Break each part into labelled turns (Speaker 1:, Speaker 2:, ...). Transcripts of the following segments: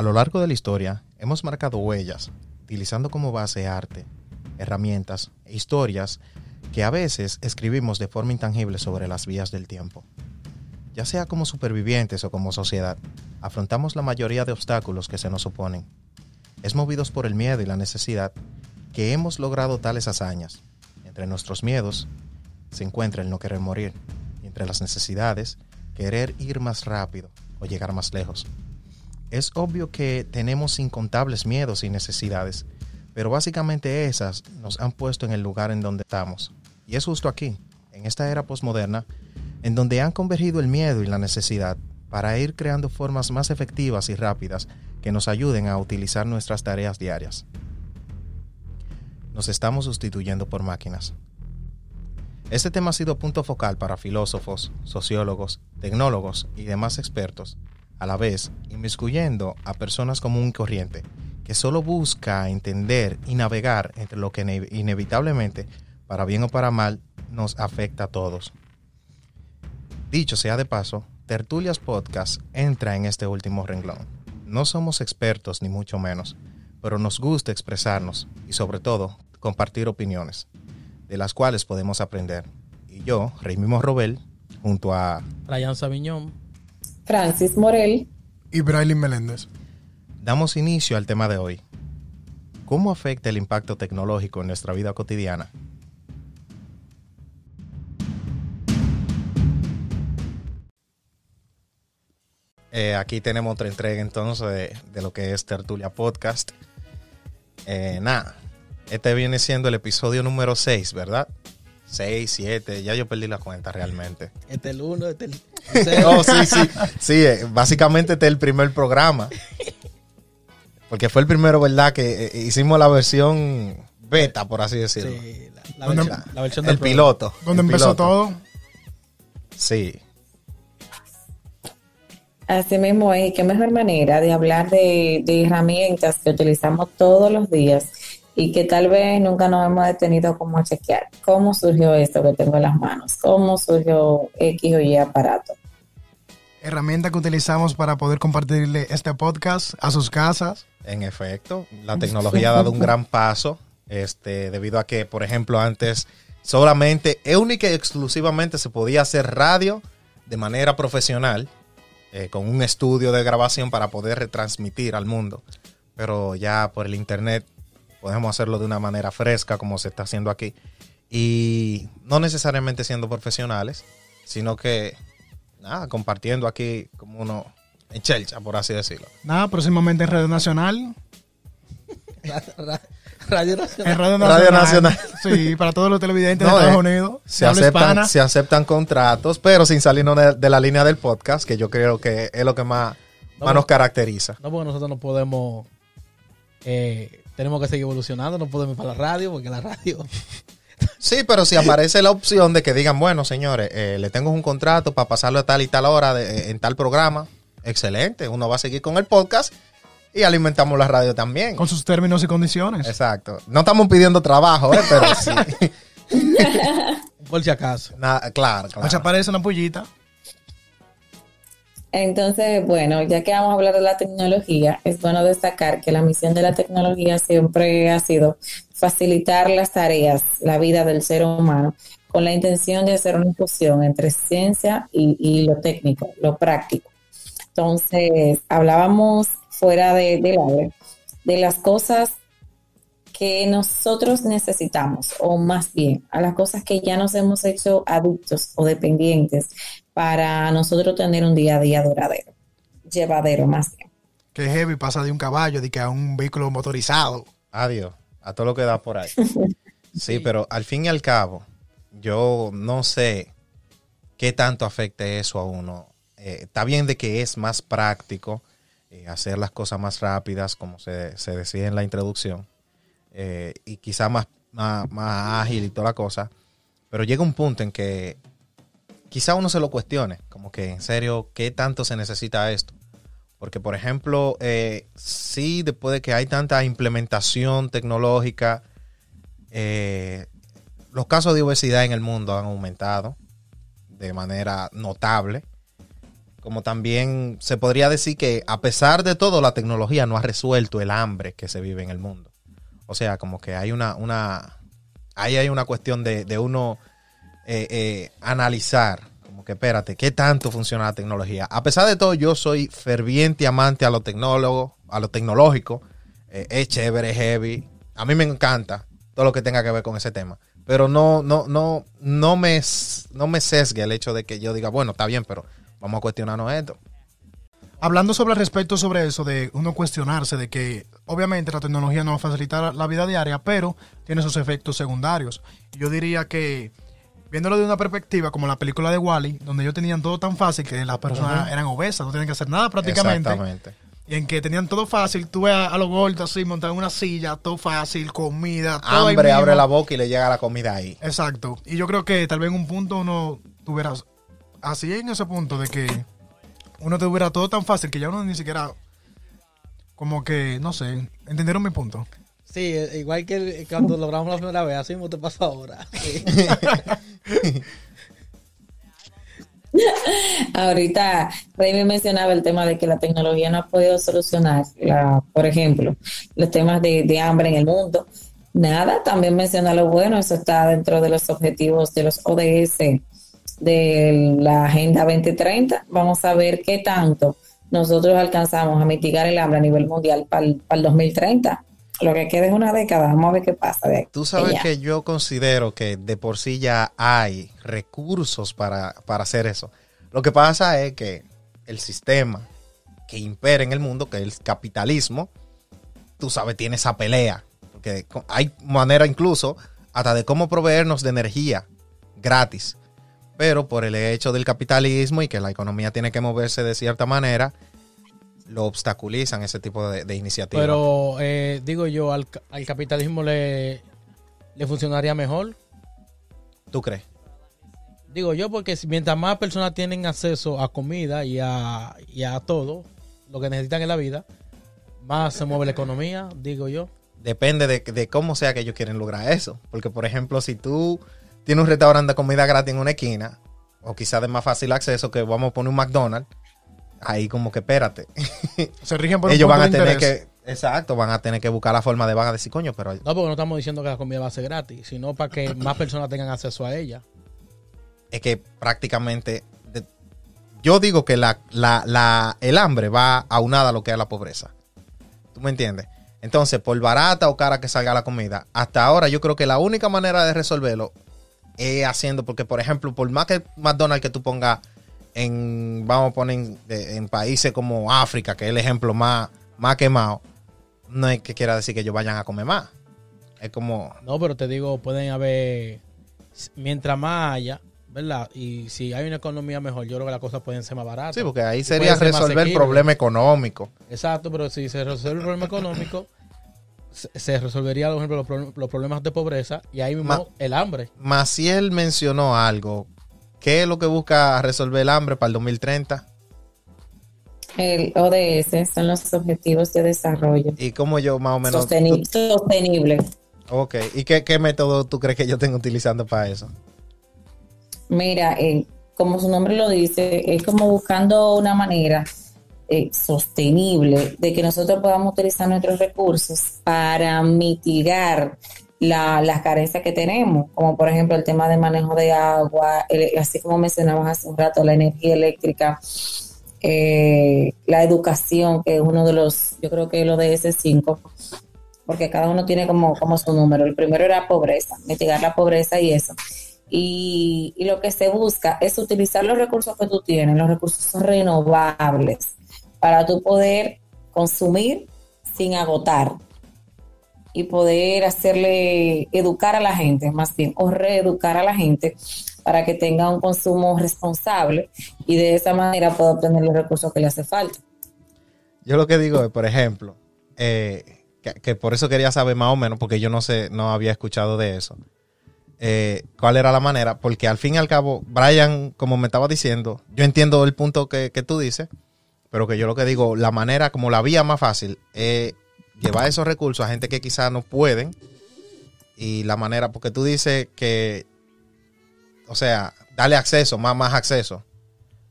Speaker 1: A lo largo de la historia, hemos marcado huellas, utilizando como base arte, herramientas e historias que a veces escribimos de forma intangible sobre las vías del tiempo. Ya sea como supervivientes o como sociedad, afrontamos la mayoría de obstáculos que se nos oponen. Es movidos por el miedo y la necesidad que hemos logrado tales hazañas. Entre nuestros miedos se encuentra el no querer morir, y entre las necesidades, querer ir más rápido o llegar más lejos. Es obvio que tenemos incontables miedos y necesidades, pero básicamente esas nos han puesto en el lugar en donde estamos. Y es justo aquí, en esta era posmoderna, en donde han convergido el miedo y la necesidad para ir creando formas más efectivas y rápidas que nos ayuden a utilizar nuestras tareas diarias. Nos estamos sustituyendo por máquinas. Este tema ha sido punto focal para filósofos, sociólogos, tecnólogos y demás expertos, a la vez inmiscuyendo a personas común y corriente, que solo busca entender y navegar entre lo que inevitablemente, para bien o para mal, nos afecta a todos. Dicho sea de paso, Tertulias Podcast entra en este último renglón. No somos expertos ni mucho menos, pero nos gusta expresarnos y sobre todo compartir opiniones, de las cuales podemos aprender. Y yo, Mismo Robel, junto a
Speaker 2: Ryan Sabiñón,
Speaker 3: Francis Morel
Speaker 4: y Braylin Meléndez.
Speaker 1: Damos inicio al tema de hoy. ¿Cómo afecta el impacto tecnológico en nuestra vida cotidiana? Eh, aquí tenemos otra entrega entonces de, lo que es Tertulia Podcast. Eh, nada, este viene siendo el episodio número 6, ¿verdad? 6, 7, ya yo perdí la cuenta realmente.
Speaker 2: Este es el 1, este
Speaker 1: es el... sí, sí, sí, eh, básicamente este es el primer programa. Porque fue el primero, ¿verdad? Que hicimos la versión beta, por así decirlo. Sí,
Speaker 2: la, versión,
Speaker 1: del El piloto.
Speaker 4: Donde empezó todo.
Speaker 1: Sí.
Speaker 3: Así mismo es, y qué mejor manera de hablar de, herramientas que utilizamos todos los días y que tal vez nunca nos hemos detenido como a chequear cómo surgió esto que tengo en las manos, cómo surgió X o Y aparato.
Speaker 4: Herramienta que utilizamos para poder compartirle este podcast a sus casas.
Speaker 1: En efecto, la tecnología ha dado un gran paso, este, debido a que, por ejemplo, antes solamente, única y exclusivamente se podía hacer radio de manera profesional eh, con un estudio de grabación para poder retransmitir al mundo. Pero ya por el internet podemos hacerlo de una manera fresca como se está haciendo aquí. Y no necesariamente siendo profesionales, sino que nada, compartiendo aquí como uno en chelcha, por así decirlo.
Speaker 4: Nada, próximamente en Radio Nacional.
Speaker 2: Radio Nacional.
Speaker 4: Radio Nacional. Sí, para todos los televidentes de Estados eh, Unidos.
Speaker 1: Se aceptan, se aceptan contratos, pero sin salirnos de, la línea del podcast, que yo creo que es lo que más, nos caracteriza.
Speaker 2: No, porque nosotros no podemos. Eh, tenemos que seguir evolucionando, no podemos ir para la radio, porque la radio.
Speaker 1: Sí, pero si aparece la opción de que digan, bueno, señores, eh, le tengo un contrato para pasarlo a tal y tal hora en tal programa, excelente, uno va a seguir con el podcast y alimentamos la radio también.
Speaker 4: Con sus términos y condiciones.
Speaker 1: Exacto. No estamos pidiendo trabajo, ¿eh? pero sí.
Speaker 2: Por si acaso.
Speaker 1: claro, claro.
Speaker 4: Pues aparece una pollita.
Speaker 3: Entonces, bueno, ya que vamos a hablar de la tecnología, es bueno destacar que la misión de la tecnología siempre ha sido facilitar las tareas, la vida del ser humano, con la intención de hacer una fusión entre ciencia y, lo técnico, lo práctico. Entonces, hablábamos fuera de, del aire, de las cosas que nosotros necesitamos, o más bien a las cosas que ya nos hemos hecho adictos o dependientes para nosotros tener un día a día duradero, llevadero más bien.
Speaker 4: Que heavy pasa de un caballo de que a un vehículo motorizado.
Speaker 1: Adiós, a todo lo que da por ahí. sí, pero al fin y al cabo, yo no sé qué tanto afecte eso a uno. Eh, está bien de que es más práctico, eh, hacer las cosas más rápidas, como se, decía en la introducción, eh, y quizá más, más, ágil y toda la cosa, pero llega un punto en que quizá uno se lo cuestione, como que en serio, ¿qué tanto se necesita esto? Porque, por ejemplo, eh, sí, después de que hay tanta implementación tecnológica, los casos de obesidad en el mundo han aumentado de manera notable. como también se podría decir que a pesar de todo, la tecnología no ha resuelto el hambre que se vive en el mundo. O sea, como que hay una, ahí hay una cuestión de uno eh, eh, analizar, como que espérate, ¿qué tanto funciona la tecnología? A pesar de todo, yo soy ferviente amante a lo tecnólogo, a lo tecnológico, eh, es chévere, heavy, a mí me encanta todo lo que tenga que ver con ese tema. Pero no, no, no, no me, no me sesgue el hecho de que yo diga, bueno, está bien, pero vamos a cuestionarnos esto.
Speaker 4: Hablando sobre el respecto sobre eso, de uno cuestionarse de que obviamente la tecnología no va a facilitar la vida diaria, pero tiene sus efectos secundarios. Yo diría que, viéndolo de una perspectiva como la película de Wally, donde ellos tenían todo tan fácil que las personas eran obesas, no tenían que hacer nada prácticamente.
Speaker 1: Exactamente.
Speaker 4: Y en que tenían todo fácil, tú ves a, a los gordos así montados en una silla, todo fácil, comida, todo
Speaker 1: Hambre abre la boca y le llega la comida ahí.
Speaker 4: Exacto. Y yo creo que tal vez en un punto uno tuviera así en ese punto de que uno tuviera todo tan fácil que ya uno ni siquiera como que, no sé, ¿entendieron mi punto?
Speaker 2: Sí, eh, igual que cuando logramos la primera vez, así mismo te pasa ahora. Sí.
Speaker 3: Ahorita Raimi mencionaba el tema de que la tecnología no ha podido solucionar, por ejemplo, los temas de, de hambre en el mundo. Nada, también menciona lo bueno, eso está dentro de los objetivos de los ODS de la Agenda 2030. Vamos a ver qué tanto nosotros alcanzamos a mitigar el hambre a nivel mundial para el, 2030. Lo que queda es una década, vamos a ver qué pasa. De
Speaker 1: Tú sabes que yo considero que de por sí ya hay recursos para, para hacer eso. Lo que pasa es que el sistema que impera en el mundo, que es el capitalismo, tú sabes, tiene esa pelea. Porque hay manera incluso hasta de cómo proveernos de energía gratis. Pero por el hecho del capitalismo y que la economía tiene que moverse de cierta manera, lo obstaculizan ese tipo de, de iniciativas.
Speaker 2: Pero eh, digo yo, al, al capitalismo le, le funcionaría mejor.
Speaker 1: ¿Tú crees?
Speaker 2: Digo yo, porque mientras más personas tienen acceso a comida y a, y a todo lo que necesitan en la vida, más se mueve la economía, digo yo.
Speaker 1: Depende de, de cómo sea que ellos quieren lograr eso. Porque, por ejemplo, si tú tienes un restaurante de comida gratis en una esquina, o quizás de más fácil acceso que vamos a poner un McDonald's, ahí como que espérate.
Speaker 4: Se rigen por
Speaker 1: ellos van a tener
Speaker 4: interés.
Speaker 1: que, exacto, van a tener que buscar la forma de, van a decir, coño, pero
Speaker 2: No, porque no estamos diciendo que la comida va a ser gratis, sino para que más personas tengan acceso a ella.
Speaker 1: es que prácticamente, de- yo digo que la, la- la- el hambre va aunada a lo que es la pobreza. ¿Tú me entiendes? Entonces, por barata o cara que salga la comida, hasta ahora yo creo que la única manera de resolverlo es haciendo, porque por ejemplo, por más que McDonald's que tú pongas en, vamos a poner en, de- en países como África, que es el ejemplo más, más quemado, no es que quiera decir que ellos vayan a comer más. Es como,
Speaker 2: No, pero te digo, pueden haber, mientras más haya, ¿verdad? Y si hay una economía mejor, yo creo que las cosas pueden ser más baratas.
Speaker 1: sí, porque ahí sería resolver el problema económico.
Speaker 2: Exacto, pero si se resuelve el problema económico, se, resolvería, por ejemplo, los, pro- los problemas de pobreza y ahí mismo
Speaker 1: Ma-
Speaker 2: el hambre.
Speaker 1: Maciel mencionó algo. ¿Qué es lo que busca resolver el hambre para el 2030?
Speaker 3: El ODS son los Objetivos de Desarrollo
Speaker 1: Y cómo yo más o menos...
Speaker 3: Sosteni- Sostenible.
Speaker 1: tú- ok. ¿Y qué, qué método tú crees que yo tengo utilizando para eso?
Speaker 3: Mira, eh, como su nombre lo dice, es como buscando una manera eh, sostenible de que nosotros podamos utilizar nuestros recursos para mitigar la- las carencias que tenemos, como por ejemplo el tema de manejo de agua, el- así como mencionamos hace un rato, la energía eléctrica, eh, la educación, que es uno de los, yo creo que lo de ese 5, porque cada uno tiene como, como su número. El primero era pobreza, mitigar la pobreza y eso. Y, y lo que se busca es utilizar los recursos que tú tienes, los recursos renovables, para tú poder consumir sin agotar y poder hacerle educar a la gente, más bien, o reeducar a la gente para que tenga un consumo responsable y de esa manera pueda obtener los recursos que le hace falta.
Speaker 1: Yo lo que digo es, por ejemplo, eh, que, por eso quería saber más o menos, porque yo no sé, no había escuchado de eso. eh, cuál era la manera, porque al fin y al cabo, Brian, como me estaba diciendo, yo entiendo el punto que, que tú dices, pero que yo lo que digo, la manera, como la vía más fácil, es llevar esos recursos a gente que quizás no pueden, y la manera, porque tú dices que, o sea, darle acceso, más, más acceso.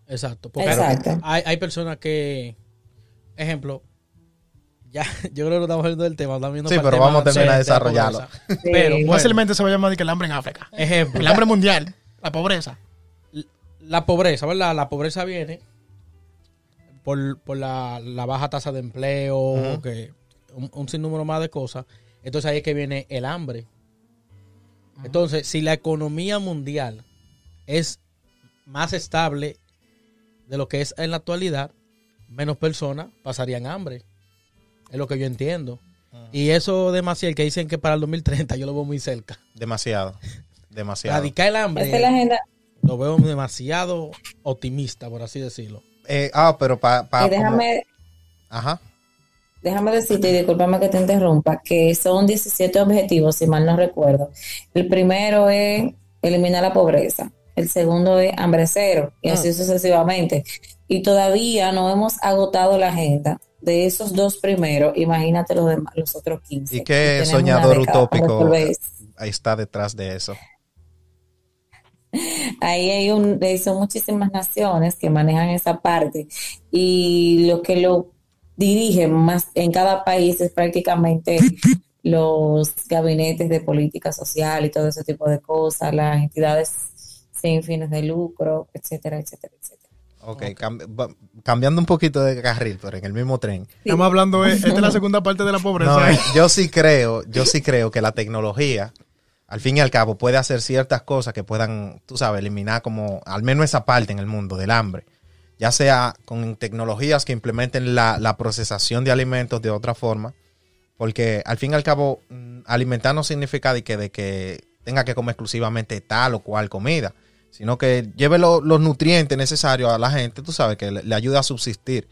Speaker 2: Exacto. Porque
Speaker 3: Exacto.
Speaker 2: Hay, hay personas que, ejemplo, ya, yo creo que no estamos hablando del tema. estamos viendo
Speaker 1: Sí, pero
Speaker 2: tema
Speaker 1: vamos a terminar de
Speaker 2: la
Speaker 1: desarrollarlo.
Speaker 2: pobreza.
Speaker 3: Sí.
Speaker 2: Pero, bueno,
Speaker 4: Fácilmente se va a llamar de que el hambre en África.
Speaker 2: ejemplo,
Speaker 4: El hambre mundial, la pobreza.
Speaker 2: la pobreza, ¿verdad? La pobreza viene por, por la, la baja tasa de empleo,
Speaker 1: Ujú.
Speaker 2: que un, un sinnúmero más de cosas. Entonces ahí es que viene el hambre. Entonces, si la economía mundial es más estable de lo que es en la actualidad, menos personas pasarían hambre. Es lo que yo entiendo. Y eso de Maciel, que dicen que para el 2030 yo lo veo muy cerca.
Speaker 1: Demasiado. Demasiado.
Speaker 2: Radicar el hambre.
Speaker 3: Esa es la agenda.
Speaker 2: Lo veo demasiado optimista, por así decirlo.
Speaker 1: Eh, ah, pero para...
Speaker 3: déjame,
Speaker 1: Ajá.
Speaker 3: Déjame decirte, y discúlpame que te interrumpa, que son 17 objetivos, si mal no recuerdo. El primero es eliminar la pobreza. El segundo es hambre cero, y así sucesivamente. Y todavía no hemos agotado la agenda de esos dos primeros. Imagínate los demás, los otros 15.
Speaker 1: ¿Y qué soñador utópico ahí está detrás de eso?
Speaker 3: Ahí hay un, son muchísimas naciones que manejan esa parte y lo que lo dirigen más en cada país es prácticamente los gabinetes de política social y todo ese tipo de cosas, las entidades sin fines de lucro, etcétera, etcétera, etcétera.
Speaker 1: Ok, cambi- cambiando un poquito de carril, pero en el mismo tren.
Speaker 4: Estamos hablando, de, esta es la segunda parte de la pobreza.
Speaker 1: No,
Speaker 4: ¿eh?
Speaker 1: yo sí creo, yo sí creo que la tecnología, al fin y al cabo, puede hacer ciertas cosas que puedan, tú sabes, eliminar como, al menos esa parte en el mundo del hambre. Ya sea con tecnologías que implementen la, la procesación de alimentos de otra forma, porque al fin y al cabo, mm, alimentar no significa de que, tenga que comer exclusivamente tal o cual comida, sino que lleve lo- los nutrientes necesarios a la gente, tú sabes, que le, le ayuda a subsistir.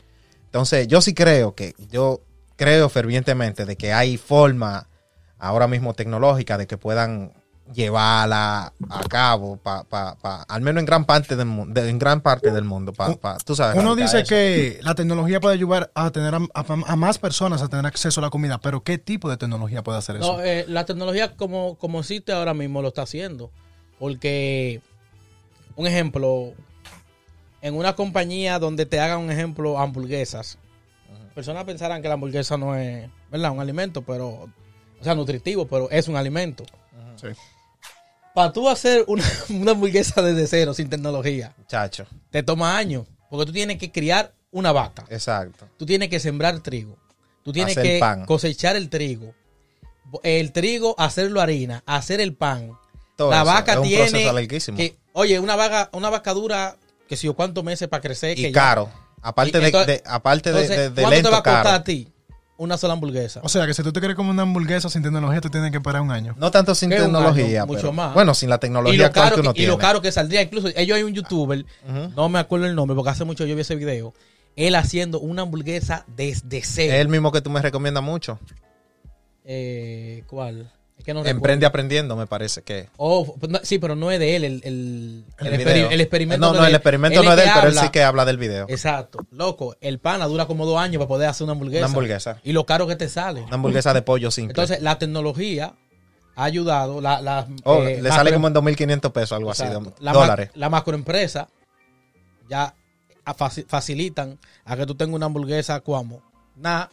Speaker 1: Entonces, yo sí creo que, yo creo fervientemente de que hay forma ahora mismo tecnológica de que puedan llevarla a cabo, pa, pa- pa- al menos en gran parte del mundo, en gran parte del mundo, pa- pa- tú sabes.
Speaker 4: Uno dice
Speaker 1: eso.
Speaker 4: que la tecnología puede ayudar a tener a, a- a más personas a tener acceso a la comida, pero ¿qué tipo de tecnología puede hacer eso?
Speaker 2: No, eh, la tecnología como, como existe ahora mismo lo está haciendo. Porque, un ejemplo, en una compañía donde te hagan un ejemplo hamburguesas, personas pensarán que la hamburguesa no es, ¿verdad? Un alimento, pero, o sea, nutritivo, pero es un alimento.
Speaker 4: Sí.
Speaker 2: Para tú hacer una, una hamburguesa desde cero, sin tecnología,
Speaker 1: Chacho,
Speaker 2: te toma años. Porque tú tienes que criar una vaca.
Speaker 1: exacto.
Speaker 2: Tú tienes que sembrar trigo. Tú tienes
Speaker 1: Hacer
Speaker 2: que
Speaker 1: pan.
Speaker 2: cosechar el trigo. El trigo, hacerlo harina, hacer el pan.
Speaker 1: Todo
Speaker 2: la
Speaker 1: eso,
Speaker 2: vaca
Speaker 1: es un
Speaker 2: tiene que, oye, una vaca, una vaca dura, que si yo cuántos meses para crecer. que
Speaker 1: y
Speaker 2: ya-
Speaker 1: caro. Aparte,
Speaker 2: Y entonces-
Speaker 1: de, de- aparte de- de, de
Speaker 2: ¿cuánto
Speaker 1: lento
Speaker 2: te va a costar
Speaker 1: caro.
Speaker 2: a ti una sola hamburguesa?
Speaker 4: O sea, que si tú te quieres comer una hamburguesa sin tecnología, te tienes que esperar un año.
Speaker 1: No tanto sin tecnología,
Speaker 2: año, mucho
Speaker 1: pero-
Speaker 2: más.
Speaker 1: bueno, sin la
Speaker 2: y
Speaker 1: tecnología
Speaker 2: lo,
Speaker 1: actual
Speaker 2: caro
Speaker 1: que
Speaker 2: y
Speaker 1: tiene.
Speaker 2: lo caro que saldría, incluso ellos hay un youtuber, no me acuerdo el nombre, porque hace mucho yo vi ese video, él haciendo una hamburguesa desde
Speaker 1: Es
Speaker 2: cero.
Speaker 1: el mismo que tú me recomiendas mucho.
Speaker 2: Eh, ¿Cuál? Es que no
Speaker 1: Emprende
Speaker 2: recuerdo.
Speaker 1: aprendiendo, me parece que.
Speaker 2: Oh, no- sí, pero no es de él, el, el, el, experimento.
Speaker 1: No,
Speaker 2: no
Speaker 1: el experimento
Speaker 2: Él
Speaker 1: no es de él, pero él sí que habla del video.
Speaker 2: Exacto. Loco, el pana dura como dos años para poder hacer una hamburguesa.
Speaker 1: Una hamburguesa.
Speaker 2: Y lo caro que te sale.
Speaker 1: Una hamburguesa de pollo simple.
Speaker 2: Entonces, la tecnología ha ayudado. La, la,
Speaker 1: Oh,
Speaker 2: eh,
Speaker 1: le sale como en 2.500 pesos, algo así, de
Speaker 2: La, ma-
Speaker 1: dólares.
Speaker 2: la macroempresa ya facilitan a que tú tengas una hamburguesa como nada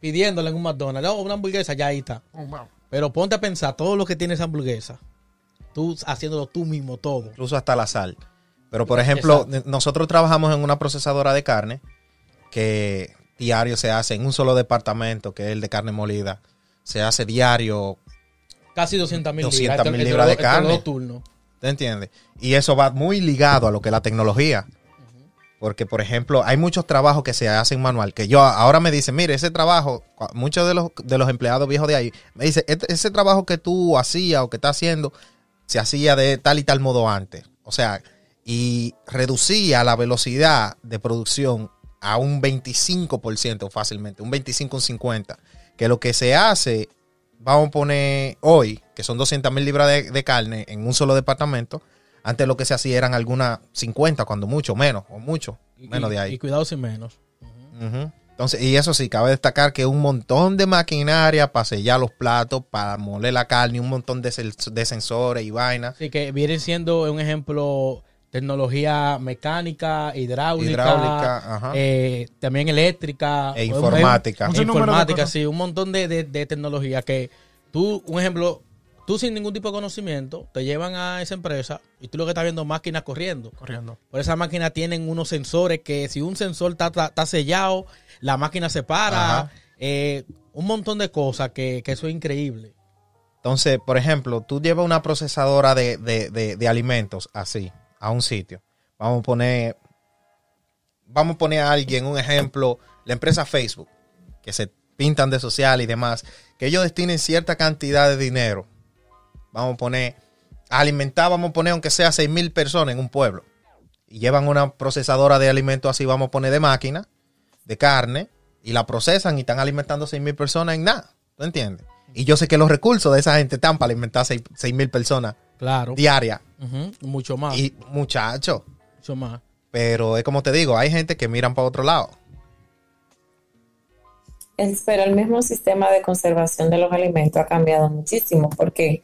Speaker 2: pidiéndole en un McDonald's oh, una hamburguesa ya ahí está pero ponte a pensar todo lo que tiene esa hamburguesa tú haciéndolo tú mismo todo
Speaker 1: incluso hasta la sal. Pero, por ejemplo,
Speaker 2: Exacto.
Speaker 1: nosotros trabajamos en una procesadora de carne que diario se hace en un solo departamento, que es el de carne molida. Se hace diario,
Speaker 2: casi 200 mil
Speaker 1: 200.000
Speaker 2: libras,
Speaker 1: libras de carne.
Speaker 2: los dos turnos.
Speaker 1: ¿te entiendes? Y eso va muy ligado a lo que es la tecnología. Porque, por ejemplo, hay muchos trabajos que se hacen manual, que yo ahora me dicen, mire, ese trabajo, muchos de los, de los empleados viejos de ahí, me dicen, "Este- ese trabajo que tú hacías o que estás haciendo, se hacía de tal y tal modo antes. O sea, y reducía la velocidad de producción a un 25% fácilmente, un 25, un 50. Que lo que se hace, vamos a poner hoy, que son 200 mil libras de, de carne en un solo departamento, antes lo que se hacía eran algunas 50, cuando mucho, menos, o mucho,
Speaker 2: Y-
Speaker 1: menos de
Speaker 2: y
Speaker 1: ahí.
Speaker 2: cuidado sin menos.
Speaker 1: Entonces, y eso sí, cabe destacar que un montón de maquinaria para sellar los platos, para moler la carne, un montón de, sensores y vainas.
Speaker 2: Así que vienen siendo un ejemplo tecnología mecánica, hidráulica,
Speaker 1: Hidráulica, ajá.
Speaker 2: eh, también eléctrica.
Speaker 1: E informática.
Speaker 4: Un
Speaker 2: informática, sí, un montón de, de- de tecnología que tú, un ejemplo, tú sin ningún tipo de conocimiento, te llevan a esa empresa y tú lo que estás viendo es máquinas corriendo.
Speaker 4: Corriendo.
Speaker 2: Por esa máquina tienen unos sensores que si un sensor está, está- está sellado, la máquina se para. Eh, un montón de cosas que, que eso es increíble.
Speaker 1: Entonces, por ejemplo, tú llevas una procesadora de, de- de- de alimentos así a un sitio. Vamos a poner, vamos a poner a alguien, un ejemplo, la empresa Facebook, que se pintan de social y demás, que ellos destinen cierta cantidad de dinero. Vamos a poner, a alimentar, vamos a poner aunque sea 6 mil personas en un pueblo. Y llevan una procesadora de alimentos así, vamos a poner de máquina, de carne, y la procesan y están alimentando 6 mil personas en nada. ¿Tú entiendes? Y yo sé que los recursos de esa gente están para alimentar 6 mil personas
Speaker 2: Claro.
Speaker 1: diarias.
Speaker 2: Mucho más.
Speaker 1: Y muchachos,
Speaker 2: mucho más.
Speaker 1: pero es como te digo, hay gente que miran para otro lado.
Speaker 3: Pero el mismo sistema de conservación de los alimentos ha cambiado muchísimo porque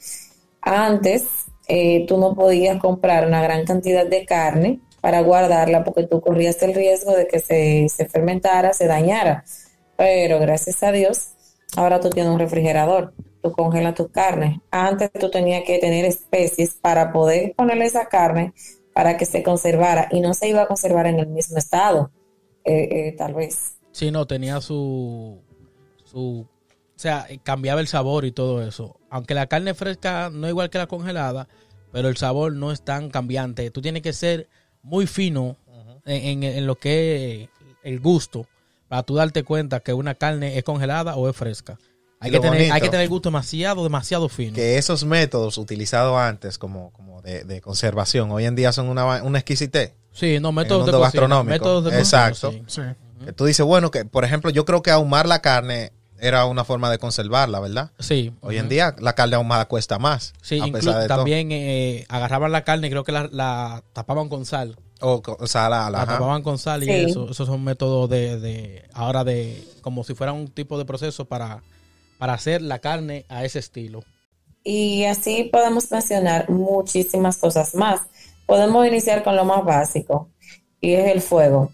Speaker 3: antes eh, tú no podías comprar una gran cantidad de carne para guardarla porque tú corrías el riesgo de que se, se fermentara, se dañara. Pero gracias a Dios, ahora tú tienes un refrigerador, tú congelas tus carnes. Antes tú tenías que tener especies para poder ponerle esa carne para que se conservara y no se iba a conservar en el mismo estado, eh, eh, tal vez.
Speaker 2: Sí, no, tenía su, su, o sea, cambiaba el sabor y todo eso. Aunque la carne fresca no es igual que la congelada, pero el sabor no es tan cambiante. Tú tienes que ser muy fino en, en- en lo que es el gusto para tú darte cuenta que una carne es congelada o es fresca. Hay, que tener, hay que tener el gusto demasiado, demasiado fino.
Speaker 1: Que esos métodos utilizados antes como, como de, de conservación, hoy en día son una, una exquisitez.
Speaker 2: Sí, no, métodos de
Speaker 1: mundo
Speaker 2: cocina,
Speaker 1: gastronómico.
Speaker 2: métodos de cocina,
Speaker 1: Exacto.
Speaker 2: sí.
Speaker 4: Sí.
Speaker 1: Que tú dices, bueno, que por ejemplo, yo creo que ahumar la carne era una forma de conservarla, ¿verdad?
Speaker 2: Sí.
Speaker 1: Hoy en día la carne ahumada cuesta más.
Speaker 2: Sí,
Speaker 1: a
Speaker 2: inclu-
Speaker 1: pesar de todo.
Speaker 2: también eh, agarraban la carne y creo que la, la tapaban con sal.
Speaker 1: O, o sea, la, la-
Speaker 2: tapaban con sal y
Speaker 3: Sí.
Speaker 2: eso. Esos son métodos de, de ahora de como si fuera un tipo de proceso para, para hacer la carne a ese estilo.
Speaker 3: Y así podemos mencionar muchísimas cosas más. Podemos iniciar con lo más básico, y es el fuego.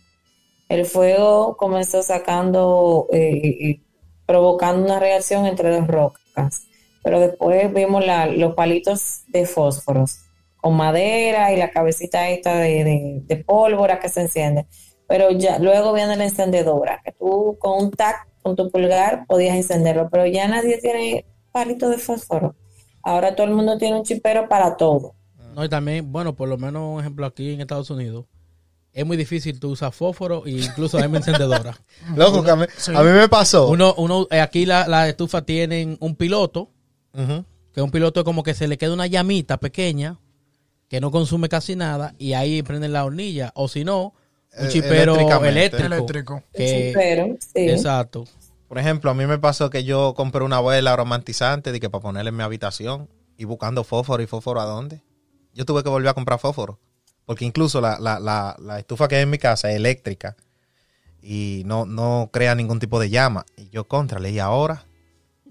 Speaker 3: El fuego comenzó sacando, eh, y provocando una reacción entre dos rocas, pero después vimos los palitos de fósforos con madera y la cabecita esta de, de- de pólvora que se enciende. Pero ya luego viene la encendedora, que tú con un tac, con tu pulgar podías encenderlo, pero ya nadie tiene palito de fósforo. Ahora todo el mundo tiene un chipero para todo.
Speaker 2: No, y también, bueno, por lo menos un ejemplo aquí en Estados Unidos, es muy difícil tú usar fósforo e incluso hay encendedora.
Speaker 1: Loco, que a, mí, a mí me pasó.
Speaker 2: Uno, uno, eh, aquí la, la estufa tienen un piloto,
Speaker 1: Ujú.
Speaker 2: que un piloto es como que se le queda una llamita pequeña que no consume casi nada y ahí prenden la hornilla. O si no, un
Speaker 1: Eh,
Speaker 2: chipero eléctrico.
Speaker 4: Eléctrico.
Speaker 2: Que-
Speaker 3: chipero, sí.
Speaker 2: Exacto.
Speaker 1: Por ejemplo, a mí me pasó que yo compré una vela romantizante de que para ponerla en mi habitación y buscando fósforo y fósforo a dónde. Yo tuve que volver a comprar fósforo. Porque incluso la, la, la, la estufa que hay en mi casa es eléctrica y no, no crea ningún tipo de llama. Y yo contra, y ahora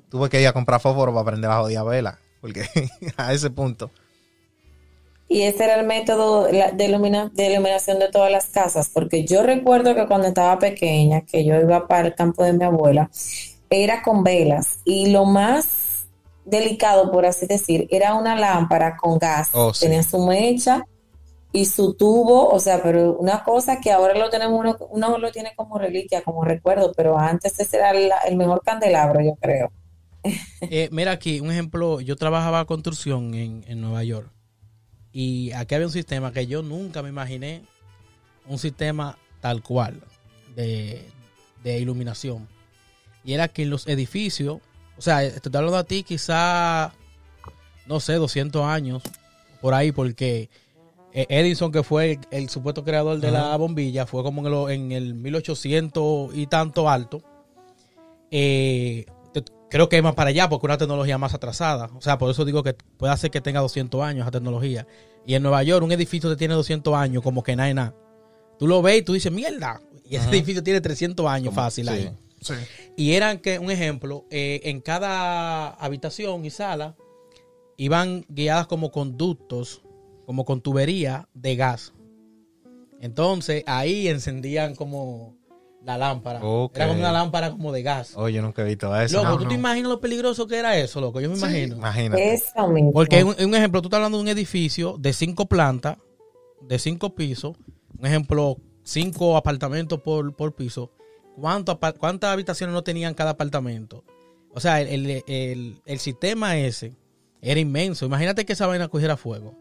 Speaker 1: tuve que ir a comprar fósforo para prender la jodida vela. Porque a ese punto.
Speaker 3: Y ese era el método de, ilumina- de iluminación de todas las casas, porque yo recuerdo que cuando estaba pequeña, que yo iba para el campo de mi abuela, era con velas y lo más delicado, por así decir, era una lámpara con gas.
Speaker 1: Oh, sí.
Speaker 3: Tenía su mecha y su tubo, o sea, pero una cosa que ahora lo tenemos, uno, uno lo tiene como reliquia, como recuerdo, pero antes ese era el mejor candelabro, yo creo.
Speaker 2: Eh, mira aquí, un ejemplo, yo trabajaba construcción en, en Nueva York y aquí había un sistema que yo nunca me imaginé, un sistema tal cual de, de iluminación. Y era que los edificios, o sea, te estoy hablando a ti quizá, no sé, 200 años, por ahí, porque eh, Edison, que fue el, el supuesto creador de la bombilla, fue como en el, en el 1800 y tanto alto. Eh, creo que es más para allá porque una tecnología más atrasada. O sea, por eso digo que puede ser que tenga 200 años esa tecnología. Y en Nueva York, un edificio que tiene 200 años, como que nada nada. Tú lo ves y tú dices, mierda. Y ese edificio tiene 300 años fácil
Speaker 1: sí.
Speaker 2: ahí.
Speaker 4: Sí.
Speaker 2: Y eran que, un ejemplo, eh, en cada habitación y sala iban guiadas como conductos, como con tubería de gas. Entonces ahí encendían como la lámpara. Era como una lámpara como de gas.
Speaker 1: Oye, yo nunca he visto eso.
Speaker 2: Loco,
Speaker 4: no,
Speaker 2: ¿tú
Speaker 4: no.
Speaker 2: te imaginas lo peligroso que era eso, loco? Yo me imagino.
Speaker 1: Imagínate.
Speaker 3: Eso mismo.
Speaker 2: Porque un, un ejemplo, tú estás hablando de un edificio de cinco plantas, de cinco pisos, un ejemplo, cinco apartamentos por, por piso. ¿Cuánto apa- ¿Cuántas habitaciones no tenían cada apartamento? O sea, el, el- el- el sistema ese era inmenso. Imagínate que esa vaina cogiera fuego.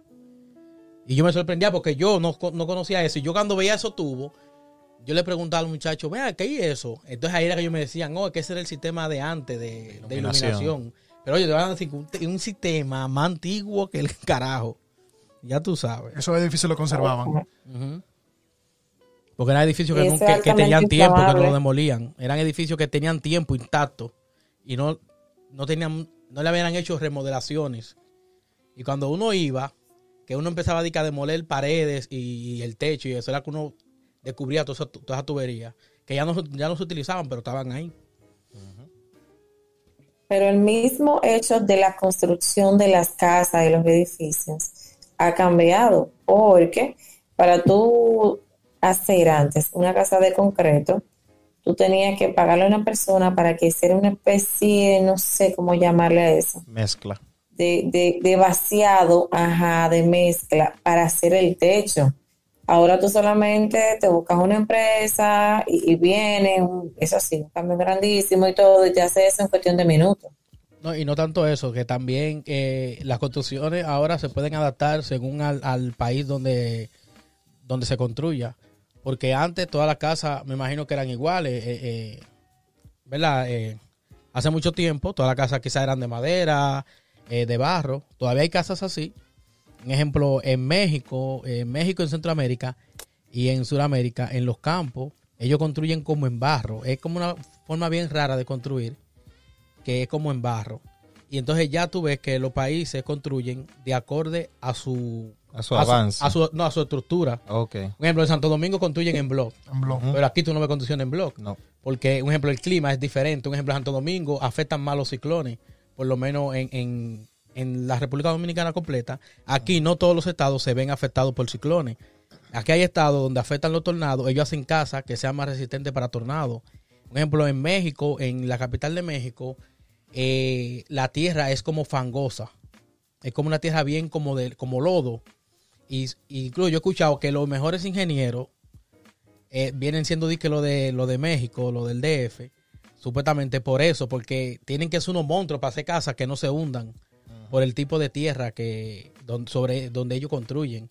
Speaker 2: Y yo me sorprendía porque yo no, no conocía eso. Y yo cuando veía esos tubos, yo le preguntaba al muchacho, vea, ¿qué es eso? Entonces ahí era que ellos me decían, oh, que ese era el sistema de antes de, de
Speaker 1: Iluminación.
Speaker 2: iluminación. Pero oye, te van a decir que un, un sistema más antiguo que el carajo. Ya tú sabes.
Speaker 4: Esos edificios lo conservaban.
Speaker 2: Porque eran edificios que, que- tenían tiempo, que no lo demolían. Eran edificios que tenían tiempo intacto y no, no tenían, no le habían hecho remodelaciones. Y cuando uno iba, que uno empezaba a demoler paredes y, el techo y eso era que uno descubría toda esa, toda esa tubería, que ya no, ya no se utilizaban, pero estaban ahí.
Speaker 3: Pero el mismo hecho de la construcción de las casas y los edificios ha cambiado, porque para tú hacer antes una casa de concreto, tú tenías que pagarle a una persona para que hiciera una especie, no sé cómo llamarle a eso,
Speaker 1: Mezcla.
Speaker 3: De, de, de vaciado, ajá, de mezcla para hacer el techo. Ahora tú solamente te buscas una empresa y, y viene, eso sí, un cambio grandísimo y todo, y te hace eso en cuestión de minutos.
Speaker 2: No, y no tanto eso, que también eh, las construcciones ahora se pueden adaptar según al, país donde, donde se construya. Porque antes todas las casas, me imagino que eran iguales, eh, eh, ¿verdad? Hace mucho tiempo todas las casas quizás eran de madera, eh, de barro. Todavía hay casas así. Un ejemplo, en México, en México, en Centroamérica y en Sudamérica, en los campos, ellos construyen como en barro. Es como una forma bien rara de construir que es como en barro. Y entonces ya tú ves que los países construyen de acorde a su,
Speaker 1: A su avance.
Speaker 2: a su- no, a su estructura.
Speaker 1: Ok.
Speaker 2: Por ejemplo, en Santo Domingo construyen en block,
Speaker 4: En blog.
Speaker 2: pero aquí tú no ves construcción en block.
Speaker 1: No.
Speaker 2: Porque, un ejemplo, el clima es diferente. Un ejemplo, en Santo Domingo afectan más los ciclones, por lo menos en, en- en la República Dominicana completa. Aquí no todos los estados se ven afectados por ciclones. Aquí hay estados donde afectan los tornados, ellos hacen casas que sean más resistentes para tornados. Un ejemplo, en México, en la capital de México, eh, la tierra es como fangosa. Es como una tierra bien como, de, como lodo. Y, incluso yo he escuchado que los mejores ingenieros eh, vienen siendo disque lo de lo de México, lo del DF, supuestamente por eso, porque tienen que ser unos monstruos para hacer casas que no se hundan por el tipo de tierra que don- sobre donde ellos construyen.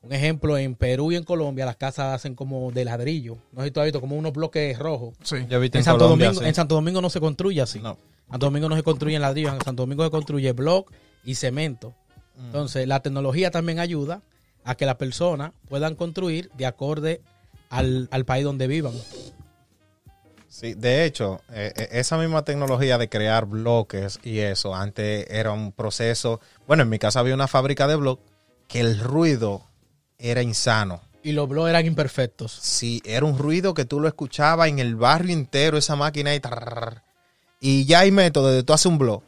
Speaker 2: Un ejemplo, en Perú y en Colombia las casas hacen como de ladrillo. No sé si tú has visto como unos bloques rojos.
Speaker 4: Sí.
Speaker 1: Yo he visto
Speaker 2: En
Speaker 1: en,
Speaker 2: Santo,
Speaker 1: Colombia,
Speaker 2: Domingo,
Speaker 1: sí.
Speaker 2: en Santo Domingo no se construye así.
Speaker 1: No.
Speaker 2: En Santo Domingo no se construye en ladrillo, en Santo Domingo se construye block y cemento. Entonces, la tecnología también ayuda a que las personas puedan construir de acorde al, al país donde vivan.
Speaker 1: Sí, de hecho, eh, eh, esa misma tecnología de crear bloques y eso, antes era un proceso. Bueno, en mi casa había una fábrica de bloques que el ruido era insano.
Speaker 2: Y los blogs eran imperfectos.
Speaker 1: Sí, era un ruido que tú lo escuchabas en el barrio entero, esa máquina y. Y ya hay métodos de tú hacer un blog.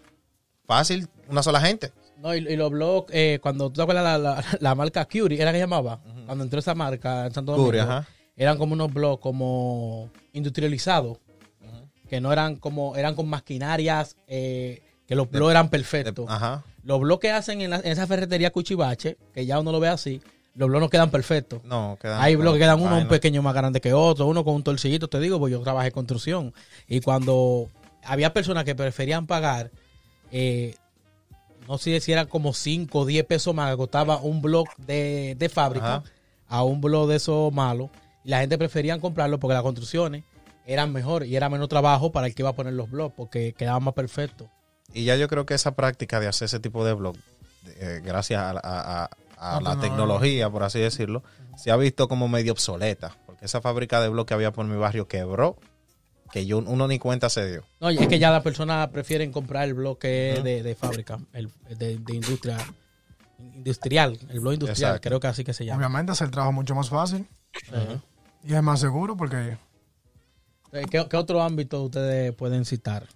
Speaker 1: Fácil, una sola gente.
Speaker 2: No, y, y los blogs, eh, cuando tú te acuerdas la, la, la marca Curie, ¿era que llamaba? Cuando entró esa marca en Santo Domingo,
Speaker 1: Curie, ajá.
Speaker 2: eran como unos blogs como industrializados, que no eran como, eran con maquinarias, eh, que los blogs eran perfectos.
Speaker 1: Ajá.
Speaker 2: Los blogs que hacen en, la- en esa ferretería Cuchibache, que ya uno lo ve así, los blogs no quedan perfectos.
Speaker 1: No, quedan.
Speaker 2: Hay bloques que quedan uno un pequeño más grande que otro, uno con un torcillito, te digo, pues yo trabajé en construcción. Y cuando había personas que preferían pagar, eh, no sé si era como 5 o 10 pesos más que costaba un blog de, de fábrica
Speaker 1: Ajá.
Speaker 2: a un blog de esos malos. Y la gente prefería comprarlo porque las construcciones eran mejor y era menos trabajo para el que iba a poner los blogs porque quedaban más perfectos.
Speaker 1: Y ya yo creo que esa práctica de hacer ese tipo de blog, eh, gracias a, a- a- a la
Speaker 4: no,
Speaker 1: tecnología, por así decirlo, se ha visto como medio obsoleta. Porque esa fábrica de blog que había por mi barrio quebró, que yo uno ni cuenta se dio.
Speaker 2: No, y es que ya las personas prefieren comprar el blog que es de, de fábrica, el de, de industria industrial, el blog industrial,
Speaker 1: Exacto.
Speaker 2: creo que así que se llama.
Speaker 4: Obviamente hace el trabajo mucho más fácil y es más seguro porque
Speaker 2: ¿Qué, qué otro ámbito ustedes pueden citar?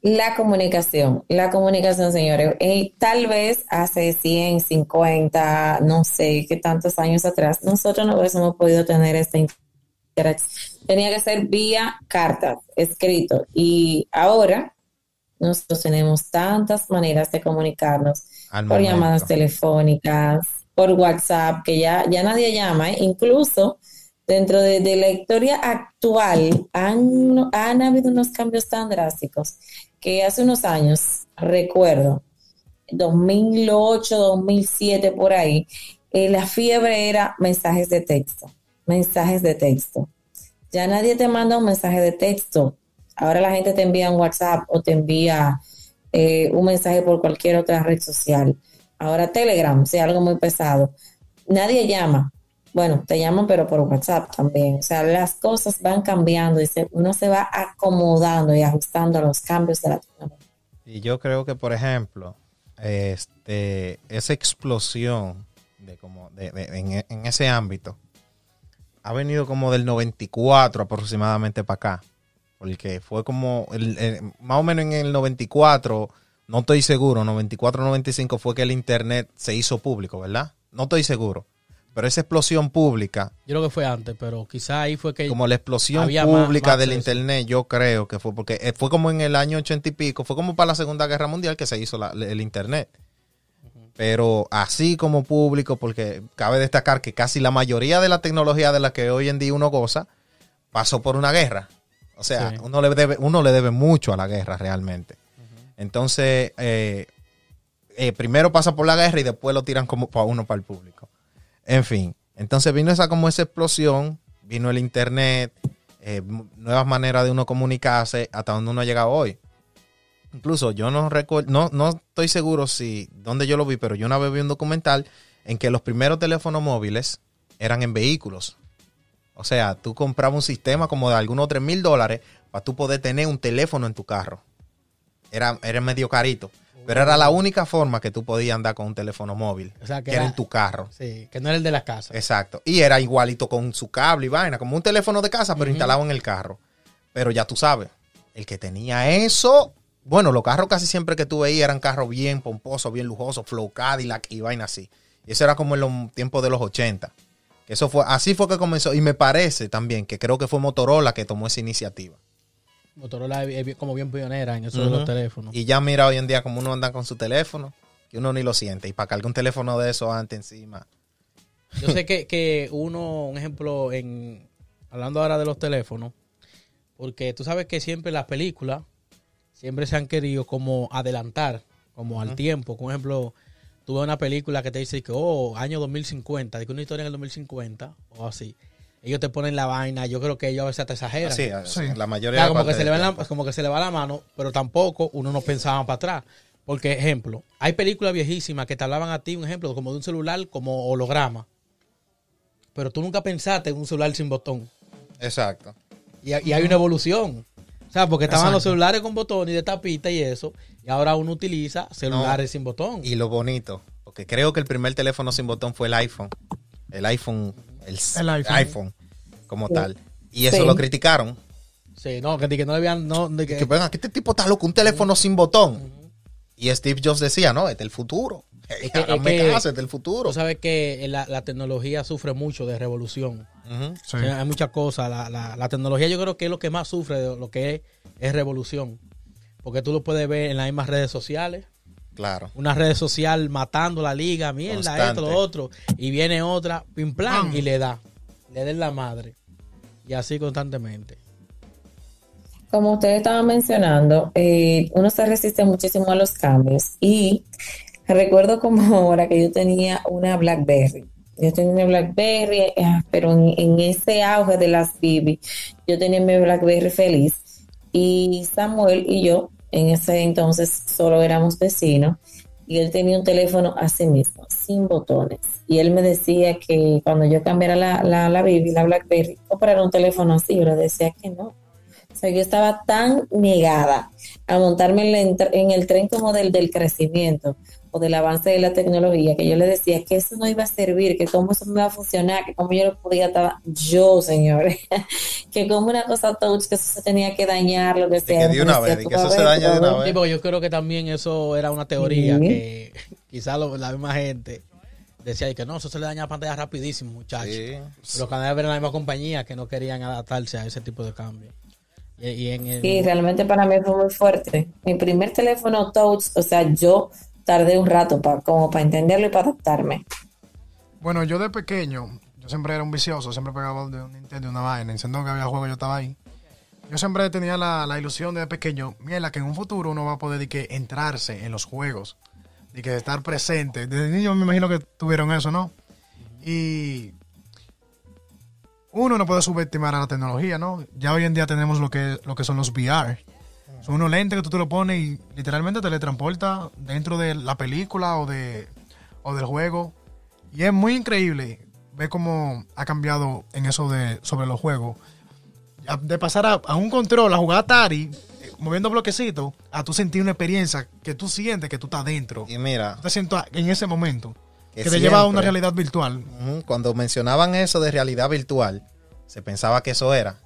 Speaker 3: La comunicación, la comunicación, señores. Eh, tal vez hace 100, 50, no sé qué tantos años atrás, nosotros no hubiésemos podido tener esta interacción. Tenía que ser vía carta, escrito. Y ahora nosotros tenemos tantas maneras de comunicarnos por llamadas telefónicas, por WhatsApp, que ya, ya nadie llama, ¿eh? incluso dentro de, la historia actual han, habido unos cambios tan drásticos que hace unos años, recuerdo, 2008, 2007, por ahí, eh, la fiebre era mensajes de texto, mensajes de texto. Ya nadie te manda un mensaje de texto. Ahora la gente te envía un WhatsApp o te envía eh, un mensaje por cualquier otra red social. Ahora Telegram, sea algo muy pesado. Nadie llama. Bueno, te llaman, pero por WhatsApp también. O sea, las cosas van cambiando y uno se va acomodando y ajustando a los cambios de la tecnología.
Speaker 1: Y yo creo que, por ejemplo, este, esa explosión de como de, en, en, ese ámbito ha venido como del 94 aproximadamente para acá. Porque fue como, el, más o menos en el 94, no estoy seguro, 94-95 fue que el Internet se hizo público, ¿verdad? No estoy seguro. Pero esa explosión pública.
Speaker 2: Yo creo que fue antes, pero quizá ahí fue que.
Speaker 1: Como la explosión pública del Internet, yo creo que fue porque eh, fue como en el año ochenta y pico, fue como para la Segunda Guerra Mundial que se hizo el Internet. Pero así como público, porque cabe destacar que casi la mayoría de la tecnología de la que hoy en día uno goza pasó por una guerra. O sea, uno, le debe, uno le debe mucho a la guerra realmente. Entonces, eh, eh, primero pasa por la guerra y después lo tiran como para uno para el público. En fin, entonces vino esa como esa explosión, vino el internet, eh, nuevas maneras de uno comunicarse hasta donde uno ha llegado hoy. Incluso yo no recuerdo, no, no estoy seguro si dónde yo lo vi, pero yo una vez vi un documental en que los primeros teléfonos móviles eran en vehículos. O sea, tú comprabas un sistema como de algunos 3 mil dólares para tú poder tener un teléfono en tu carro. Era, era medio carito. Pero era la única forma que tú podías andar con un teléfono móvil. O sea, que, era, en tu carro.
Speaker 2: Sí, que no era el de la casa.
Speaker 1: Exacto. Y era igualito con su cable y vaina, como un teléfono de casa, pero instalado en el carro. Pero ya tú sabes, el que tenía eso, bueno, los carros casi siempre que tú veías eran carros bien pomposos, bien lujosos, Flow Cadillac y vaina así. Y eso era como en los tiempos de los 80. Eso fue, así fue que comenzó. Y me parece también que creo que fue Motorola que tomó esa iniciativa.
Speaker 2: Motorola es como bien pionera en eso de los teléfonos.
Speaker 1: Y ya mira hoy en día como uno anda con su teléfono, que uno ni lo siente. Y para cargar un teléfono de eso antes encima.
Speaker 2: Yo sé que, que uno, un ejemplo, en hablando ahora de los teléfonos, porque tú sabes que siempre las películas siempre se han querido como adelantar, como al tiempo. Por ejemplo, tuve una película que te dice que, oh, año 2050, de que una historia en el 2050, o así. Ellos te ponen la vaina, yo creo que ellos a veces te exageran.
Speaker 1: Sí, sí. la mayoría
Speaker 2: como, que se le va la, como que se le va la mano, pero tampoco uno no pensaba para atrás. Porque, ejemplo, hay películas viejísimas que te hablaban a ti, un ejemplo, como de un celular como holograma. Pero tú nunca pensaste en un celular sin botón.
Speaker 1: Exacto.
Speaker 2: Y, hay una evolución. O sea, porque estaban los celulares con botón y de tapita y eso. Y ahora uno utiliza celulares sin botón.
Speaker 1: Y lo bonito, porque creo que el primer teléfono sin botón fue el iPhone. El iPhone, el, iPhone. como tal. Y eso lo criticaron.
Speaker 2: Sí, no, que, no debían. No,
Speaker 1: que, que, venga, que este tipo está loco, un teléfono sin botón. Y Steve Jobs decía, no, este es el futuro. Es que, es este el futuro.
Speaker 2: Tú sabes que la, tecnología sufre mucho de revolución. hay muchas cosas. La, la, tecnología yo creo que es lo que más sufre de lo que es, es revolución. Porque tú lo puedes ver en las mismas redes sociales.
Speaker 1: Claro.
Speaker 2: Una red social matando la liga, mierda, esto, lo otro. Y viene otra, pim plan, y le da. Le da la madre. Y así constantemente.
Speaker 3: Como ustedes estaban mencionando, eh, uno se resiste muchísimo a los cambios. Y recuerdo como ahora que yo tenía una Blackberry. Yo tenía una Blackberry, eh, pero en, en, ese auge de las BB, yo tenía mi Blackberry feliz. Y Samuel y yo en ese entonces solo éramos vecinos y él tenía un teléfono a sí mismo, sin botones. Y él me decía que cuando yo cambiara la, la, la Bibi, la Blackberry, comprar un teléfono así, yo le decía que no. O sea, yo estaba tan negada a montarme en, el tren como del, del crecimiento, o del avance de la tecnología, que yo le decía que eso no iba a servir, que cómo eso me iba a funcionar, que cómo yo lo podía estar yo, señores, que como una cosa touch, que eso se tenía que dañar, lo que sea.
Speaker 1: que de una vez, que eso se daña de una vez.
Speaker 2: Sí, porque yo creo que también eso era una teoría
Speaker 3: Sí.
Speaker 2: que quizás la misma gente decía que no, eso se le daña la pantalla rapidísimo, muchachos.
Speaker 1: Sí.
Speaker 2: Pero cada vez era la misma compañía que no querían adaptarse a ese tipo de cambio. Y, y en el,
Speaker 3: Sí, realmente para mí fue muy fuerte. Mi primer teléfono touch, o sea, yo tardé un rato para como para entenderlo y para adaptarme.
Speaker 4: Bueno, yo de pequeño, yo siempre era un vicioso, siempre pegaba de un Nintendo una vaina. Encendó que había juego, yo estaba ahí. Yo siempre tenía la, la ilusión de pequeño, mira, que en un futuro uno va a poder de que entrarse en los juegos, de que estar presente. Desde niño me imagino que tuvieron eso, ¿no? Y uno no puede subestimar a la tecnología, ¿no? Ya hoy en día tenemos lo que, lo que son los VR. Son unos lentes que tú te lo pones y literalmente te teletransporta dentro de la película o, de, o del juego. Y es muy increíble ver cómo ha cambiado en eso de sobre los juegos. De pasar a, a un control, a jugar Atari, eh, moviendo bloquecitos, a tú sentir una experiencia que tú sientes que tú estás dentro.
Speaker 1: Y mira,
Speaker 4: Tú te sientes en ese momento.
Speaker 1: Que
Speaker 4: Que, te lleva a una realidad virtual.
Speaker 1: Cuando mencionaban eso de realidad virtual, se pensaba que eso era.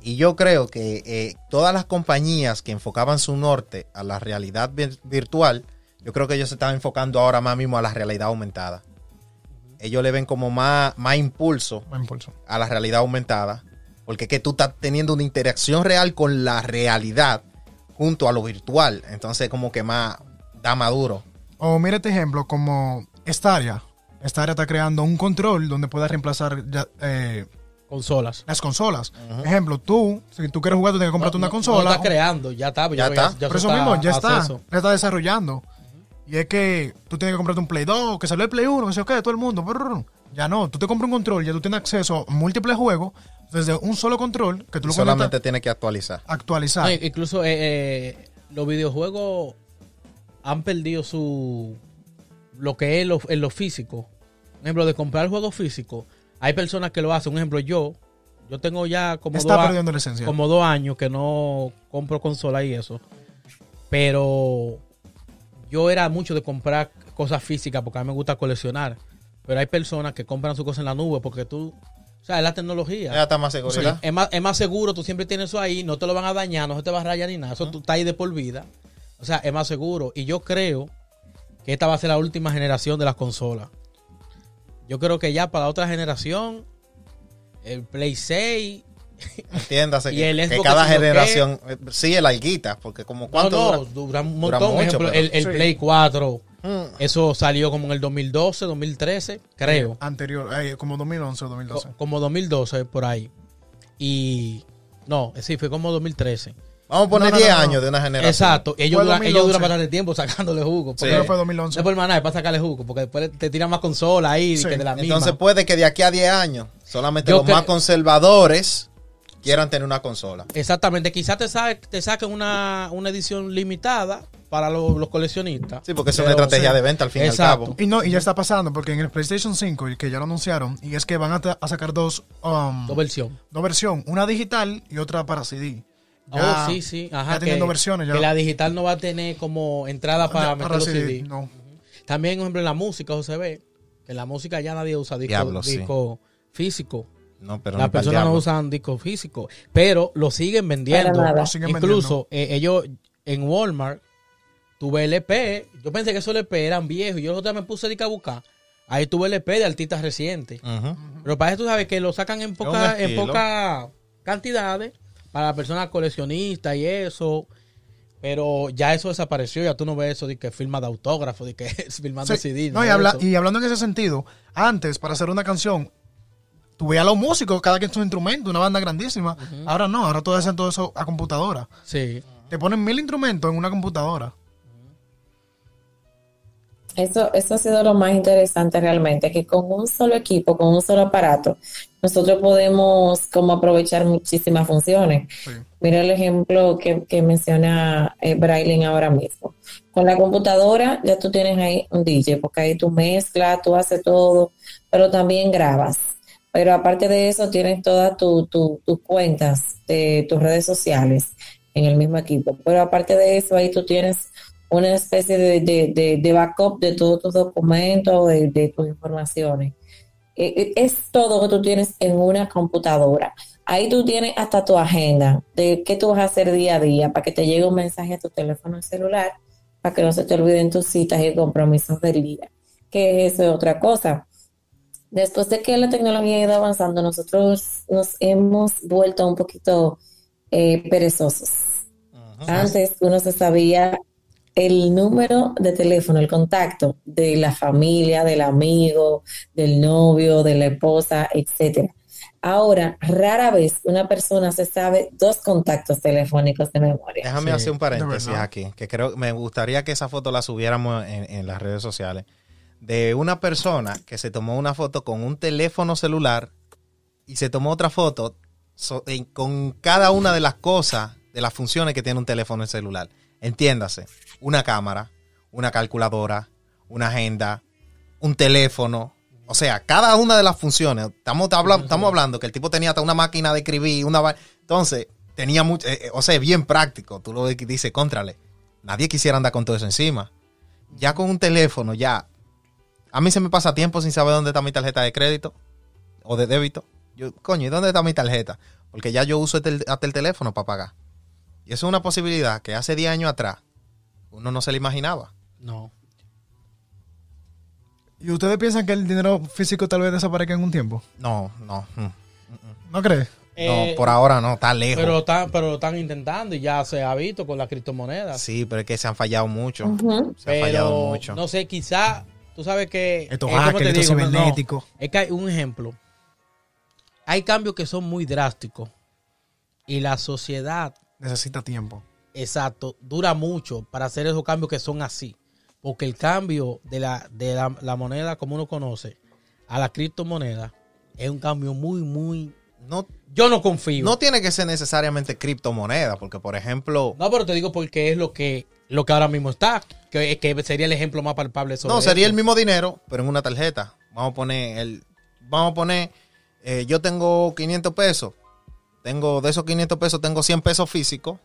Speaker 1: Y yo creo que eh, todas las compañías que enfocaban su norte a la realidad vir- virtual, yo creo que ellos se están enfocando ahora más mismo a la realidad aumentada. Ellos le ven como más, más impulso a la realidad aumentada, porque es que tú estás teniendo una interacción real con la realidad junto a lo virtual. Entonces como que más da maduro.
Speaker 4: O mira este ejemplo como Stadia. Stadia está creando un control donde puedas reemplazar ya, eh,
Speaker 2: consolas.
Speaker 4: las consolas. Ejemplo, tú, si tú quieres jugar, tú tienes que comprarte
Speaker 2: No,
Speaker 4: una consola.
Speaker 2: No está creando, ya está.
Speaker 1: Ya está.
Speaker 4: Por eso mismo, ya está.
Speaker 2: acceso.
Speaker 4: Ya está desarrollando. Y es que tú tienes que comprarte un Play 2, que salió el Play 1, que yo qué, todo el mundo. brr. Ya no, tú te compras un control, ya tú tienes acceso a múltiples juegos desde un solo control que tú
Speaker 1: Y
Speaker 4: lo
Speaker 1: solamente
Speaker 4: conectas,
Speaker 1: tiene que actualizar.
Speaker 4: actualizar.
Speaker 2: No, incluso eh, eh, los videojuegos han perdido su lo que es lo, en lo físico. Por ejemplo, de comprar juegos físicos. Hay personas que lo hacen. Un ejemplo, yo. Yo tengo ya como,
Speaker 4: Está
Speaker 2: dos, a-
Speaker 4: perdiendo la esencia.
Speaker 2: como dos años que no compro consola y eso. Pero yo era mucho de comprar cosas físicas porque a mí me gusta coleccionar. Pero hay personas que compran su cosa en la nube porque tú... O sea, es la tecnología.
Speaker 1: Ya está más.
Speaker 2: Es más, es más seguro, tú siempre tienes eso ahí, no te lo van a dañar, no se te va a rayar ni nada, eso tú está ahí de por vida. O sea, es más seguro. Y yo creo que esta va a ser la última generación de las consolas. Yo creo que ya para la otra generación, el Play 6,
Speaker 1: Entiéndase
Speaker 2: Y
Speaker 1: que,
Speaker 2: el
Speaker 1: que cada
Speaker 2: que
Speaker 1: generación eh, sigue larguita, porque como
Speaker 2: no,
Speaker 1: cuánto
Speaker 2: no,
Speaker 1: dura?
Speaker 2: dura un
Speaker 1: Dura
Speaker 2: montón.
Speaker 1: mucho,
Speaker 2: ejemplo,
Speaker 1: pero-
Speaker 2: el, el
Speaker 4: Sí.
Speaker 2: Play 4,
Speaker 1: Mm.
Speaker 2: eso salió como en el 2012, 2013, creo.
Speaker 4: Anterior, eh, como 2011 o 2012.
Speaker 2: Co- como 2012 por ahí. Y no, sí, fue como 2013.
Speaker 1: Vamos a poner
Speaker 4: No, no,
Speaker 1: 10
Speaker 4: no, no.
Speaker 1: años de una generación.
Speaker 2: Exacto, ellos duran,
Speaker 4: 2011.
Speaker 2: ellos duran bastante tiempo sacándole jugo.
Speaker 1: Sí.
Speaker 2: Porque
Speaker 4: que fue 2011.
Speaker 2: No por maná, es para sacarle jugo, porque después te tiran más consolas ahí
Speaker 4: Sí.
Speaker 2: que de la misma.
Speaker 1: Entonces puede que de aquí a 10 años solamente
Speaker 2: Yo
Speaker 1: los más conservadores quieran tener una consola.
Speaker 2: Exactamente, quizás te, sa- te saquen una, una edición limitada para los, los coleccionistas.
Speaker 1: Sí, porque es una estrategia
Speaker 2: sí.
Speaker 1: de venta al fin
Speaker 2: Exacto.
Speaker 1: y al cabo.
Speaker 4: Y no, y ya está pasando, porque en el PlayStation 5, y que ya lo anunciaron, y es que van a, a sacar dos, um,
Speaker 2: Dos versiones.
Speaker 4: dos versiones, una digital y otra para CD.
Speaker 2: Oh, sí, sí. Ajá,
Speaker 4: ya teniendo
Speaker 2: que,
Speaker 4: versiones. Ya,
Speaker 2: que la digital no va a tener como entrada para
Speaker 4: ya
Speaker 2: meter los
Speaker 4: CD,
Speaker 2: CD.
Speaker 4: No.
Speaker 2: También, por ejemplo, en la música, José ve, que en la música ya nadie usa disco,
Speaker 1: Diablo, sí.
Speaker 2: disco físico.
Speaker 1: No, pero
Speaker 2: Las personas no usan disco físico, pero lo siguen vendiendo.
Speaker 4: Lo siguen
Speaker 2: Incluso eh, ellos en Walmart, tuve LP. Yo pensé que esos LP eran viejos. Yo otra me puse a buscar. Ahí tuve LP de artistas recientes.
Speaker 1: Ujú.
Speaker 2: Pero para eso tú sabes que lo sacan en poca, en
Speaker 1: estilo.
Speaker 2: poca cantidades para personas coleccionistas y eso. Pero ya eso desapareció. Ya tú no ves eso de que firma de autógrafo, de que firmando
Speaker 4: Sí.
Speaker 2: CD.
Speaker 4: No, y, habla- y hablando en ese sentido, antes, para hacer una canción, tú veías a los músicos, cada quien su instrumento, una banda grandísima. Ahora no, ahora todos hacen todo eso a computadora.
Speaker 2: Sí.
Speaker 4: Te ponen mil instrumentos en una computadora.
Speaker 3: Eso, eso ha sido lo más interesante realmente, que con un solo equipo, con un solo aparato, nosotros podemos como aprovechar muchísimas funciones.
Speaker 4: Sí.
Speaker 3: Mira el ejemplo que, que menciona eh, ahora mismo. Con la computadora ya tú tienes ahí un DJ, porque ahí tú mezclas, tú haces todo, pero también grabas. Pero aparte de eso, tienes todas tu- tu- tus cuentas de tus redes sociales en el mismo equipo. Pero aparte de eso, ahí tú tienes una especie de, de, de, de backup de todos tus documentos, de, de tus informaciones. Eh, eh, Es todo que tú tienes en una computadora. Ahí tú tienes hasta tu agenda de qué tú vas a hacer día a día para que te llegue un mensaje a tu teléfono celular, para que no se te olviden tus citas y compromisos del día. Que eso es otra cosa. Después de que la tecnología ha ido avanzando, nosotros nos hemos vuelto un poquito eh, perezosos. Antes uno se sabía el número de teléfono, el contacto de la familia, del amigo, del novio, de la esposa, etcétera. Ahora, rara vez una persona se sabe dos contactos telefónicos de memoria.
Speaker 1: Déjame
Speaker 2: Sí,
Speaker 1: hacer un paréntesis aquí, que creo me gustaría que esa foto la subiéramos en, en las redes sociales. De una persona que se tomó una foto con un teléfono celular y se tomó otra foto so- en- con cada una de las cosas, de las funciones que tiene un teléfono celular. Entiéndase, una cámara, una calculadora, una agenda, un teléfono. O sea, cada una de las funciones. Estamos, habla- estamos hablando que el tipo tenía hasta una máquina de escribir, una... Entonces, tenía mucho... eh, eh, o sea, bien práctico. Tú lo ves que dice, contrale. Nadie quisiera andar con todo eso encima. Ya con un teléfono, ya... A mí se me pasa tiempo sin saber dónde está mi tarjeta de crédito o de débito. Yo, coño, ¿y dónde está mi tarjeta? Porque ya yo uso el, hasta el teléfono para pagar. Y eso es una posibilidad que hace 10 años atrás uno no se le imaginaba.
Speaker 2: No.
Speaker 4: ¿Y ustedes piensan que el dinero físico tal vez desaparezca en un tiempo?
Speaker 1: No, no. mm.
Speaker 4: ¿No crees?
Speaker 2: Eh,
Speaker 1: no, por ahora no, está lejos.
Speaker 2: Pero, están, pero lo están intentando y ya se ha visto con las criptomonedas.
Speaker 1: Sí, pero es que se han fallado mucho. Se han fallado mucho.
Speaker 2: no sé, quizá tú sabes que
Speaker 4: Esto
Speaker 2: es como
Speaker 4: hacker,
Speaker 2: te
Speaker 4: esto
Speaker 2: digo, no, es que hay un ejemplo. Hay cambios que son muy drásticos y la sociedad,
Speaker 4: Necesita tiempo.
Speaker 2: exacto, dura mucho para hacer esos cambios que son así. Porque el cambio de la, de la, la moneda como uno conoce a la criptomoneda es un cambio muy, muy...
Speaker 1: No,
Speaker 2: Yo no confío.
Speaker 1: no tiene que ser necesariamente criptomoneda, porque por ejemplo,
Speaker 2: No, pero te digo porque es lo que, lo que ahora mismo está. Que, que sería el ejemplo más palpable sobre
Speaker 1: no, sería el mismo dinero, pero en una tarjeta. Vamos a poner el, vamos a poner, eh, yo tengo 500 pesos, tengo de esos 500 pesos tengo 100 pesos físicos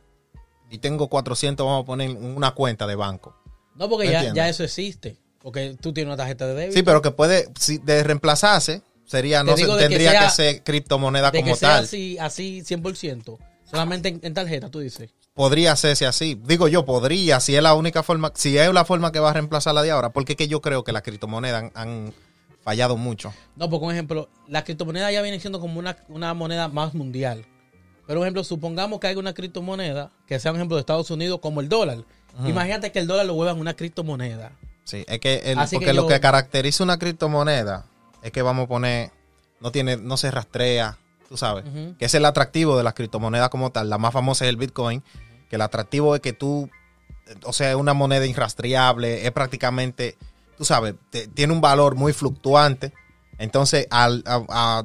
Speaker 1: y tengo 400, vamos a poner en una cuenta de banco.
Speaker 2: No, porque
Speaker 1: ¿Me
Speaker 2: ya, ya eso existe. Porque tú tienes una tarjeta de débito.
Speaker 1: Sí, pero que puede, si de reemplazarse, sería, no se-
Speaker 2: que
Speaker 1: tendría que,
Speaker 2: sea-
Speaker 1: ser criptomoneda
Speaker 2: de
Speaker 1: como
Speaker 2: que sea
Speaker 1: tal.
Speaker 2: así, así 100%. Solamente en, en tarjeta, tú dices.
Speaker 1: podría hacerse así. Digo yo, podría, si es la única forma, si es la forma que va a reemplazar la de ahora, porque es que yo creo que las criptomonedas han, han fallado mucho.
Speaker 2: No, por ejemplo, la criptomoneda ya viene siendo como una, una moneda más mundial. Pero, por ejemplo, supongamos que hay una criptomoneda que sea un ejemplo de Estados Unidos como el dólar. Imagínate que el dólar lo vuelvan una criptomoneda.
Speaker 1: Sí, es que, el- porque
Speaker 2: que
Speaker 1: lo que caracteriza una criptomoneda es que vamos a poner, no tiene, no se rastrea, tú sabes,
Speaker 2: Ujú.
Speaker 1: que es el atractivo de las criptomonedas como tal. La más famosa es el Bitcoin, que el atractivo es que tú, eh, o sea, es una moneda irrastreable, es prácticamente, tú sabes, te- tiene un valor muy fluctuante. Entonces, al, a, a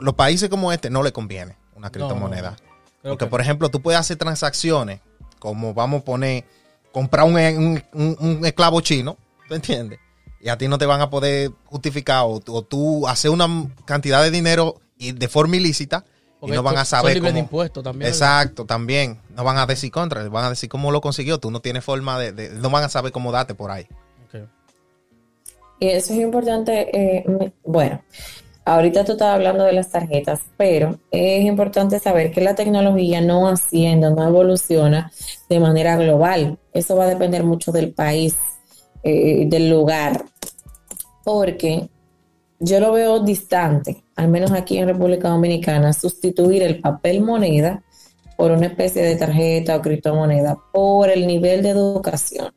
Speaker 1: los países como este no le conviene una criptomoneda. Porque,
Speaker 2: que
Speaker 1: por ejemplo, tú puedes hacer transacciones como vamos a poner, comprar un, un- un- un esclavo chino, ¿tú entiendes? Y a ti no te van a poder justificar o, tú- o tú hacer una cantidad de dinero y de forma ilícita
Speaker 2: porque
Speaker 1: y no van a
Speaker 2: son
Speaker 1: saber
Speaker 2: de
Speaker 1: cómo.
Speaker 2: impuestos también.
Speaker 1: Exacto, también. No van a decir contra, van a decir cómo lo consiguió. Tú no tienes forma de, de- no van a saber cómo date por ahí.
Speaker 3: Y eso es importante. eh, bueno, ahorita tú estabas hablando de las tarjetas, pero es importante saber que la tecnología no asciende, no evoluciona de manera global. Eso va a depender mucho del país, eh, del lugar, porque yo lo veo distante, al menos aquí en República Dominicana, sustituir el papel moneda por una especie de tarjeta o criptomoneda por el nivel de educación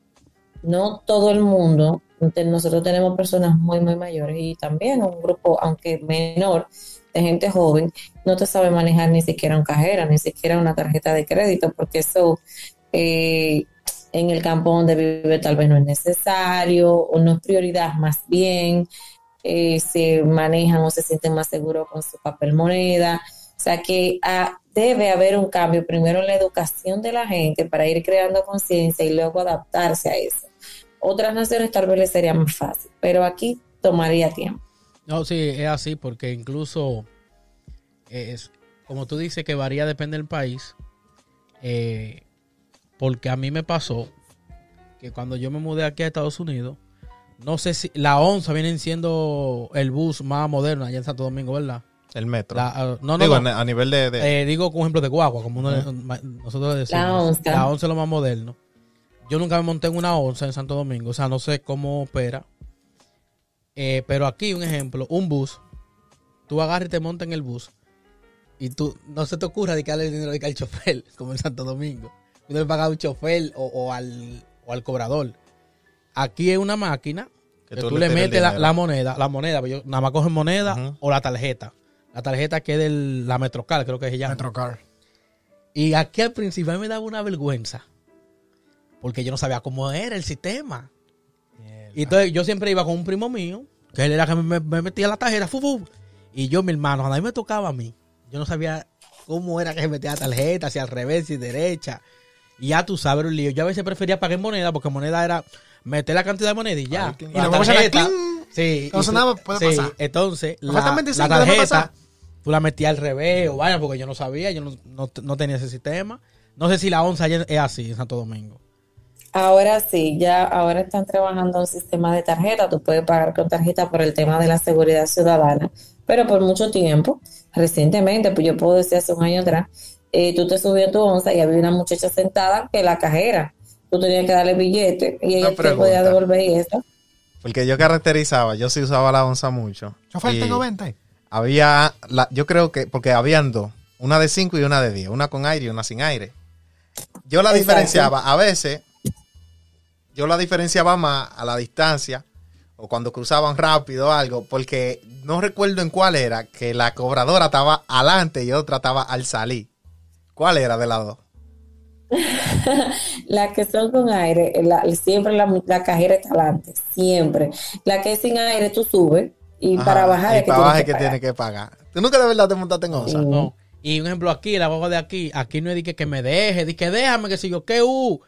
Speaker 3: no todo el mundo, nosotros tenemos personas muy, muy mayores y también un grupo, aunque menor, de gente joven, no te sabe manejar ni siquiera un cajera, ni siquiera una tarjeta de crédito, porque eso eh, en el campo donde vive tal vez no es necesario o no es prioridad, más bien eh, se manejan o se sienten más seguros con su papel moneda. O sea que ah, debe haber un cambio primero en la educación de la gente para ir creando conciencia y luego adaptarse a eso. Otras naciones tal vez les sería más fácil, pero aquí tomaría tiempo.
Speaker 2: No, sí, es así, porque incluso, es, como tú dices que varía, depende del país, eh, porque a mí me pasó que cuando yo me mudé aquí a Estados Unidos, no sé si la onza viene siendo el bus más moderno allá en Santo Domingo, ¿verdad?
Speaker 1: El metro.
Speaker 2: La, ah, no, no,
Speaker 1: Digo,
Speaker 2: no.
Speaker 1: a nivel de... de-
Speaker 2: Eh, digo, como ejemplo de guagua, como uno ma- nosotros le decimos.
Speaker 3: La onza.
Speaker 2: La onza es lo más moderno. Yo nunca me monté en una onza en Santo Domingo, o sea, no sé cómo opera. Eh, pero aquí, un ejemplo, un bus, tú agarras y te montas en el bus y tú no se te ocurra dedicarle el dinero de al chofer, como en Santo Domingo. Tú debes pagar a un chofer o, o al, o al cobrador. Aquí es una máquina que, tú, le metes la, moneda, la moneda, pues yo nada más cogen moneda o la tarjeta. La tarjeta que es de la Metrocar, creo que se llama.
Speaker 4: Metrocar.
Speaker 2: Y aquí al principio a mí me daba una vergüenza. Porque yo no sabía cómo era el sistema. Y entonces yo siempre iba con un primo mío, que él era que me, me metía la tarjeta, fu, fu. y yo, mi hermano, cuando a mí me tocaba a mí, yo no sabía cómo era que se metía la tarjeta, si al revés, si derecha. Y ya tú sabes, un lío. Yo a veces prefería pagar en moneda, porque moneda era meter la cantidad de moneda y ya.
Speaker 1: Ay,
Speaker 2: Y la tarjeta, sí,
Speaker 4: No
Speaker 2: tú-
Speaker 4: puede
Speaker 2: sí,
Speaker 4: pasar.
Speaker 2: entonces, la,
Speaker 4: faltan 25,
Speaker 2: la tarjeta, tú la metías al revés o vaya, porque yo no sabía, yo no, no, no tenía ese sistema. No sé si la onza es así en Santo Domingo.
Speaker 3: Ahora sí, ya ahora están trabajando un sistema de tarjeta. Tú puedes pagar con tarjeta por el tema de la seguridad ciudadana, pero por mucho tiempo, recientemente, pues yo puedo decir hace un año atrás, eh, tú te subías a tu onza y había una muchacha sentada que la cajera, tú tenías que darle billete y ella te podía devolver y eso.
Speaker 1: Porque yo caracterizaba, yo sí usaba la onza mucho.
Speaker 4: Chofer,
Speaker 1: Y
Speaker 4: tengo 20.
Speaker 1: Había, la, yo creo que, porque habían dos, una de 5 y una de 10, una con aire y una sin aire. Yo la
Speaker 3: Exacto.
Speaker 1: diferenciaba, a veces, yo la diferenciaba más a la distancia o cuando cruzaban rápido o algo, porque no recuerdo en cuál era, que la cobradora estaba adelante y otra estaba al salir. ¿Cuál era de las dos?
Speaker 3: Las que son con aire, la- siempre la, la cajera está adelante, siempre. La que es sin aire, tú subes y
Speaker 1: Ajá,
Speaker 3: para bajar
Speaker 1: y
Speaker 3: es que
Speaker 1: para
Speaker 3: tienes
Speaker 1: bajar
Speaker 3: que
Speaker 1: es que
Speaker 3: pagar.
Speaker 1: tiene que pagar. ¿Tú nunca de verdad te montaste en onza?
Speaker 3: Sí.
Speaker 2: No. Y un ejemplo aquí, la guagua de aquí, aquí no es de que, que me deje, de que déjame, que si yo, que uh.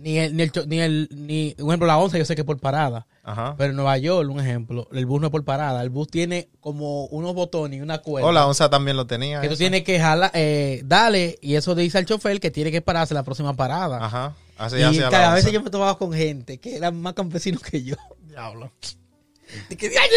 Speaker 2: Ni el, ni el, ni el, ni, un ejemplo, la onza yo sé que es por parada.
Speaker 1: Ajá.
Speaker 2: Pero en Nueva York, un ejemplo, el bus no es por parada. El bus tiene como unos botones y una cuerda.
Speaker 1: O la onza también lo tenía.
Speaker 2: que tú
Speaker 1: esa.
Speaker 2: tienes que jalar, eh, dale, y eso dice al chofer que tiene que pararse la próxima parada.
Speaker 1: Ajá. Así
Speaker 2: y
Speaker 1: la
Speaker 2: cada vez yo me tomaba con gente que eran más campesinos que yo.
Speaker 4: Diablo.
Speaker 2: De que, "Ay,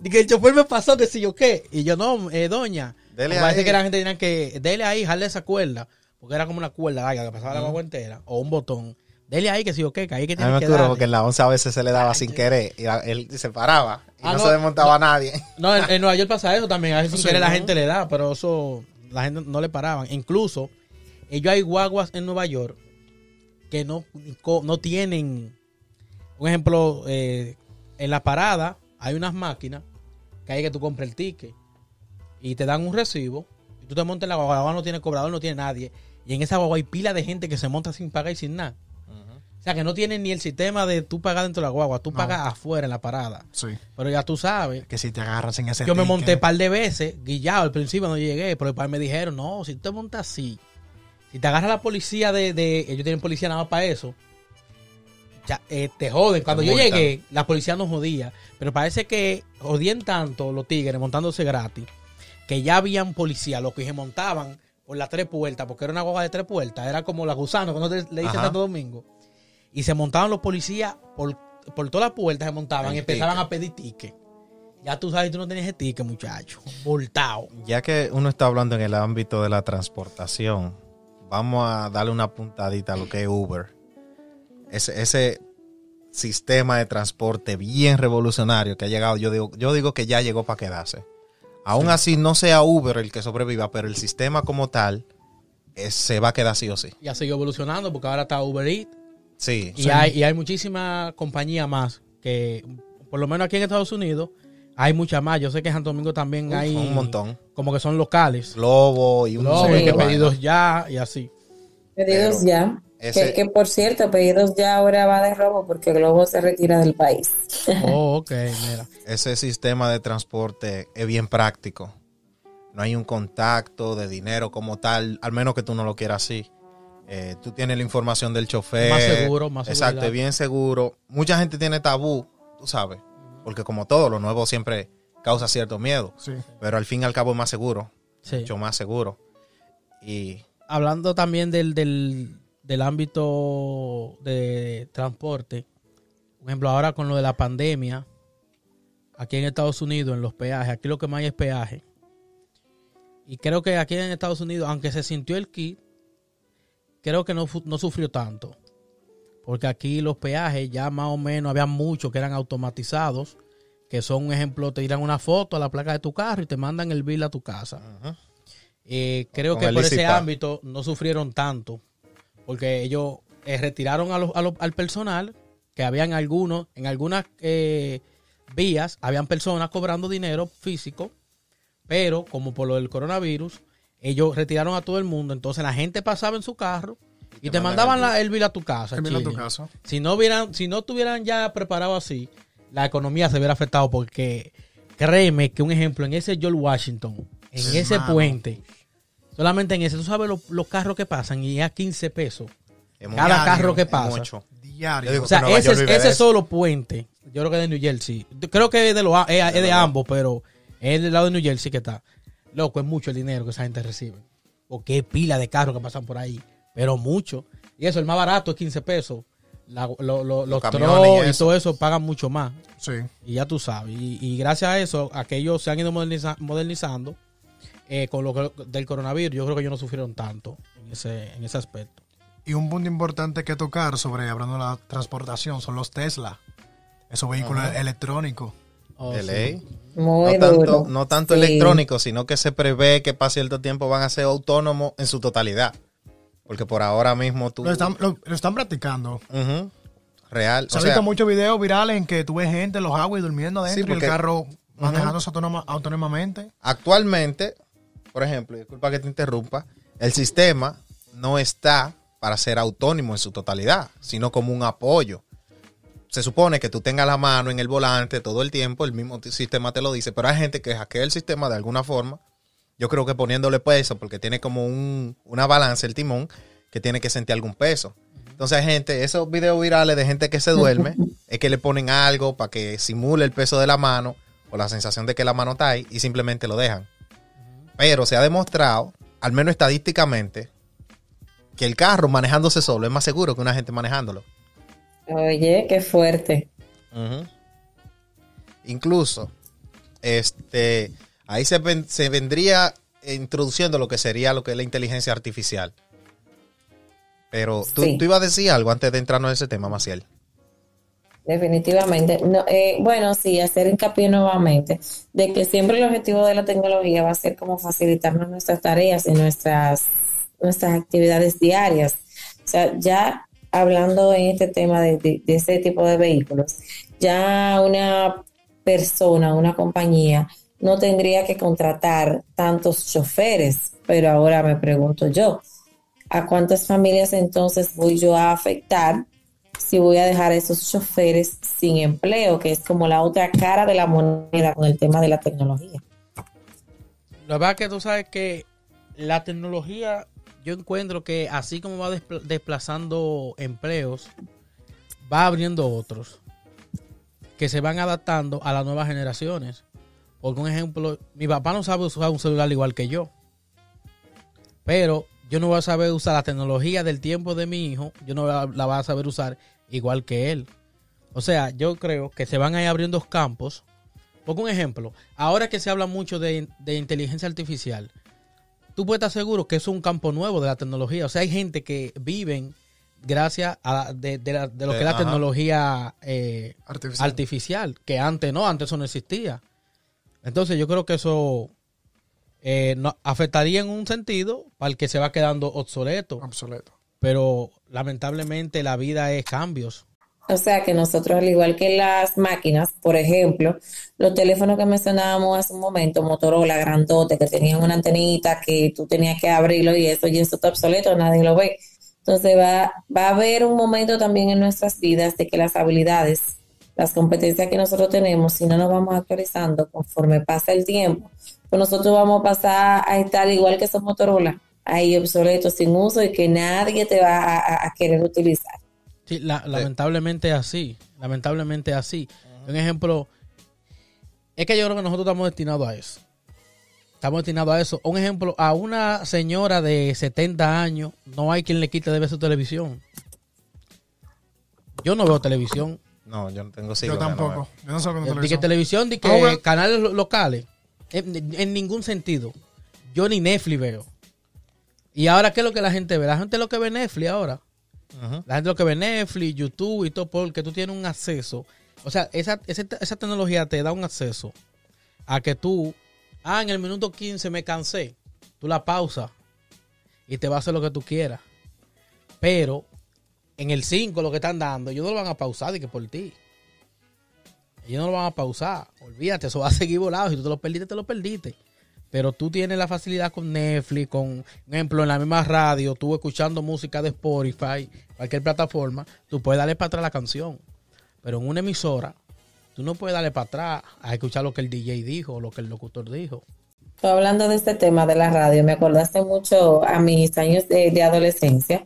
Speaker 2: de que el chofer me pasó, que si yo qué. Y yo, no, eh, doña.
Speaker 1: Dele
Speaker 2: parece
Speaker 1: ahí.
Speaker 2: que la gente tenía que, dele ahí, jale esa cuerda. Porque era como una cuerda larga que pasaba la guagua entera. O un botón. Dele ahí, que yo qué, que ahí que
Speaker 1: A mí
Speaker 2: tiene
Speaker 1: me
Speaker 2: que darle.
Speaker 1: porque en la onza a veces se le daba sin querer y la- él se paraba y
Speaker 2: Ah,
Speaker 1: no,
Speaker 2: no,
Speaker 1: se desmontaba a nadie.
Speaker 2: No, en, en Nueva York pasa eso también. A veces sin
Speaker 4: Sí,
Speaker 2: querer la
Speaker 4: ¿no?
Speaker 2: gente le da, pero eso la gente no le paraban. Incluso, ellos hay guaguas en Nueva York que no, co- no tienen. Un ejemplo, eh, en la parada hay unas máquinas que hay que tú compras el ticket y te dan un recibo. Y tú te montas en la guagua, la guagua no tiene cobrador, no tiene nadie. Y en esa guagua hay pila de gente que se monta sin pagar y sin nada. O sea, que no tienen ni el sistema de tú pagar dentro de la guagua, tú
Speaker 4: No.
Speaker 2: pagas afuera en la parada.
Speaker 4: Sí.
Speaker 2: Pero ya tú sabes.
Speaker 4: Que si te agarras en ese
Speaker 2: Yo me monté un par de veces, guillado, al principio no llegué, pero después me dijeron, no, si tú te montas así, si te agarra la policía de, de ellos tienen policía nada más para eso, ya, eh, te joden. Cuando yo
Speaker 1: multan.
Speaker 2: llegué, la policía no jodía, pero parece que jodían tanto los tigres montándose gratis, que ya habían policía, los que se montaban por las tres puertas, porque era una guagua de tres puertas, era como la gusano, te- le dicen. Santo Domingo, y se montaban los policías por, por todas las puertas, se montaban
Speaker 1: El
Speaker 2: y empezaban
Speaker 1: ticket.
Speaker 2: a pedir ticket. Ya tú sabes, tú no tenías ese ticket, muchacho. Voltado.
Speaker 1: Ya que uno está hablando en el ámbito de la transportación, vamos a darle una puntadita a lo que es Uber. Ese, ese sistema de transporte bien revolucionario que ha llegado, yo digo, yo digo que ya llegó para quedarse. Aún así no sea Uber el que sobreviva, pero el sistema como tal eh, se va a quedar sí o sí.
Speaker 2: Ya siguió evolucionando porque ahora está Uber Eats.
Speaker 1: Sí.
Speaker 2: Y, hay, y hay muchísimas compañías más que, por lo menos aquí en Estados Unidos, hay muchas más. Yo sé que en Santo Domingo también
Speaker 1: Uf,
Speaker 2: hay
Speaker 1: un montón.
Speaker 2: como que son locales.
Speaker 1: Globo y un
Speaker 3: Sí.
Speaker 2: que
Speaker 1: de
Speaker 2: pedidos ya y así.
Speaker 3: Pedidos
Speaker 1: Pero
Speaker 3: ya.
Speaker 1: ese-
Speaker 3: Que, que por cierto, pedidos ya ahora va de robo porque Globo se retira del país.
Speaker 2: Oh, ok, mira.
Speaker 1: ese sistema de transporte es bien práctico. No hay un contacto de dinero como tal, al menos que tú no lo quieras así. Eh, tú tienes la información del chofer.
Speaker 2: Más seguro, más
Speaker 1: Exacto,
Speaker 2: seguridad.
Speaker 1: es bien seguro. Mucha gente tiene tabú, tú sabes, porque como todo, lo nuevo siempre causa cierto miedo,
Speaker 4: Sí.
Speaker 1: pero al fin y al cabo es más seguro,
Speaker 2: Sí.
Speaker 1: mucho más seguro. Y
Speaker 2: Hablando también del, del, del ámbito de transporte, por ejemplo, ahora con lo de la pandemia, aquí en Estados Unidos, en los peajes, aquí lo que más hay es peaje. Y creo que aquí en Estados Unidos, aunque se sintió el kit, creo que no, no sufrió tanto. Porque aquí los peajes ya más o menos había muchos que eran automatizados, que son un ejemplo, te dirán una foto a la placa de tu carro y te mandan el bill a tu casa.
Speaker 1: Ujú.
Speaker 2: Eh, creo
Speaker 1: Con
Speaker 2: que por ese ámbito no sufrieron tanto, porque ellos eh, retiraron a los- a los- al personal, que habían algunos, en algunas eh, vías, habían personas cobrando dinero físico, pero como por lo del coronavirus, ellos retiraron a todo el mundo, entonces la gente pasaba en su carro y, te, mandaban la- el bill a tu casa.
Speaker 4: Termina tu
Speaker 2: chiño.
Speaker 4: caso.
Speaker 2: Si no hubieran, si no estuvieran ya preparado así, la economía se hubiera afectado porque créeme que un ejemplo en ese George Washington, en ese puente, solamente en ese, tú sabes los, los carros que pasan y es a 15 pesos.
Speaker 1: Es
Speaker 2: Cada carro que
Speaker 1: es
Speaker 2: pasa.
Speaker 1: mucho.
Speaker 4: Diario.
Speaker 2: O sea, ese,
Speaker 1: York
Speaker 2: ese solo puente, yo creo que es de New Jersey. Creo que es de, los, es, es de ambos, pero es del lado de New Jersey que está. Loco, es mucho el dinero que esa gente recibe. Porque es pila de carros que pasan por ahí, pero mucho. Y eso, el más barato es 15 pesos. La- lo- lo- los trucks
Speaker 1: y
Speaker 2: todo eso pagan mucho más.
Speaker 4: Sí.
Speaker 2: Y ya tú sabes. Y, y gracias a eso, a que ellos se han ido moderniza- modernizando eh, con lo que- del coronavirus, yo creo que ellos no sufrieron tanto en ese, en ese aspecto.
Speaker 4: Y un punto importante que tocar sobre, hablando de la transportación, son los Tesla. Esos vehículos electrónicos.
Speaker 2: Oh,
Speaker 1: de
Speaker 2: sí.
Speaker 1: ley.
Speaker 3: Muy
Speaker 1: no
Speaker 3: duro.
Speaker 1: tanto, no tanto
Speaker 3: Sí.
Speaker 1: electrónico, sino que se prevé que para cierto tiempo van a ser autónomos en su totalidad. Porque por ahora mismo tú...
Speaker 4: Lo están, lo, lo están practicando.
Speaker 1: Real.
Speaker 4: Se
Speaker 1: o sea,
Speaker 4: visto muchos videos virales en que tú ves gente en los aguas durmiendo adentro
Speaker 1: Sí,
Speaker 4: y el carro manejándose autónoma- autónomamente.
Speaker 1: actualmente, por ejemplo, disculpa que te interrumpa, el sistema no está para ser autónomo en su totalidad, sino como un apoyo. Se supone que tú tengas la mano en el volante todo el tiempo, el mismo sistema te lo dice, pero hay gente que hackea el sistema de alguna forma. Yo creo que poniéndole peso, porque tiene como un, una balanza el timón que tiene que sentir algún peso. Entonces hay gente, esos videos virales de gente que se duerme, es que le ponen algo para que simule el peso de la mano o la sensación de que la mano está ahí y simplemente lo dejan. Pero se ha demostrado, al menos estadísticamente, que el carro manejándose solo es más seguro que una gente manejándolo.
Speaker 3: Oye, qué fuerte.
Speaker 1: Incluso, este, ahí se, ven- se vendría introduciendo lo que sería lo que es la inteligencia artificial. Pero tú,
Speaker 3: Sí.
Speaker 1: tú ibas a decir algo antes de entrarnos en ese tema, Maciel.
Speaker 3: Definitivamente. No, eh, bueno, sí, hacer hincapié nuevamente de que siempre el objetivo de la tecnología va a ser como facilitarnos nuestras tareas y nuestras, nuestras actividades diarias. O sea, ya hablando en este tema de, de, de ese tipo de vehículos, ya una persona, una compañía, no tendría que contratar tantos choferes, pero ahora me pregunto yo, ¿a cuántas familias entonces voy yo a afectar si voy a dejar a esos choferes sin empleo, que es como la otra cara de la moneda con el tema de la tecnología?
Speaker 2: La verdad que tú sabes que la tecnología, yo encuentro que así como va despl- desplazando empleos, va abriendo otros que se van adaptando a las nuevas generaciones. Por un ejemplo, mi papá no sabe usar un celular igual que yo. Pero yo no voy a saber usar la tecnología del tiempo de mi hijo, yo no la, voy a saber usar igual que él. O sea, yo creo que se van a ir abriendo campos. Pongo un ejemplo. Ahora que se habla mucho de inteligencia artificial, tú puedes estar seguro que eso es un campo nuevo de la tecnología. O sea, hay gente que viven gracias a la- de, de la- de lo que es la
Speaker 1: ajá.
Speaker 2: tecnología eh,
Speaker 4: Artificial.
Speaker 2: artificial, que antes no, antes eso no existía. Entonces yo creo que eso eh, no- afectaría en un sentido para el que se va quedando obsoleto,
Speaker 4: Obsoleto.
Speaker 2: pero lamentablemente la vida es cambios.
Speaker 3: O sea que nosotros, al igual que las máquinas, por ejemplo, los teléfonos que mencionábamos hace un momento, Motorola, grandote, que tenían una antenita que tú tenías que abrirlo y eso, y eso está obsoleto, nadie lo ve. Entonces va, va a haber un momento también en nuestras vidas de que las habilidades, las competencias que nosotros tenemos, si no nos vamos actualizando conforme pasa el tiempo, pues nosotros vamos a pasar a estar igual que esos Motorola, ahí obsoletos, sin uso y que nadie te va a- querer utilizar.
Speaker 2: Sí, la- lamentablemente es así. Lamentablemente es así. Un ejemplo, es que yo creo que nosotros estamos destinados a eso. estamos destinados a eso. Un ejemplo, a una señora de 70 años no hay quien le quite de ver su televisión. Yo no veo televisión.
Speaker 1: No, yo no tengo
Speaker 4: Yo
Speaker 1: siglo.
Speaker 4: tampoco. Yo no sé lo que
Speaker 2: Di
Speaker 4: no
Speaker 2: que televisión, di que
Speaker 4: Ahora-
Speaker 2: canales lo- locales. En, en ningún sentido. Yo ni Netflix veo. Y ahora, ¿qué es lo que la gente ve? La gente lo que ve Netflix ahora. La gente lo que ve Netflix, YouTube y todo, porque tú tienes un acceso. O sea, esa, esa, esa tecnología te da un acceso a que tú, ah, en el minuto 15 me cansé. Tú la pausas y te va a hacer lo que tú quieras. Pero en el 5 lo que están dando, ellos no lo van a pausar de que por ti. Ellos no lo van a pausar. Olvídate, eso va a seguir volado. Si tú te lo perdiste, te lo perdiste. Pero tú tienes la facilidad con Netflix, con, ejemplo, en la misma radio, tú escuchando música de Spotify, cualquier plataforma, tú puedes darle para atrás la canción. Pero en una emisora, tú no puedes darle para atrás a escuchar lo que el DJ dijo o lo que el locutor dijo.
Speaker 3: Tú hablando de este tema de la radio, me acordaste mucho a mis años de, de adolescencia,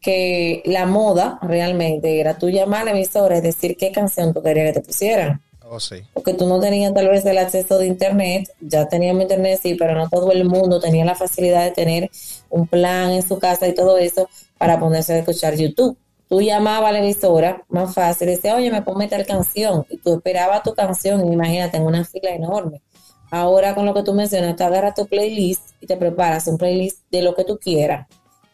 Speaker 3: que la moda realmente era tú llamar a la emisora y decir qué canción tú querías que te pusieran.
Speaker 1: Oh, sí.
Speaker 3: Porque tú no tenías tal vez el acceso de internet, ya teníamos internet, sí, pero no todo el mundo tenía la facilidad de tener un plan en su casa y todo eso para ponerse a escuchar YouTube. Tú llamabas a la emisora, más fácil, decías, oye, me ponme tal canción, y tú esperabas tu canción, y imagínate, en una fila enorme. Ahora con lo que tú mencionas, tú agarras tu playlist y te preparas un playlist de lo que tú quieras.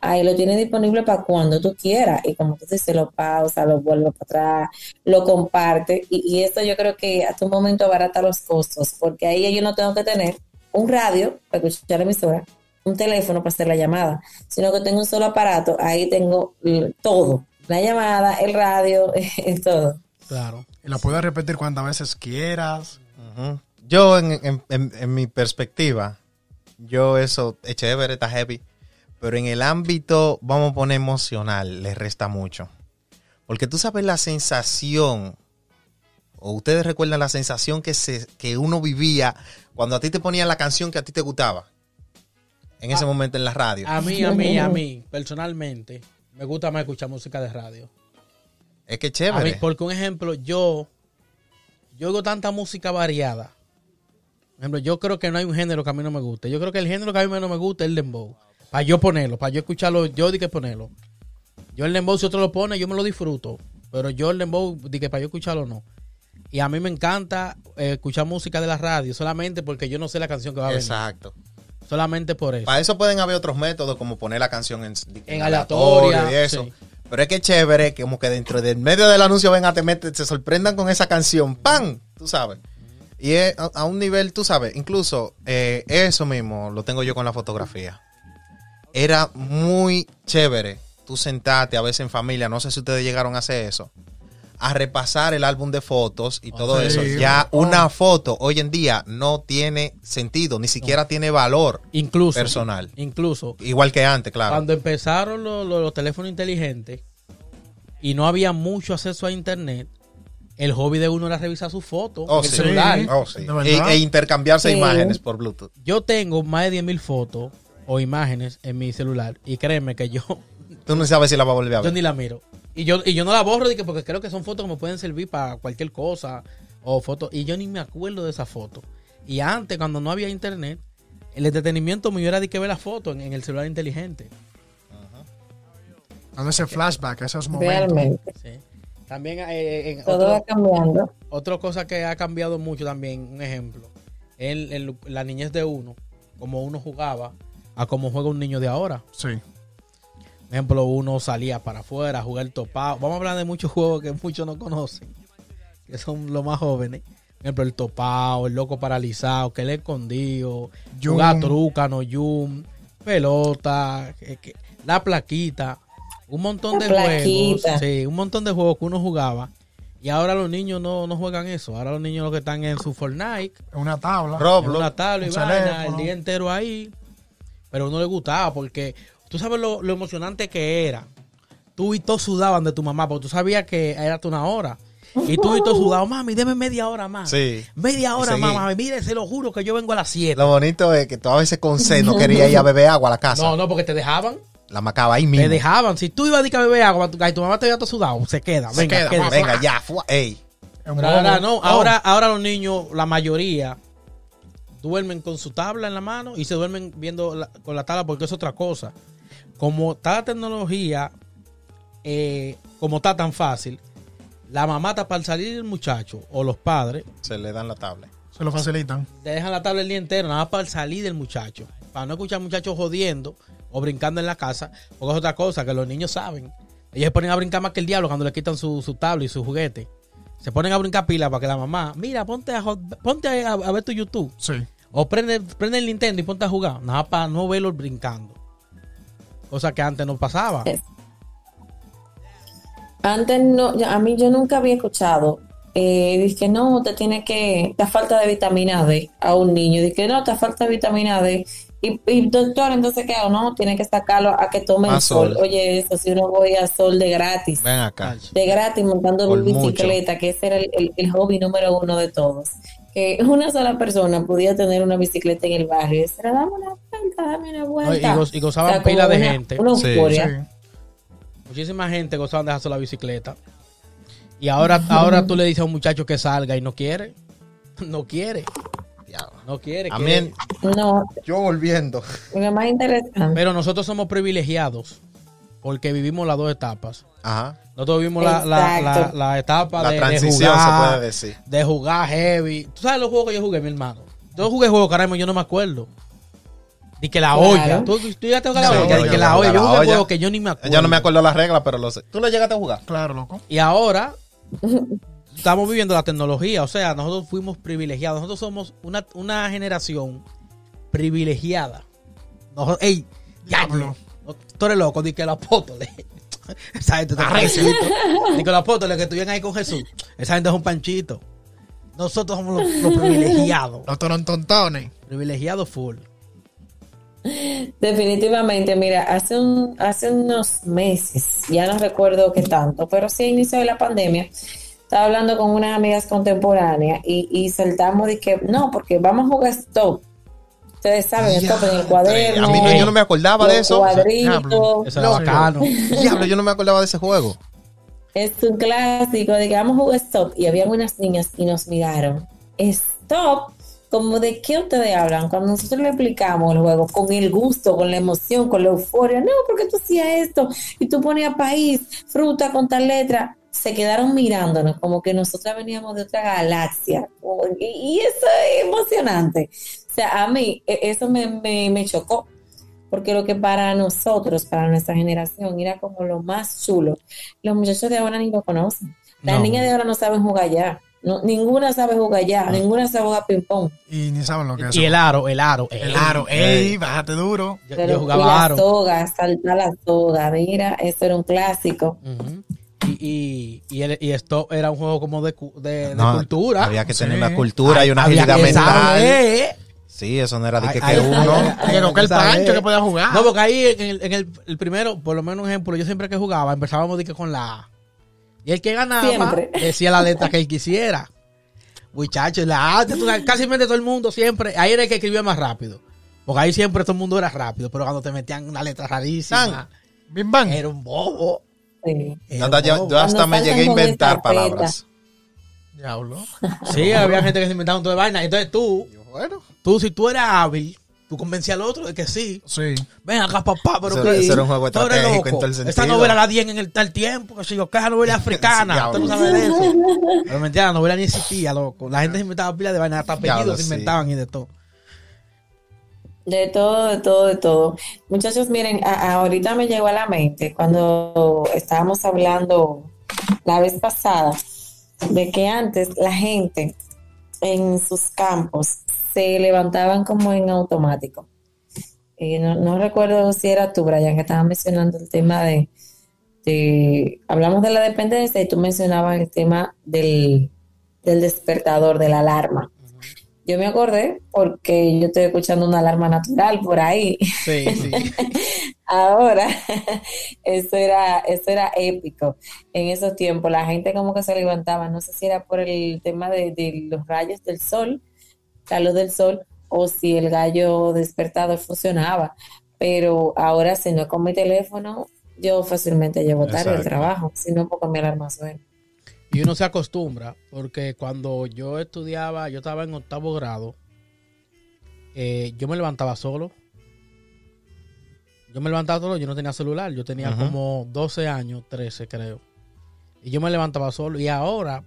Speaker 3: Ahí lo tienes disponible para cuando tú quieras. Y como tú dices, lo pausa, lo vuelve para atrás, lo comparte. Y, y esto yo creo que hasta un momento abarata los costos, porque ahí yo no tengo que tener un radio para escuchar la emisora, un teléfono para hacer la llamada, sino que tengo un solo aparato. Ahí tengo l- todo: la llamada, el radio, todo.
Speaker 2: Claro.
Speaker 4: Y la puedes repetir cuantas veces quieras.
Speaker 1: Yo, en, en- en- en mi perspectiva, yo eso, es chévere, está heavy, pero en el ámbito, vamos a poner emocional, le resta mucho. Porque tú sabes la sensación, o ustedes recuerdan la sensación que, se, que uno vivía cuando a ti te ponían la canción que a ti te gustaba, en ese
Speaker 2: Ah.
Speaker 1: momento en la radio.
Speaker 2: A mí, a mí, a mí, personalmente, me gusta más escuchar música de radio.
Speaker 1: es que
Speaker 2: A mí,
Speaker 1: chévere.
Speaker 2: porque un ejemplo, yo, yo oigo tanta música variada. Por ejemplo, yo creo que no hay un género que a mí no me guste. Yo creo que el género que a mí no me gusta es el dembow. Para yo ponerlo, para yo escucharlo, yo di que ponerlo. Yo el dembow, si otro lo pone, yo me lo disfruto. Pero yo el dembow, di que para yo escucharlo, no. Y a mí me encanta eh, escuchar música de la radio, solamente porque yo no sé la canción que va a venir.
Speaker 1: Exacto.
Speaker 2: Solamente por eso.
Speaker 1: Para eso pueden haber otros métodos, como poner la canción en,
Speaker 2: En aleatoria,
Speaker 1: y eso.
Speaker 2: sí.
Speaker 1: Pero es que es chévere, como que dentro del medio del anuncio venga, te meten, se sorprendan con esa canción. ¡Pam! Tú sabes. Y es a, a un nivel, tú sabes, incluso eh, eso mismo lo tengo yo con la fotografía. Era muy chévere tú sentarte a veces en familia, no sé si ustedes llegaron a hacer eso, a repasar el álbum de fotos y todo
Speaker 4: sí.
Speaker 1: eso. Ya una foto hoy en día no tiene sentido, ni siquiera tiene valor
Speaker 2: Incluso.
Speaker 1: personal.
Speaker 2: Incluso.
Speaker 1: Igual que antes, claro.
Speaker 2: Cuando empezaron los, los- los teléfonos inteligentes y no había mucho acceso a internet, el hobby de uno era revisar sus fotos
Speaker 1: Oh,
Speaker 2: en el
Speaker 1: sí.
Speaker 2: celular.
Speaker 1: Oh, sí. E, e intercambiarse
Speaker 3: Sí.
Speaker 1: imágenes por Bluetooth.
Speaker 2: Yo tengo más de 10.000 fotos o imágenes en mi celular y créeme que yo,
Speaker 1: Tú no sabes si la va a volver a
Speaker 2: yo
Speaker 1: ver.
Speaker 2: ni la miro. Y yo, y yo no la borro porque creo que son fotos que me pueden servir para cualquier cosa o fotos. Y yo ni me acuerdo de esa foto. Y antes, cuando no había internet, el entretenimiento mío era de que ver la foto en, en el celular inteligente.
Speaker 4: Dando ese flashback, esos momentos.
Speaker 3: Realmente.
Speaker 2: Sí. También eh, en
Speaker 3: Todo
Speaker 2: otro-
Speaker 3: va cambiando.
Speaker 2: Otra cosa que ha cambiado mucho también, un ejemplo, el, el- la niñez de uno, como uno jugaba, a cómo juega un niño de ahora.
Speaker 4: Sí.
Speaker 2: Por ejemplo, uno salía para afuera a jugar topado. Vamos a hablar de muchos juegos que muchos no conocen, que son los más jóvenes. Por ejemplo, el topado, el loco paralizado, que el escondido,
Speaker 4: Yum.
Speaker 2: jugar trucano, yum, pelota, que- que- la plaquita, un montón
Speaker 3: La
Speaker 2: de
Speaker 3: plaquita.
Speaker 2: juegos. Sí, un montón de juegos que uno jugaba. Y ahora los niños no, no juegan eso. Ahora los niños lo que están en su Fortnite,
Speaker 4: En una tabla.
Speaker 2: en
Speaker 1: Roblox.
Speaker 2: una tabla y vaina, el día entero ahí. Pero a uno le gustaba porque tú sabes lo, lo emocionante que era. Tú y todos sudaban de tu mamá porque tú sabías que era una hora. Y tú y todos sudaban, mami, deme media hora más.
Speaker 1: Sí.
Speaker 2: Media hora más, mami. Mire, se lo juro que yo vengo a las 7.
Speaker 1: Lo bonito es que tú a veces con sed no querías ir a beber agua a la casa.
Speaker 2: No, no, porque te dejaban.
Speaker 1: La macaba ahí mismo.
Speaker 2: Te dejaban. Si tú ibas a decir que beber agua, y tu mamá te había todo sudado, se queda.
Speaker 1: Se
Speaker 2: venga,
Speaker 1: queda, venga, ya. fua, ey.
Speaker 2: Ahora no,
Speaker 4: Oh,
Speaker 2: ahora, ahora los niños, la mayoría, duermen con su tabla en la mano y se duermen viendo la- con la tabla porque es otra cosa. Como está la tecnología, eh, como está tan fácil, la mamá está para salir el muchacho o los padres
Speaker 1: Se le dan la tablet.
Speaker 4: Se lo facilitan.
Speaker 2: te dejan la tabla el día entero, nada más para salir del muchacho. Para no escuchar muchachos jodiendo o brincando en la casa, porque es otra cosa que los niños saben. Ellos se ponen a brincar más que el diablo cuando le quitan su, su tabla y su juguete. Se ponen a brincar pila para que la mamá, mira, ponte a, ponte a, a ver tu YouTube.
Speaker 4: Sí.
Speaker 2: O prende, prende el Nintendo y ponte a jugar. Nada para no verlos brincando. Cosa que antes no pasaba.
Speaker 3: Es- Antes no, a mí yo nunca había escuchado. Eh, dice no, te tiene que, te falta de vitamina D a un niño. Dice no, te falta de vitamina D. Y, y doctor, entonces ¿qué hago? No, tiene que sacarlo a que tome el sol.
Speaker 1: sol.
Speaker 3: Oye, eso, si uno voy a sol de gratis.
Speaker 1: Ven acá.
Speaker 3: de gratis montando
Speaker 1: Por
Speaker 3: bicicleta, que ese era el, el- el hobby número uno de todos. Que una sola persona podía tener una bicicleta en el barrio. Y decía, dame una vuelta, dame una
Speaker 2: No, y,
Speaker 3: vuelta.
Speaker 2: goz- y gozaban
Speaker 3: O sea,
Speaker 2: pila de
Speaker 3: una-
Speaker 2: gente.
Speaker 3: Una
Speaker 4: Sí.
Speaker 2: Muchísima gente gozaban de dejarse la bicicleta. Y ahora, ahora tú le dices a un muchacho que salga y no quiere. No quiere. No quiere.
Speaker 1: A
Speaker 2: quiere-
Speaker 1: mí,
Speaker 3: No,
Speaker 1: yo volviendo.
Speaker 3: lo más interesante.
Speaker 2: Pero nosotros somos privilegiados porque vivimos las dos etapas.
Speaker 1: Ajá.
Speaker 2: Nosotros vivimos la, la, la, la etapa
Speaker 1: La
Speaker 2: de, de
Speaker 1: transición
Speaker 2: jugar,
Speaker 1: se puede decir.
Speaker 2: de jugar heavy. ¿Tú sabes los juegos que yo jugué, mi hermano? Yo jugué juegos, caramba, yo no me acuerdo. Di que la
Speaker 3: Claro.
Speaker 2: olla. ¿Tú, tú llegaste a jugar
Speaker 1: Sí,
Speaker 2: la olla?
Speaker 1: Yo
Speaker 2: que la
Speaker 1: jugué
Speaker 2: olla.
Speaker 1: la
Speaker 2: Yo jugué juegos que yo ni me acuerdo.
Speaker 1: Ya no me acuerdo las reglas, pero lo sé. ¿Tú lo llegaste a jugar?
Speaker 4: Claro, loco.
Speaker 2: Y ahora estamos viviendo la tecnología. O sea, nosotros fuimos privilegiados. Nosotros somos una, una generación privilegiada. Nosotros, ey, ya,
Speaker 4: Diablo.
Speaker 2: no, tú eres loco, di que los apóstoles. Esa gente está fresquito. Di que los apóstoles que estuvieron ahí con Jesús. Esa gente es un panchito. Nosotros somos los, los privilegiados.
Speaker 4: Los torontontones.
Speaker 2: Privilegiados full.
Speaker 3: Definitivamente, mira, hace un, hace unos meses, ya no recuerdo qué tanto, pero sí inicio de la pandemia, estaba hablando con unas amigas contemporáneas y, y saltamos de que no, porque vamos a jugar stop. Ustedes saben, stop en el cuaderno.
Speaker 1: A mí no, yo no me acordaba de eso.
Speaker 3: cuadritos.
Speaker 2: Eso bacano.
Speaker 1: Diablo, yo no me acordaba de ese juego.
Speaker 3: Es un clásico de que vamos a jugar stop y había unas niñas y nos miraron. Stop, como de qué ustedes hablan cuando nosotros le explicamos el juego con el gusto, con la emoción, con la euforia. No, porque tú hacías esto y tú ponías país, fruta con tal letra. Se quedaron mirándonos como que nosotras veníamos de otra galaxia. Y eso es emocionante. O sea, a mí e- eso me, me, me chocó. Porque lo que para nosotros, para nuestra generación, era como lo más chulo. Los muchachos de ahora ni lo conocen. Las
Speaker 2: No.
Speaker 3: niñas de ahora no saben jugar ya. No, ninguna sabe jugar ya. Ninguna sabe jugar ping-pong.
Speaker 4: Y ni saben lo que es.
Speaker 2: Y el aro, el aro.
Speaker 4: El aro. Ey, bájate duro.
Speaker 2: Yo,
Speaker 3: Pero
Speaker 2: yo
Speaker 3: y
Speaker 2: jugaba
Speaker 3: la
Speaker 2: aro.
Speaker 3: soga, saltar la soga. Mira, eso era un clásico.
Speaker 2: Y, y, y, el- y esto era un juego como de, cu- de, de cultura.
Speaker 1: Había que
Speaker 4: Sí.
Speaker 1: tener una cultura y una
Speaker 2: Había
Speaker 1: agilidad mental.
Speaker 2: saber.
Speaker 1: Sí, eso no era de que,
Speaker 2: Ay,
Speaker 1: que
Speaker 2: ay,
Speaker 1: uno.
Speaker 2: ay, ay,
Speaker 4: Que no, que el pancho que podía jugar.
Speaker 2: No, porque ahí en el, en el, el primero, por lo menos un ejemplo, yo siempre que jugaba empezábamos de que con la A. Y el que ganaba
Speaker 3: Siempre.
Speaker 2: decía la letra que él quisiera. Muchachos, la A, casi todo el mundo siempre, ahí era el que escribía más rápido. Porque ahí siempre todo el mundo era rápido, pero cuando te metían una letra rarísima.
Speaker 4: Bim bang.
Speaker 2: era un bobo.
Speaker 3: Sí.
Speaker 2: Era
Speaker 1: Anda,
Speaker 2: un
Speaker 1: yo,
Speaker 2: bobo.
Speaker 1: yo hasta
Speaker 3: Cuando
Speaker 1: me llegué a inventar palabras.
Speaker 4: Diablo.
Speaker 2: Sí, había gente que se inventaba un montón de vainas. Entonces tú,
Speaker 1: Bueno,
Speaker 2: tú, si tú eras hábil, tú convencías al otro de que sí.
Speaker 4: Sí.
Speaker 2: Ven acá, papá, pero que
Speaker 1: eso era un juego estratégico
Speaker 2: loco.
Speaker 1: en todo el
Speaker 2: Esta
Speaker 1: sentido.
Speaker 2: novela la di en el tal tiempo, que si yo, que esa novela es africana.
Speaker 1: Sí,
Speaker 2: Usted no sabe de eso. Pero mentira, la novela ni existía, loco. La gente se inventaba pila de vainas, hasta apellidos
Speaker 1: Diablo,
Speaker 2: se
Speaker 1: sí.
Speaker 2: inventaban y de todo.
Speaker 3: De todo, de todo, de todo. Muchachos, miren, a- ahorita me llegó a la mente cuando estábamos hablando la vez pasada de que antes la gente en sus campos se levantaban como en automático. Eh, no, no recuerdo si era tú, Brian, que estabas mencionando el tema de, de- hablamos de la dependencia y tú mencionabas el tema del, del despertador, de la alarma. Yo me acordé porque yo estoy escuchando una alarma natural por ahí.
Speaker 2: Sí, sí.
Speaker 3: Ahora, eso era, eso era épico. En esos tiempos, la gente como que se levantaba, no sé si era por el tema de, de los rayos del sol, la luz del sol, o si el gallo despertador funcionaba. Pero ahora, si no es con mi teléfono, yo fácilmente llevo tarde al
Speaker 1: Exacto.
Speaker 3: trabajo, si no porque mi alarma suena.
Speaker 2: Y uno se acostumbra, porque cuando yo estudiaba, yo estaba en octavo grado, eh, yo me levantaba solo. Yo me levantaba solo, yo no tenía celular, yo tenía como 12 años, 13 creo. Y yo me levantaba solo. Y ahora,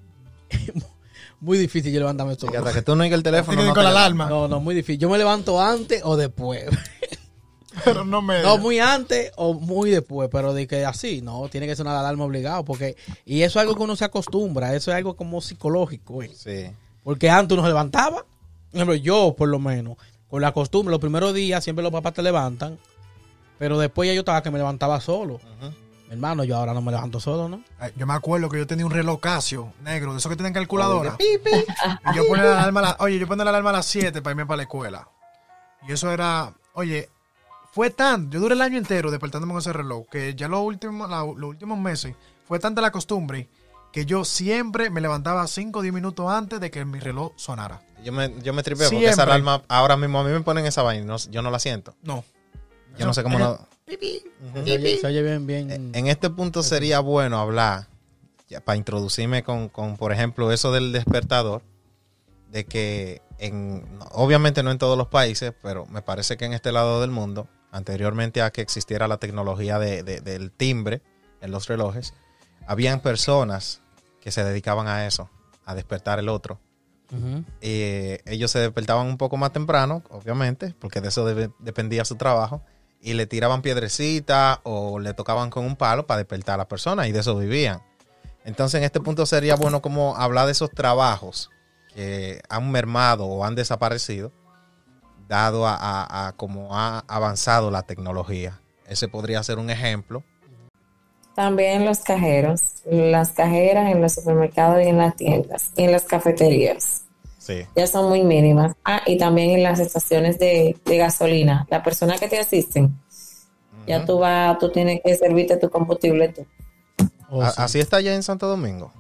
Speaker 2: muy difícil yo levantarme solo.
Speaker 1: que hasta que tú no oigas el teléfono. No
Speaker 4: con
Speaker 1: te
Speaker 4: la alarma.
Speaker 2: No, no, muy difícil. Yo me levanto antes o después.
Speaker 4: Pero no me.
Speaker 2: No, muy antes o muy después, pero de que así, no, tiene que ser una alarma obligado, porque, y eso es algo que uno se acostumbra, eso es algo como psicológico, eh.
Speaker 1: Sí.
Speaker 2: porque antes uno se levantaba, ejemplo, yo por lo menos, con la costumbre, los primeros días siempre los papás te levantan, pero después ya yo estaba que me levantaba solo,
Speaker 1: Ujú.
Speaker 2: Hermano, yo ahora no me levanto solo, ¿no?
Speaker 4: Ay, Yo me acuerdo que yo tenía un reloj Casio negro, de esos que tienen calculadora. Y yo ponía la alarma a la- oye, yo ponía la alarma a las 7 para irme para la escuela. Y eso era, oye, fue tan, yo duré el año entero despertándome con ese reloj, que ya los últimos, la- los últimos meses fue tanta la costumbre que yo siempre me levantaba 5 o 10 minutos antes de que mi reloj sonara.
Speaker 1: Yo me, yo me tripeo porque esa alarma, ahora mismo a mí me ponen esa vaina, no- yo no la siento.
Speaker 4: No.
Speaker 1: Yo no sé cómo no.
Speaker 2: Se oye, se oye bien, bien.
Speaker 1: En este punto sería bueno hablar, ya, para introducirme con, con, por ejemplo, eso del despertador, de que en, obviamente no en todos los países, pero me parece que en este lado del mundo, anteriormente a que existiera la tecnología de- de- del timbre en los relojes, habían personas que se dedicaban a eso, a despertar el otro. Eh, ellos se despertaban un poco más temprano, obviamente, porque de eso debe- dependía su trabajo, y le tiraban piedrecitas o le tocaban con un palo para despertar a la persona y de eso vivían. Entonces en este punto sería bueno como hablar de esos trabajos que han mermado o han desaparecido, dado a, a- a cómo ha avanzado la tecnología. Ese podría ser un ejemplo.
Speaker 3: También los cajeros, las cajeras en los supermercados y en las tiendas, y en las cafeterías.
Speaker 1: Sí.
Speaker 3: Ya son muy mínimas. Ah, y también en las estaciones de, de gasolina. La persona que te asisten, ya tú vas, tú tienes que servirte tu combustible tú.
Speaker 2: Oh,
Speaker 1: A-
Speaker 2: sí.
Speaker 1: Así está ya en Santo Domingo.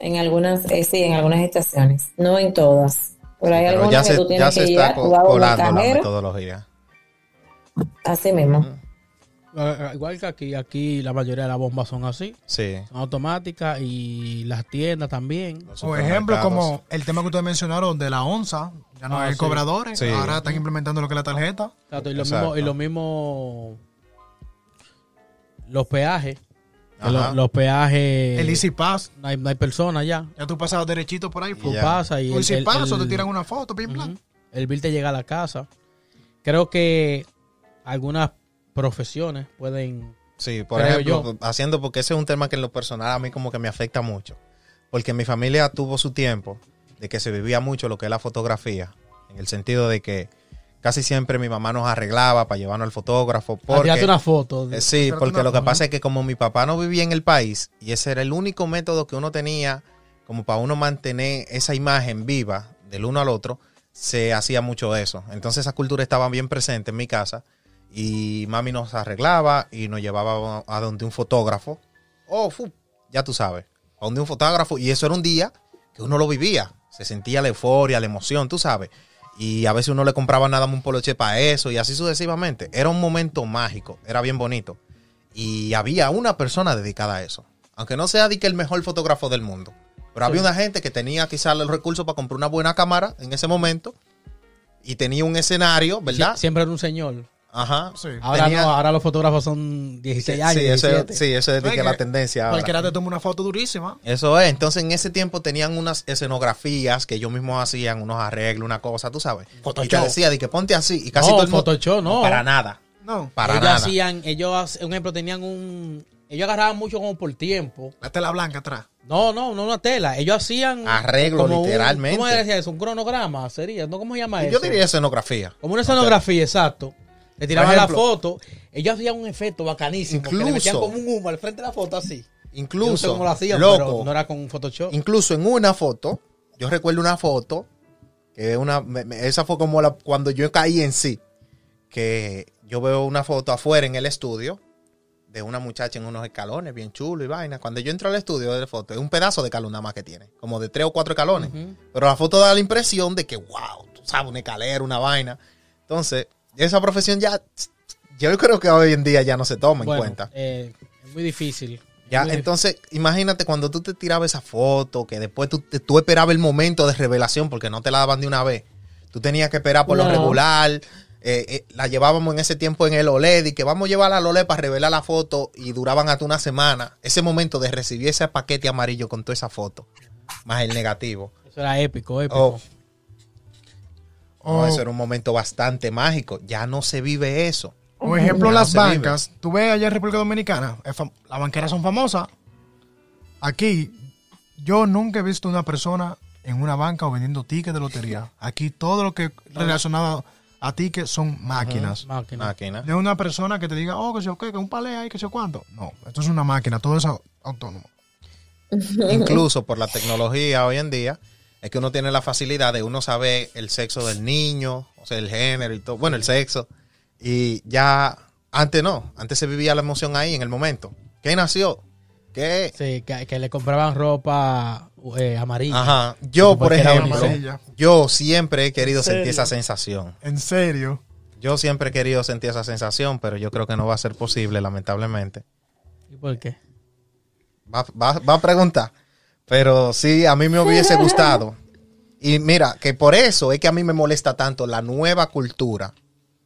Speaker 3: En algunas, eh, sí, en algunas estaciones, no en todas. Pero hay
Speaker 1: Pero
Speaker 3: algunas
Speaker 1: ya
Speaker 3: que
Speaker 1: se,
Speaker 3: tú
Speaker 1: ya
Speaker 3: tienes
Speaker 1: se
Speaker 3: que
Speaker 1: está
Speaker 3: llegar,
Speaker 1: colando la metodología.
Speaker 3: así mismo.
Speaker 2: Igual que aquí, aquí la mayoría de las bombas son así,
Speaker 1: Sí.
Speaker 2: son automáticas y las tiendas también.
Speaker 4: Por ejemplo, como el tema que ustedes mencionaron de la onza, ya no
Speaker 2: Ah,
Speaker 4: hay
Speaker 2: sí.
Speaker 4: cobradores,
Speaker 1: Sí.
Speaker 4: ahora están implementando lo que es la tarjeta.
Speaker 2: Exacto, y lo
Speaker 1: Exacto.
Speaker 2: mismo, y lo mismo los peajes. los peajes
Speaker 4: El Easy Pass,
Speaker 2: no hay, no hay personas ya.
Speaker 4: ya tú pasas derechito por ahí.
Speaker 2: Tú pasas y el,
Speaker 4: Easy
Speaker 2: el-
Speaker 4: Pass o te tiran una foto, pim.
Speaker 2: Ujú. el bill te llega a la casa. Creo que algunas profesiones pueden
Speaker 1: Sí, por ejemplo, haciendo, porque ese es un tema que en lo personal a mí como que me afecta mucho. Porque mi familia tuvo su tiempo de que se vivía mucho lo que es la fotografía. En el sentido de que casi siempre mi mamá nos arreglaba para llevarnos al fotógrafo.
Speaker 2: a tirarte
Speaker 1: Porque,
Speaker 2: una foto. de-
Speaker 1: eh, sí, porque lo que pasa es que como mi papá no vivía en el país y ese era el único método que uno tenía como para uno mantener esa imagen viva del uno al otro, se hacía mucho eso. Entonces esa cultura estaba bien presente en mi casa y mami nos arreglaba y nos llevaba a donde un fotógrafo. Oh, fu, ya tú sabes, a donde un fotógrafo y eso era un día que uno lo vivía. Se sentía la euforia, la emoción, tú sabes. Y a veces uno le compraba nada más un poloche para eso y así sucesivamente. Era un momento mágico, era bien bonito. Y había una persona dedicada a eso. Aunque no sea de que el mejor fotógrafo del mundo. Pero había una gente que tenía quizás los recursos para comprar una buena cámara en ese momento. Y tenía un escenario, ¿verdad?
Speaker 2: Sie- siempre era un señor.
Speaker 1: Ajá.
Speaker 4: Sí.
Speaker 2: Ahora
Speaker 1: Tenía-
Speaker 2: no, ahora los fotógrafos son 16 años.
Speaker 1: Sí, eso,
Speaker 2: 17.
Speaker 1: sí, eso es de
Speaker 4: Ay,
Speaker 1: que
Speaker 4: que
Speaker 1: la tendencia. ahora.
Speaker 4: Cualquiera te toma una foto durísima.
Speaker 1: Eso es. Entonces, en ese tiempo tenían unas escenografías que ellos mismos hacían, unos arreglos, una cosa, tú sabes.
Speaker 4: Photoshop.
Speaker 1: Y te decía de que ponte así. Y casi
Speaker 2: No,
Speaker 1: todo el mundo.
Speaker 2: Photoshop, no.
Speaker 1: Para nada.
Speaker 4: No,
Speaker 1: Para
Speaker 2: ellos
Speaker 1: nada.
Speaker 2: hacían, ellos, un ejemplo, tenían un, ellos agarraban mucho como por tiempo.
Speaker 4: la tela blanca atrás.
Speaker 2: No, no, no una tela. Ellos hacían
Speaker 1: Arreglo,
Speaker 2: como un-
Speaker 1: literalmente.
Speaker 2: ¿Cómo decía eso? Un cronograma sería, ¿no? ¿Cómo se llama eso?
Speaker 1: Yo diría escenografía.
Speaker 2: Como una escenografía, exacto. Le tiraban
Speaker 1: ejemplo,
Speaker 2: la foto. Ellos hacían un efecto bacanísimo. que le
Speaker 1: Incluso-
Speaker 2: metían como un humo al frente de la foto así. Yo no sé
Speaker 1: Incluso,
Speaker 2: cómo lo hacían,
Speaker 1: loco,
Speaker 2: pero no era con Photoshop.
Speaker 1: incluso en una foto, yo recuerdo una foto, que una, me- me- esa fue como la, cuando yo caí en sí, que yo veo una foto afuera en el estudio de una muchacha en unos escalones, bien chulo y vaina. Cuando yo entro al estudio de la foto, es un pedazo de escalón nada más que tiene, como de tres o cuatro escalones. Pero la foto da la impresión de que, wow, tú sabes, una escalera, una vaina. Entonces, esa profesión ya, yo creo que hoy en día ya no se toma en cuenta.
Speaker 2: eh, es muy difícil.
Speaker 1: Ya,
Speaker 2: muy
Speaker 1: entonces, imagínate cuando tú te tirabas esa foto, que después tú, tú esperabas el momento de revelación porque no te la daban de una vez. Tú tenías que esperar por lo regular. eh, eh, la llevábamos en ese tiempo en el OLED y que vamos a llevarla al OLED para revelar la foto y duraban hasta una semana. Ese momento de recibir ese paquete amarillo con toda esa foto, más el negativo.
Speaker 2: Eso era épico, épico.
Speaker 1: Oh, no,
Speaker 4: O,
Speaker 1: eso era un momento bastante mágico. Ya no se vive eso.
Speaker 4: o ejemplo,
Speaker 1: Ya
Speaker 4: las
Speaker 1: se vive.
Speaker 4: bancas. Tú ves allá en República Dominicana, las banqueras son famosas. Aquí, yo nunca he visto una persona en una banca o vendiendo tickets de lotería. Aquí todo lo que relacionado a tickets son máquinas.
Speaker 2: Máquina.
Speaker 1: Máquina.
Speaker 4: De una persona que te diga, oh, que sé qué, que un palé ahí, que sé cuánto. No, esto es una máquina, todo es au- autónomo.
Speaker 1: Incluso por la tecnología hoy en día, es que uno tiene la facilidad de uno saber el sexo del niño, o sea, el género y todo. Bueno, el sexo. Y ya, antes no, antes se vivía la emoción ahí en el momento. ¿Qué nació? ¿Qué?
Speaker 2: Sí, que, que le compraban ropa eh, amarilla.
Speaker 1: Ajá. Yo, por ejemplo,
Speaker 4: amarilla.
Speaker 1: yo siempre he querido sentir esa sensación.
Speaker 4: En serio.
Speaker 1: Yo siempre he querido sentir esa sensación, pero yo creo que no va a ser posible, lamentablemente.
Speaker 2: ¿Y por qué?
Speaker 1: Va, va- va a preguntar. Pero sí, a mí me hubiese gustado. Y mira, que por eso es que a mí me molesta tanto la nueva cultura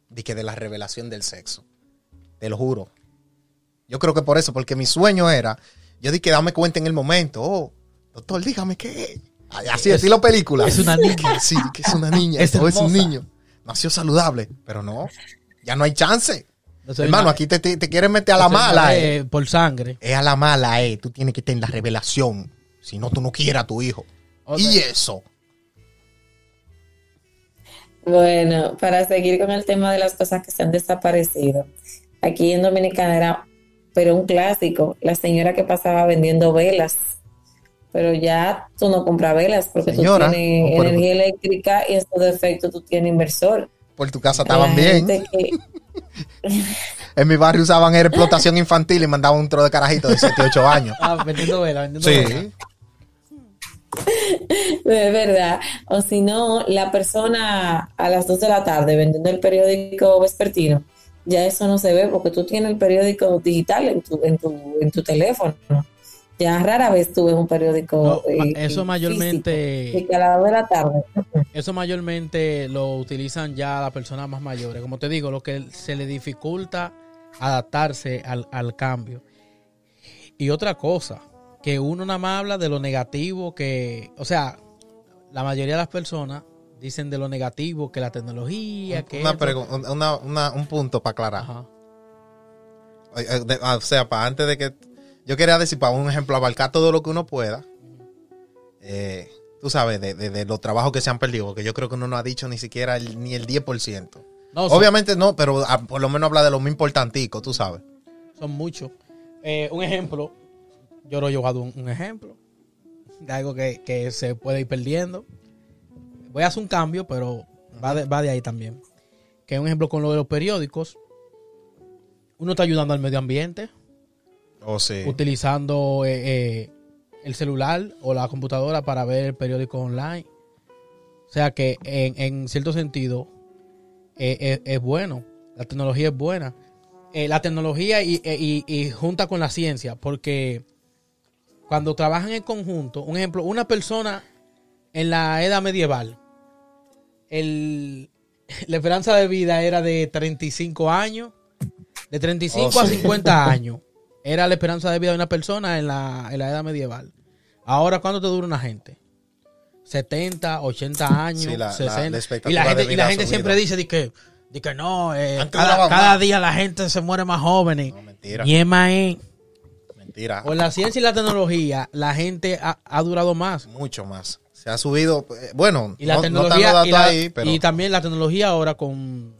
Speaker 1: de que de la revelación del sexo. Te lo juro. Yo creo que por eso, porque mi sueño era, yo di que dame cuenta en el momento. Oh, doctor, dígame qué Así,
Speaker 2: Es-
Speaker 1: estilo película.
Speaker 2: es una niña.
Speaker 1: Sí, que es una niña.
Speaker 2: Es
Speaker 1: es un niño. Nació saludable. Pero no, ya no hay chance.
Speaker 2: Entonces,
Speaker 1: Hermano, aquí te, te, te quieren meter a la mala, eh.
Speaker 2: eh, Por sangre.
Speaker 1: Es a la mala, eh. Tú tienes que tener la revelación. Si no, tú no quieres a tu hijo. Y eso.
Speaker 3: Bueno, para seguir con el tema de las cosas que se han desaparecido, aquí en Dominicana era, pero un clásico, la señora que pasaba vendiendo velas, pero ya tú no compras velas porque
Speaker 1: Señora,
Speaker 3: tú tienes
Speaker 1: por-
Speaker 3: energía eléctrica y en su defecto tú tienes inversor.
Speaker 1: Por tu casa estaban bien.
Speaker 3: que-
Speaker 1: En mi barrio usaban explotación infantil y mandaban un tro de carajito de 7, 8 años.
Speaker 2: Ah, vendiendo vela, vendiendo
Speaker 1: Sí.
Speaker 2: vela.
Speaker 3: De verdad. O si no, la persona a las 2 de la tarde vendiendo el periódico vespertino, ya eso no se ve porque tú tienes el periódico digital en tu, en tu, en tu teléfono. Ya rara vez tú ves un periódico.
Speaker 2: No,
Speaker 3: eh,
Speaker 2: eso
Speaker 3: físico.
Speaker 2: mayormente,
Speaker 3: Y que a las 2 de la tarde.
Speaker 2: eso mayormente lo utilizan ya las personas más mayores. Como te digo, lo que se le dificulta adaptarse al, al cambio. Y otra cosa, que uno nada más habla de lo negativo que, o sea, la mayoría de las personas dicen de lo negativo que la tecnología, que
Speaker 1: Una
Speaker 2: esto.
Speaker 1: pregu- una- una- un punto para aclarar.
Speaker 2: Ajá.
Speaker 1: Eh, de- O sea, para antes de que. Yo quería decir, para un ejemplo, abarcar todo lo que uno pueda. Eh, tú sabes, de, de- de los trabajos que se han perdido, que yo creo que uno no ha dicho ni siquiera el- ni el 10%.
Speaker 2: No, son-
Speaker 1: Obviamente no, pero ah, por lo menos habla de lo más importantico, tú sabes.
Speaker 2: Son muchos. Eh, un ejemplo, yo lo he llevado un, un ejemplo de algo que, que se puede ir perdiendo. Voy a hacer un cambio, pero va de, va de ahí también. Que un ejemplo con lo de los periódicos. Uno está ayudando al medio ambiente,
Speaker 1: Oh, sí.
Speaker 2: utilizando eh, eh, el celular o la computadora para ver el periódico online. O sea que en, en cierto sentido eh, es bueno. La tecnología es buena. La tecnología y, y- y junta con la ciencia, porque cuando trabajan en conjunto, un ejemplo, una persona en la edad medieval, el, la esperanza de vida era de 35 años, de 35
Speaker 1: Oh,
Speaker 2: a
Speaker 1: sí.
Speaker 2: 50 años. Era la esperanza de vida de una persona en la, en la edad medieval. Ahora, ¿cuánto te dura una gente? 70, 80 años,
Speaker 1: Sí, la- la-
Speaker 2: 60.
Speaker 1: la
Speaker 2: y la gente, y la siempre dice de que, de que no, eh, cada, día la gente se muere más jóvenes.
Speaker 1: No, mentira.
Speaker 2: Y es más, eh,
Speaker 1: Mentira.
Speaker 2: con la ciencia y la tecnología, la gente ha, ha durado más.
Speaker 1: Mucho más. Se ha subido. eh, Bueno,
Speaker 2: Y la
Speaker 1: no, no
Speaker 2: tecnología,
Speaker 1: los
Speaker 2: y,
Speaker 1: datos
Speaker 2: la-
Speaker 1: ahí, pero.
Speaker 2: y también la tecnología ahora con,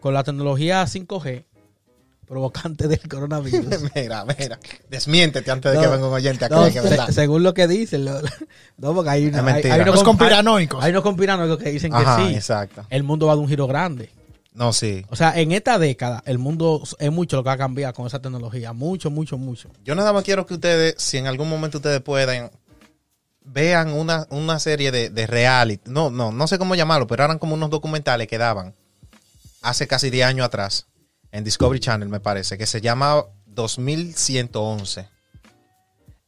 Speaker 2: con la tecnología 5G, provocante del coronavirus.
Speaker 1: mira, mira. Desmiéntete antes de
Speaker 2: No,
Speaker 1: que venga un oyente aquí,
Speaker 2: No,
Speaker 1: que
Speaker 2: se-
Speaker 1: verdad.
Speaker 2: según lo que dicen, lo- no, porque hay, una-
Speaker 1: Es
Speaker 2: hay- hay unos
Speaker 4: conspiranoicos.
Speaker 2: Hay unos conspiranoicos que dicen que sí.
Speaker 1: exacto.
Speaker 2: El mundo va de un giro grande.
Speaker 1: No, sí.
Speaker 2: O sea, en esta década, el mundo es mucho lo que va a cambiar con esa tecnología. Mucho, mucho, mucho.
Speaker 1: Yo nada más quiero que ustedes, si en algún momento ustedes puedan, vean una, una serie de, de reality. No, no, no sé cómo llamarlo, pero eran como unos documentales que daban hace casi 10 años atrás en Discovery Channel, me parece, que se llama 2111.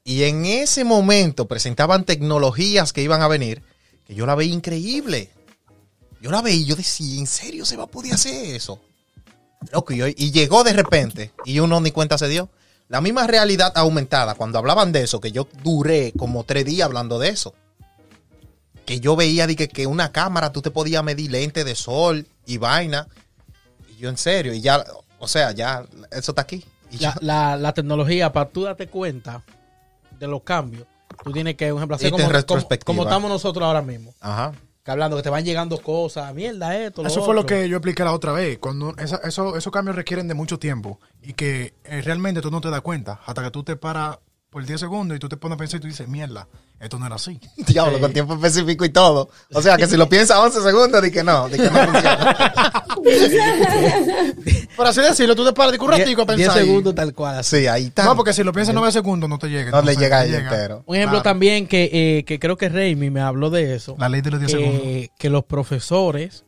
Speaker 1: Y en ese momento presentaban tecnologías que iban a venir que yo la veía increíble. Yo la veía y yo decía, ¿en serio se va a poder hacer eso? Loco, y, y llegó de repente y uno ni cuenta se dio. La misma realidad aumentada, cuando hablaban de eso, que yo duré como tres días hablando de eso. Que yo veía de que, que una cámara tú te podías medir lente de sol y vaina. Y yo en serio, y ya, o sea, ya, eso está aquí. Y
Speaker 2: La,
Speaker 1: yo-
Speaker 2: la, la tecnología, para tú darte cuenta de los cambios, tú tienes que, por ejemplo, hacer como, como, como estamos nosotros ahora mismo.
Speaker 1: Ajá.
Speaker 2: Que hablando, que te van llegando cosas, mierda, esto, lo
Speaker 4: Eso fue lo que yo expliqué la otra vez. Cuando esa- eso- esos cambios requieren de mucho tiempo y que eh, realmente tú no te das cuenta hasta que tú te paras por 10 segundos y tú te pones a pensar y tú dices, mierda, esto no era así.
Speaker 1: Diablo,
Speaker 2: Sí.
Speaker 1: con tiempo específico y todo. O sea, que si lo piensas 11 segundos, di que no, di que no funciona.
Speaker 4: Por así decirlo, tú te paras de un ratico a
Speaker 2: 10
Speaker 4: pensar. y-
Speaker 2: segundos tal cual. así.
Speaker 1: Sí, ahí está.
Speaker 4: No, porque si lo piensas 9 segundos no te llega.
Speaker 1: no le llega ahí
Speaker 4: llega.
Speaker 1: entero.
Speaker 2: Un ejemplo
Speaker 4: Claro.
Speaker 2: también que, eh, que creo que Raimi me habló de eso.
Speaker 4: La ley de los 10 segundos.
Speaker 2: que, los profesores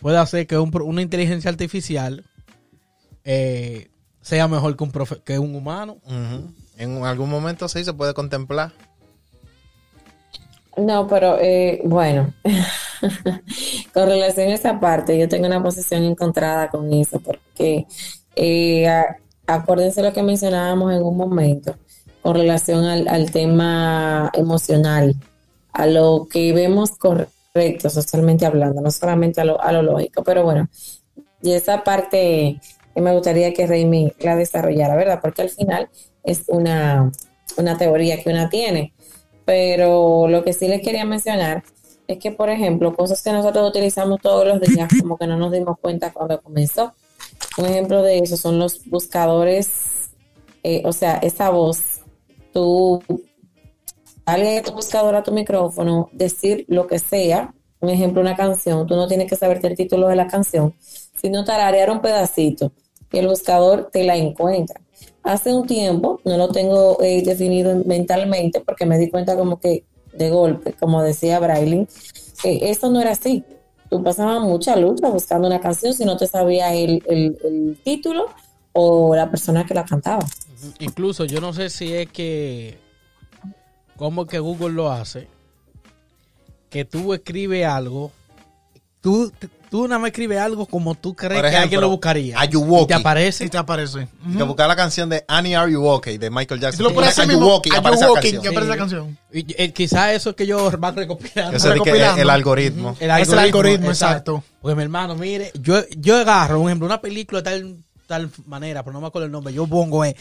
Speaker 2: puede hacer que un pro- una inteligencia artificial eh, sea mejor que un, profe- que un humano.
Speaker 1: Ujú. En algún momento sí se puede contemplar.
Speaker 3: No, pero eh, bueno, con relación a esa parte, yo tengo una posición encontrada con eso, porque eh, a- acuérdense lo que mencionábamos en un momento con relación al, al tema emocional, a lo que vemos correcto socialmente hablando, no solamente a lo, a lo lógico, pero bueno, y esa parte que me gustaría que Raimi la desarrollara, ¿verdad? Porque al final es una, una teoría que una tiene. Pero lo que sí les quería mencionar es que, por ejemplo, cosas que nosotros utilizamos todos los días, como que no nos dimos cuenta cuando comenzó. Un ejemplo de eso son los buscadores, eh, o sea, esa voz, tú, dale a tu buscador a tu micrófono, decir lo que sea, un ejemplo, una canción, tú no tienes que saberte el título de la canción, sino tararear un pedacito y el buscador te la encuentra. Hace un tiempo, no lo tengo eh, definido mentalmente porque me di cuenta como que de golpe, como decía Braille, que eso no era así. Tú pasabas mucha lucha buscando una canción si no te sabías el, el- el título o la persona que la cantaba.
Speaker 2: Incluso yo no sé si es que cómo que Google lo hace, que tú escribes algo, tú, tú nada más escribes algo como tú crees
Speaker 1: Por
Speaker 2: que alguien lo buscaría.
Speaker 1: Are You
Speaker 2: y te
Speaker 1: Walking?
Speaker 2: aparece.
Speaker 4: Y te aparece.
Speaker 1: Que buscar la canción de Annie Are You Okay de Michael
Speaker 4: Y
Speaker 1: Jackson.
Speaker 4: tú lo pones
Speaker 1: Are You. Walking,
Speaker 4: Are
Speaker 1: aparece
Speaker 4: You
Speaker 1: la
Speaker 4: Walking,
Speaker 1: canción.
Speaker 4: que aparece la
Speaker 2: Sí.
Speaker 4: canción.
Speaker 2: Y, eh, quizás eso es que yo van recopilando.
Speaker 1: Eso es
Speaker 4: recopilando.
Speaker 1: el algoritmo.
Speaker 4: Es el algoritmo, exacto.
Speaker 2: Porque mi hermano, mire, yo, yo agarro, un ejemplo, una película de tal, tal manera, pero no me acuerdo el nombre, yo pongo eh,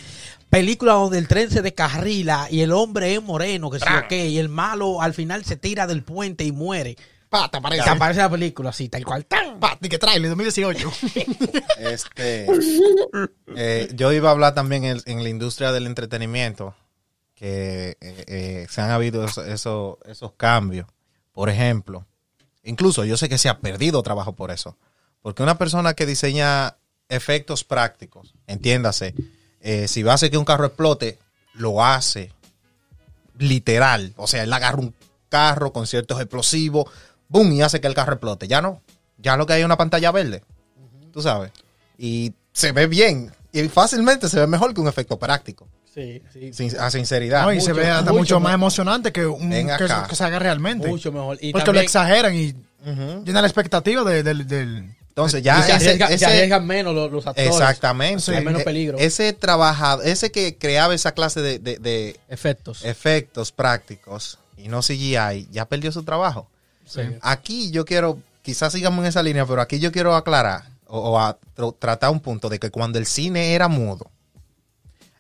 Speaker 2: película donde el tren se descarrila y el hombre es moreno, que sí o qué, y el malo al final se tira del puente y muere.
Speaker 4: Pa, te aparece.
Speaker 2: Te aparece la película así, tal cual. ¡tan!
Speaker 4: Pa, ni que trailer 2018.
Speaker 1: Este, eh, yo iba a hablar también en, en la industria del entretenimiento, que eh, eh, se han habido eso- eso- esos cambios. Por ejemplo, incluso yo sé que se ha perdido trabajo por eso. Porque una persona que diseña efectos prácticos, entiéndase, eh, si va a hacer que un carro explote, lo hace literal. O sea, él agarra un carro con ciertos explosivos, boom, y hace que el carro explote. Ya no. Ya lo que hay es una pantalla verde. Tú sabes. Y se ve bien. Y fácilmente se ve mejor que un efecto práctico.
Speaker 2: Sí, sí.
Speaker 1: Sin- a sinceridad.
Speaker 4: No, y se ve hasta
Speaker 2: mucho
Speaker 4: mucho, más emocionante que, un, que, que se haga realmente.
Speaker 2: Mucho mejor. Y
Speaker 4: Porque
Speaker 2: también-
Speaker 4: lo exageran y
Speaker 1: Ujú.
Speaker 4: llena la expectativa de- del...
Speaker 1: Entonces ya
Speaker 2: se,
Speaker 1: ese-
Speaker 2: arriesga- se
Speaker 1: ese-
Speaker 2: arriesgan menos los, los actores.
Speaker 1: exactamente.
Speaker 4: Sí.
Speaker 2: Hay menos
Speaker 1: E-
Speaker 2: peligro.
Speaker 1: Ese trabajador, ese que creaba esa clase de, de- de
Speaker 2: Efectos.
Speaker 1: efectos prácticos y no CGI, ya perdió su trabajo.
Speaker 2: Sí.
Speaker 1: Aquí yo quiero, quizás sigamos en esa línea, pero aquí yo quiero aclarar o, o a- tr- tratar un punto de que cuando el cine era mudo,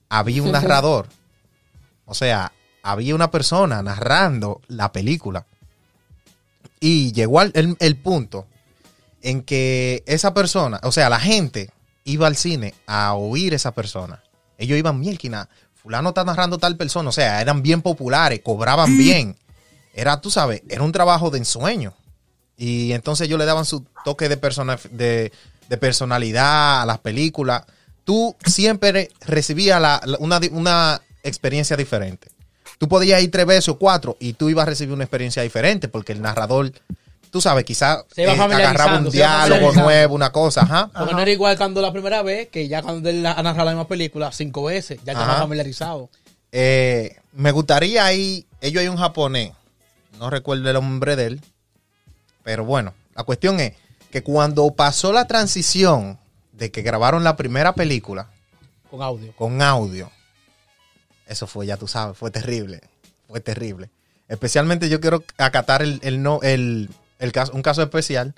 Speaker 1: había un narrador. O sea, había una persona narrando la película. Y llegó al- el, el punto en que esa persona, o sea, la gente iba al cine a oír esa persona. Ellos iban, mielquina, fulano está narrando tal persona. O sea, eran bien populares, cobraban bien. Era, tú sabes, era un trabajo de ensueño. Y entonces ellos le daban su toque de, persona, de, de personalidad a las películas. Tú siempre recibías la- la- una, una experiencia diferente. Tú podías ir tres veces o cuatro y tú ibas a recibir una experiencia diferente porque el narrador, tú sabes, quizás
Speaker 2: Se iba
Speaker 1: agarraba un diálogo nuevo, una cosa, ajá.
Speaker 2: Porque no era igual cuando la primera vez, que ya cuando él ha narrado la misma película cinco veces, ya estaba familiarizado.
Speaker 1: Eh, me gustaría ahí, ellos hay un japonés, no recuerdo el nombre de él, pero bueno, la cuestión es que cuando pasó la transición de que grabaron la primera película
Speaker 2: Con audio.
Speaker 1: con audio, eso fue, ya tú sabes, fue terrible, fue terrible. Especialmente yo quiero acatar el, el no, el, el caso, un caso especial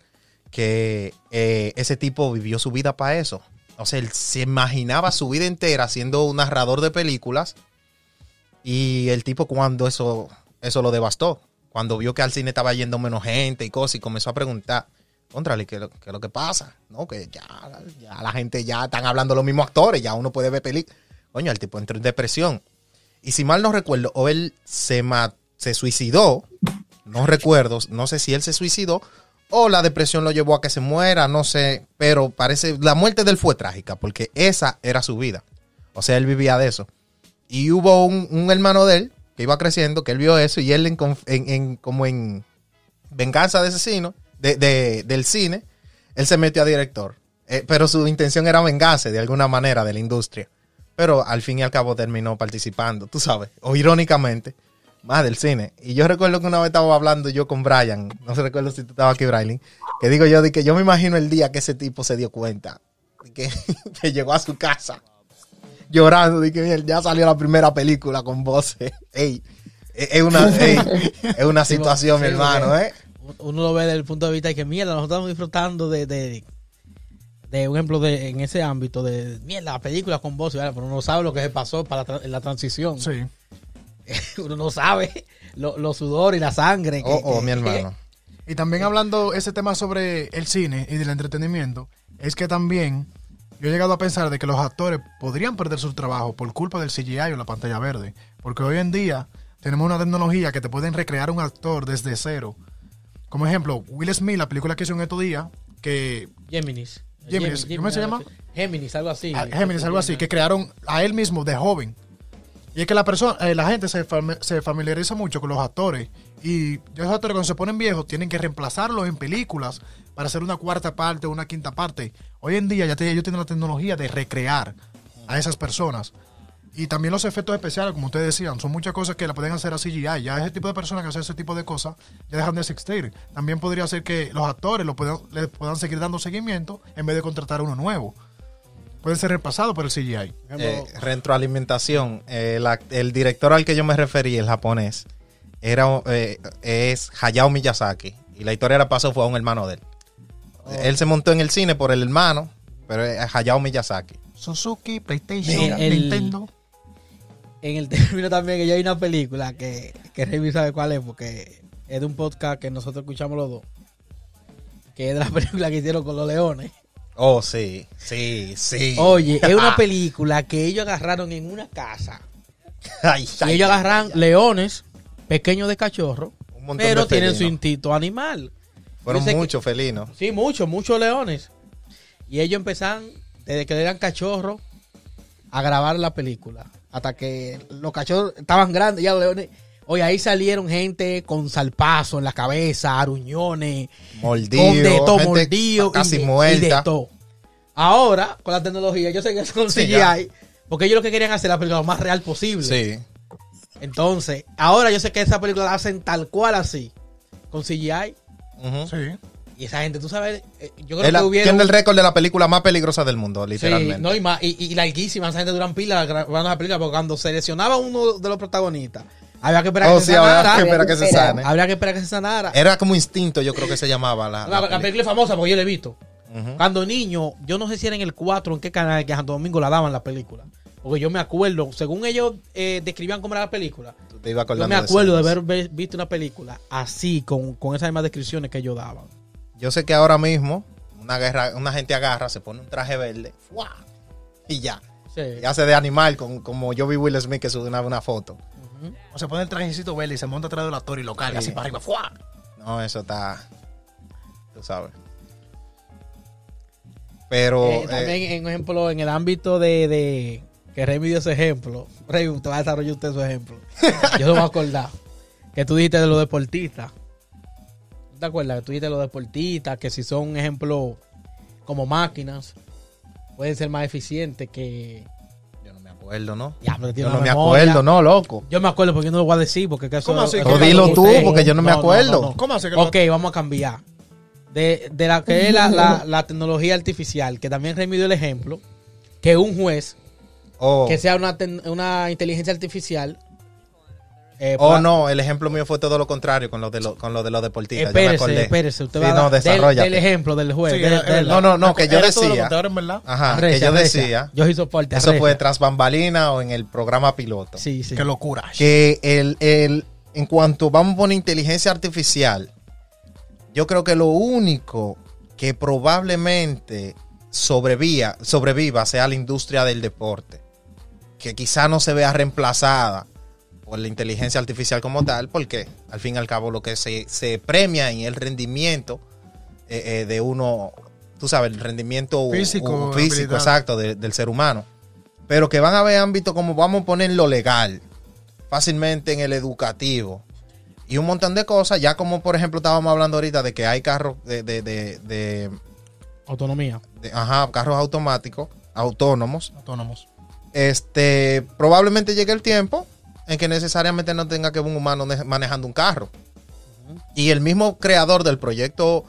Speaker 1: que eh, ese tipo vivió su vida para eso. O sea, él se imaginaba su vida entera siendo un narrador de películas y el tipo cuando eso, eso lo devastó, cuando vio que al cine estaba yendo menos gente y cosas y comenzó a preguntar, contrale, ¿qué, es lo- que pasa? No, que ya, ya la gente ya están hablando los mismos actores, ya uno puede ver películas. Coño, el tipo entró en depresión. Y si mal no recuerdo, o él se, se suicidó, no recuerdo, no sé si él se suicidó o la depresión lo llevó a que se muera, no sé, pero parece, la muerte de él fue trágica porque esa era su vida. O sea, él vivía de eso. Y hubo un hermano de él que iba creciendo, que él vio eso y él en, como en venganza de asesino, de, de- del cine, él se metió a director. Eh, pero su intención era vengarse de alguna manera de la industria. Pero al fin y al cabo terminó participando, tú sabes, o irónicamente, más del cine. Y yo recuerdo que una vez estaba hablando yo con Brian, no sé recuerdo si tú estabas aquí, Brian, que digo yo, de que yo me imagino el día que ese tipo se dio cuenta, que llegó a su casa llorando, que "Mira, ya salió la primera película con voces. Ey, es una, ey, es una
Speaker 2: Sí,
Speaker 1: situación, mi hermano, ¿eh?
Speaker 2: Uno lo ve desde el punto de vista de que, mierda, nosotros estamos disfrutando de, de, de un ejemplo de, en ese ámbito de, mierda, la película con ¿verdad? pero uno no sabe lo que se pasó para la, la transición.
Speaker 4: Sí.
Speaker 2: Uno no sabe lo- los sudores y la sangre. que-
Speaker 1: Oh, oh,
Speaker 2: que-
Speaker 1: mi hermano.
Speaker 4: Y también hablando ese tema sobre el cine y del entretenimiento, es que también yo he llegado a pensar de que los actores podrían perder su trabajo por culpa del CGI o la pantalla verde. Porque hoy en día tenemos una tecnología que te pueden recrear un actor desde cero. Como ejemplo, Will Smith, la película que hizo en estos días, que
Speaker 2: Géminis.
Speaker 4: Géminis, ¿cómo se llama?
Speaker 2: Géminis, algo así.
Speaker 4: a- Géminis, algo así, que crearon a él mismo de joven. Y es que la persona, eh, la gente se, se familiariza mucho con los actores. Y esos actores cuando se ponen viejos tienen que reemplazarlos en películas para hacer una cuarta parte o una quinta parte. Hoy en día ya te- ellos tienen la tecnología de recrear a esas personas. Y también los efectos especiales, como ustedes decían, son muchas cosas que la pueden hacer a CGI. Ya ese tipo de personas que hacen ese tipo de cosas ya dejan de existir. También podría ser que los actores lo puedan, le puedan seguir dando seguimiento en vez de contratar uno nuevo. Pueden ser reemplazados por el CGI.
Speaker 1: Eh, retroalimentación. Eh, el director al que yo me referí, el japonés, era eh, es Hayao Miyazaki. Y la historia la pasó fue a un hermano de él. Él se montó en el cine por el hermano, pero es Hayao Miyazaki.
Speaker 4: Suzuki, PlayStation,
Speaker 2: Mira, el-
Speaker 4: Nintendo.
Speaker 2: En el término también que ya hay una película que, que Remy sabe cuál es, porque es de un podcast que nosotros escuchamos los dos. Que es de la película que hicieron con los leones.
Speaker 1: Oh, sí, sí, sí.
Speaker 2: Oye, es una película que ellos agarraron en una casa.
Speaker 1: Ay,
Speaker 2: Y
Speaker 1: ay,
Speaker 2: ellos
Speaker 1: ay,
Speaker 2: agarran leones pequeños de cachorro, pero
Speaker 1: de
Speaker 2: tienen su instinto animal.
Speaker 1: Fueron muchos felinos.
Speaker 2: Sí, muchos, muchos leones. Y ellos empezaron, desde que eran cachorros, a grabar la película. Hasta que los cachorros estaban grandes, ya los leones. Oye, ahí salieron gente con salpazo en la cabeza, aruñones,
Speaker 1: Mordido,
Speaker 2: todo,
Speaker 1: gente
Speaker 2: mordido,
Speaker 1: casi
Speaker 2: y de, y
Speaker 1: muerta.
Speaker 2: de todo. Ahora, con la tecnología, yo sé que es con
Speaker 1: Sí,
Speaker 2: CGI,
Speaker 1: ya.
Speaker 2: porque ellos lo que querían hacer la película lo más real posible.
Speaker 1: Sí.
Speaker 2: Entonces, ahora yo sé que esa película la hacen tal cual así, con CGI.
Speaker 4: Sí.
Speaker 2: Y esa gente, tú sabes, eh, yo creo que hubieron...
Speaker 1: Tiene el récord de la película más peligrosa del mundo, literalmente.
Speaker 2: Sí, no, y, más, y, y larguísima, esa gente duran pila grabando la película, porque cuando se lesionaba uno de los protagonistas, había que esperar
Speaker 1: Oh,
Speaker 2: que
Speaker 1: sí,
Speaker 2: se
Speaker 1: había
Speaker 2: sanara.
Speaker 1: que esperar que se
Speaker 3: Espera.
Speaker 1: sane.
Speaker 2: Habría que esperar que se sanara.
Speaker 1: Era como instinto, yo creo que se llamaba la,
Speaker 2: la,
Speaker 1: la
Speaker 2: la
Speaker 1: película.
Speaker 2: famosa porque yo la he visto. Cuando niño, yo no sé si era en el 4 en qué canal que Santo Domingo la daban la película. Porque yo me acuerdo, según ellos eh, describían cómo era la película,
Speaker 1: Te
Speaker 2: yo me acuerdo de haber visto una película así, con, con esas mismas descripciones que ellos daban.
Speaker 1: Yo sé que ahora mismo una guerra, una gente agarra, se pone un traje verde, ¡fua! y ya.
Speaker 2: Sí.
Speaker 1: Y hace de animal, con, como yo vi Will Smith que subió una, una foto.
Speaker 2: Ujú.
Speaker 4: O se pone el trajecito verde y se monta atrás del actor y lo carga
Speaker 1: Sí.
Speaker 4: así para arriba. ¡fua!
Speaker 1: No, eso está. Tú sabes. Pero.
Speaker 2: Eh,
Speaker 1: eh,
Speaker 2: también, en ejemplo, en el ámbito de, de que Remy dio ese ejemplo, Remy, usted va a desarrollar usted su ejemplo. Yo no me voy a acordar. Que tú dijiste de los deportistas. ¿Te acuerdas? Que tú dijiste de los deportistas, que si son, un ejemplo, como máquinas, pueden ser más eficientes que...
Speaker 1: yo no me acuerdo. ¿no?
Speaker 2: Ya, pero tiene
Speaker 1: Yo no me
Speaker 2: memoria.
Speaker 1: acuerdo, no, loco.
Speaker 2: Yo me acuerdo porque yo no lo voy a decir porque que eso
Speaker 4: ¿Cómo así? Pero
Speaker 1: dilo tú, porque yo no me acuerdo.
Speaker 4: ¿Cómo hace que no-
Speaker 2: Ok, vamos a cambiar. De, de la que es la, la- la tecnología artificial, que también Remy dio el ejemplo, que un juez,
Speaker 1: Oh,
Speaker 2: que sea una, una inteligencia artificial. eh,
Speaker 1: oh, no, el ejemplo mío fue todo lo contrario con lo de, lo, con lo de los deportistas.
Speaker 2: Espérese, espérese. Usted
Speaker 1: Sí,
Speaker 2: va a
Speaker 1: no,
Speaker 2: dar del, del ejemplo del juez.
Speaker 4: Sí,
Speaker 2: de-
Speaker 4: era-
Speaker 2: de
Speaker 4: era-
Speaker 2: la-
Speaker 1: No, no, no, que yo
Speaker 4: era todo lo
Speaker 1: decía.
Speaker 4: contrario, en verdad.
Speaker 1: Ajá, que yo decía.
Speaker 2: Yo.
Speaker 1: Eso fue tras bambalina o en el programa piloto.
Speaker 2: Sí, sí.
Speaker 4: Qué locura.
Speaker 1: Que el, el, en cuanto vamos a poner inteligencia artificial, yo creo que lo único que probablemente sobreviva, sobreviva sea la industria del deporte. Que quizá no se vea reemplazada por la inteligencia artificial como tal, porque al fin y al cabo lo que se, se premia en el rendimiento eh, eh, de uno, tú sabes, el rendimiento
Speaker 4: Físico,
Speaker 1: físico exacto de- del ser humano. Pero que van a haber ámbitos como vamos a poner lo legal, fácilmente en el educativo y un montón de cosas, ya como por ejemplo estábamos hablando ahorita de que hay carros de, de, de- de-
Speaker 2: Autonomía.
Speaker 1: ajá, carros automáticos, autónomos,
Speaker 4: Autónomos.
Speaker 1: Este probablemente llegue el tiempo en que necesariamente no tenga que haber un humano ne- manejando un carro. Y el mismo creador del proyecto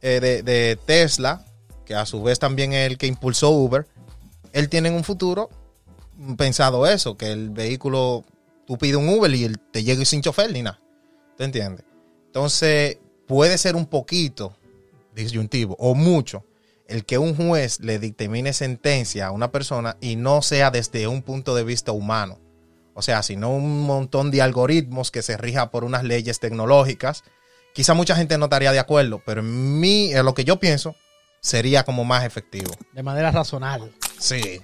Speaker 1: eh, de, de Tesla, que a su vez también es el que impulsó Uber, él tiene en un futuro pensado eso, que el vehículo, tú pides un Uber y él te llegue sin chofer ni nada. ¿Te entiendes? Entonces, puede ser un poquito disyuntivo o mucho el que un juez le dictamine sentencia a una persona y no sea desde un punto de vista humano. O sea, sino un montón de algoritmos que se rija por unas leyes tecnológicas. Quizá mucha gente no estaría de acuerdo, pero en mí, en lo que yo pienso, sería como más efectivo.
Speaker 2: De manera razonable.
Speaker 1: Sí.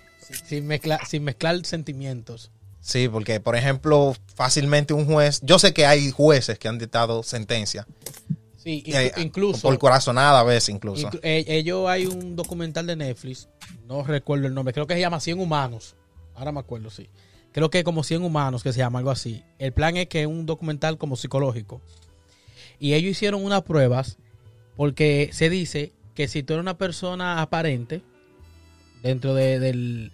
Speaker 2: Sin, mezclar, sin mezclar sentimientos.
Speaker 1: Sí, porque por ejemplo, fácilmente un juez, yo sé que hay jueces que han dictado sentencia,
Speaker 2: Sí, inclu- incluso.
Speaker 1: por corazonada a veces incluso.
Speaker 2: inclu- eh, ellos hay un documental de Netflix, no recuerdo el nombre, creo que se llama 100 humanos. Ahora me acuerdo, sí. Creo que como 100 humanos, que se llama algo así. El plan es que es un documental como psicológico. Y ellos hicieron unas pruebas porque se dice que si tú eres una persona aparente, dentro de- del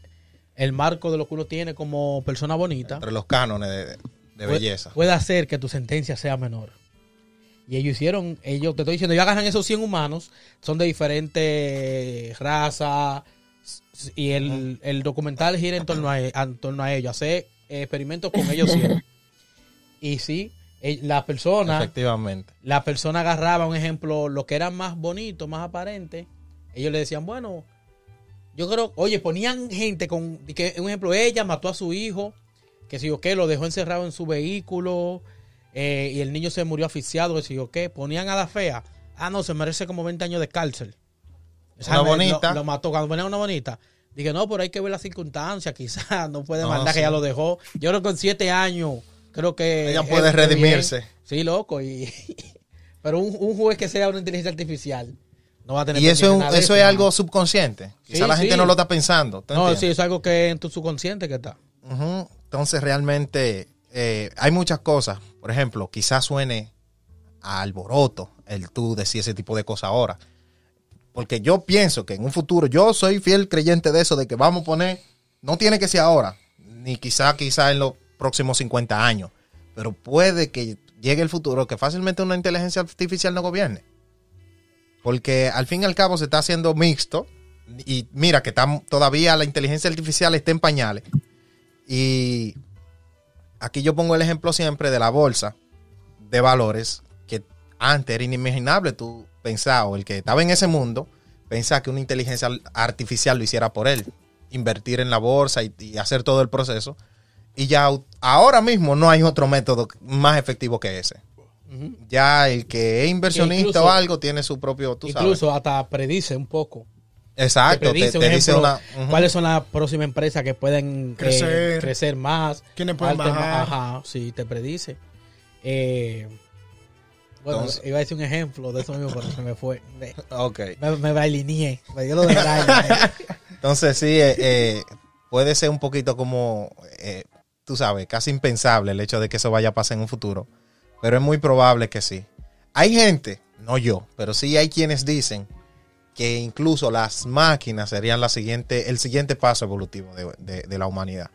Speaker 2: el marco de lo que uno tiene como persona bonita,
Speaker 1: Entre los cánones de, de
Speaker 2: puede-
Speaker 1: belleza.
Speaker 2: Puede hacer que tu sentencia sea menor. Y ellos hicieron, ellos te estoy diciendo, ellos agarran esos 100 humanos, son de diferentes razas, y el, el documental gira en torno a, e- en torno a ellos, hacer experimentos con ellos 100. Y sí, eh, la persona,
Speaker 1: Efectivamente.
Speaker 2: la persona agarraba un ejemplo, lo que era más bonito, más aparente, ellos le decían, bueno, yo creo, oye, ponían gente con, que un ejemplo, ella mató a su hijo, que si yo qué, lo dejó encerrado en su vehículo, eh, y el niño se murió asfixiado, que si yo qué, ponían a la fea, ah, no, se merece como 20 años de cárcel.
Speaker 1: Una
Speaker 2: me-
Speaker 1: bonita.
Speaker 2: Lo, lo mató, cuando ponían una bonita. Dije, no, pero hay que ver las circunstancias, quizás no puede
Speaker 1: No,
Speaker 2: mandar que ya lo dejó. Yo creo que con 7 años, creo que...
Speaker 1: Ella puede redimirse.
Speaker 2: bien. Sí, loco. Y, pero un, un juez que sea una inteligencia artificial no va a tener
Speaker 1: Y eso, es, eso es
Speaker 2: ¿no?
Speaker 1: algo subconsciente. Quizá
Speaker 2: Sí,
Speaker 1: la gente no lo está pensando. ¿tú
Speaker 2: No,
Speaker 1: entiendes?
Speaker 2: sí, es algo que en tu subconsciente que está.
Speaker 1: Entonces realmente eh, hay muchas cosas. Por ejemplo, quizás suene a alboroto el tú decir ese tipo de cosas ahora. Porque yo pienso que en un futuro, yo soy fiel creyente de eso, de que vamos a poner, no tiene que ser ahora, ni quizá, quizá en los próximos 50 años, pero puede que llegue el futuro que fácilmente una inteligencia artificial no gobierne. Porque al fin y al cabo se está haciendo mixto. Y mira que todavía la inteligencia artificial está en pañales. Y aquí yo pongo el ejemplo siempre de la bolsa de valores, que antes era inimaginable tú pensar, o el que estaba en ese mundo, pensar que una inteligencia artificial lo hiciera por él. Invertir en la bolsa y, y hacer todo el proceso. Y ya ahora mismo no hay otro método más efectivo que ese. Ya el que es inversionista
Speaker 2: incluso-
Speaker 1: o algo tiene su propio, tú sabes.
Speaker 2: Incluso hasta predice un poco.
Speaker 1: Exacto,
Speaker 2: te
Speaker 1: te,
Speaker 2: predice,
Speaker 1: te
Speaker 2: un
Speaker 1: dice
Speaker 2: ejemplo,
Speaker 1: una...
Speaker 2: cuáles son las próximas empresas que pueden eh,
Speaker 4: Crecer.
Speaker 2: más.
Speaker 4: ¿Quiénes pueden bajar?
Speaker 2: Ajá, sí, te predice. Eh, bueno,
Speaker 1: Entonces-
Speaker 2: iba a decir un ejemplo de eso mismo, pero se me fue. Me,
Speaker 1: Ok.
Speaker 2: me, me bailineé, me dio lo de.
Speaker 1: Entonces sí, eh, eh, puede ser un poquito como, eh, tú sabes, casi impensable el hecho de que eso vaya a pasar en un futuro. Pero es muy probable que sí. Hay gente, no yo, pero sí hay quienes dicen que incluso las máquinas serían la siguiente, el siguiente paso evolutivo de, de- de la humanidad.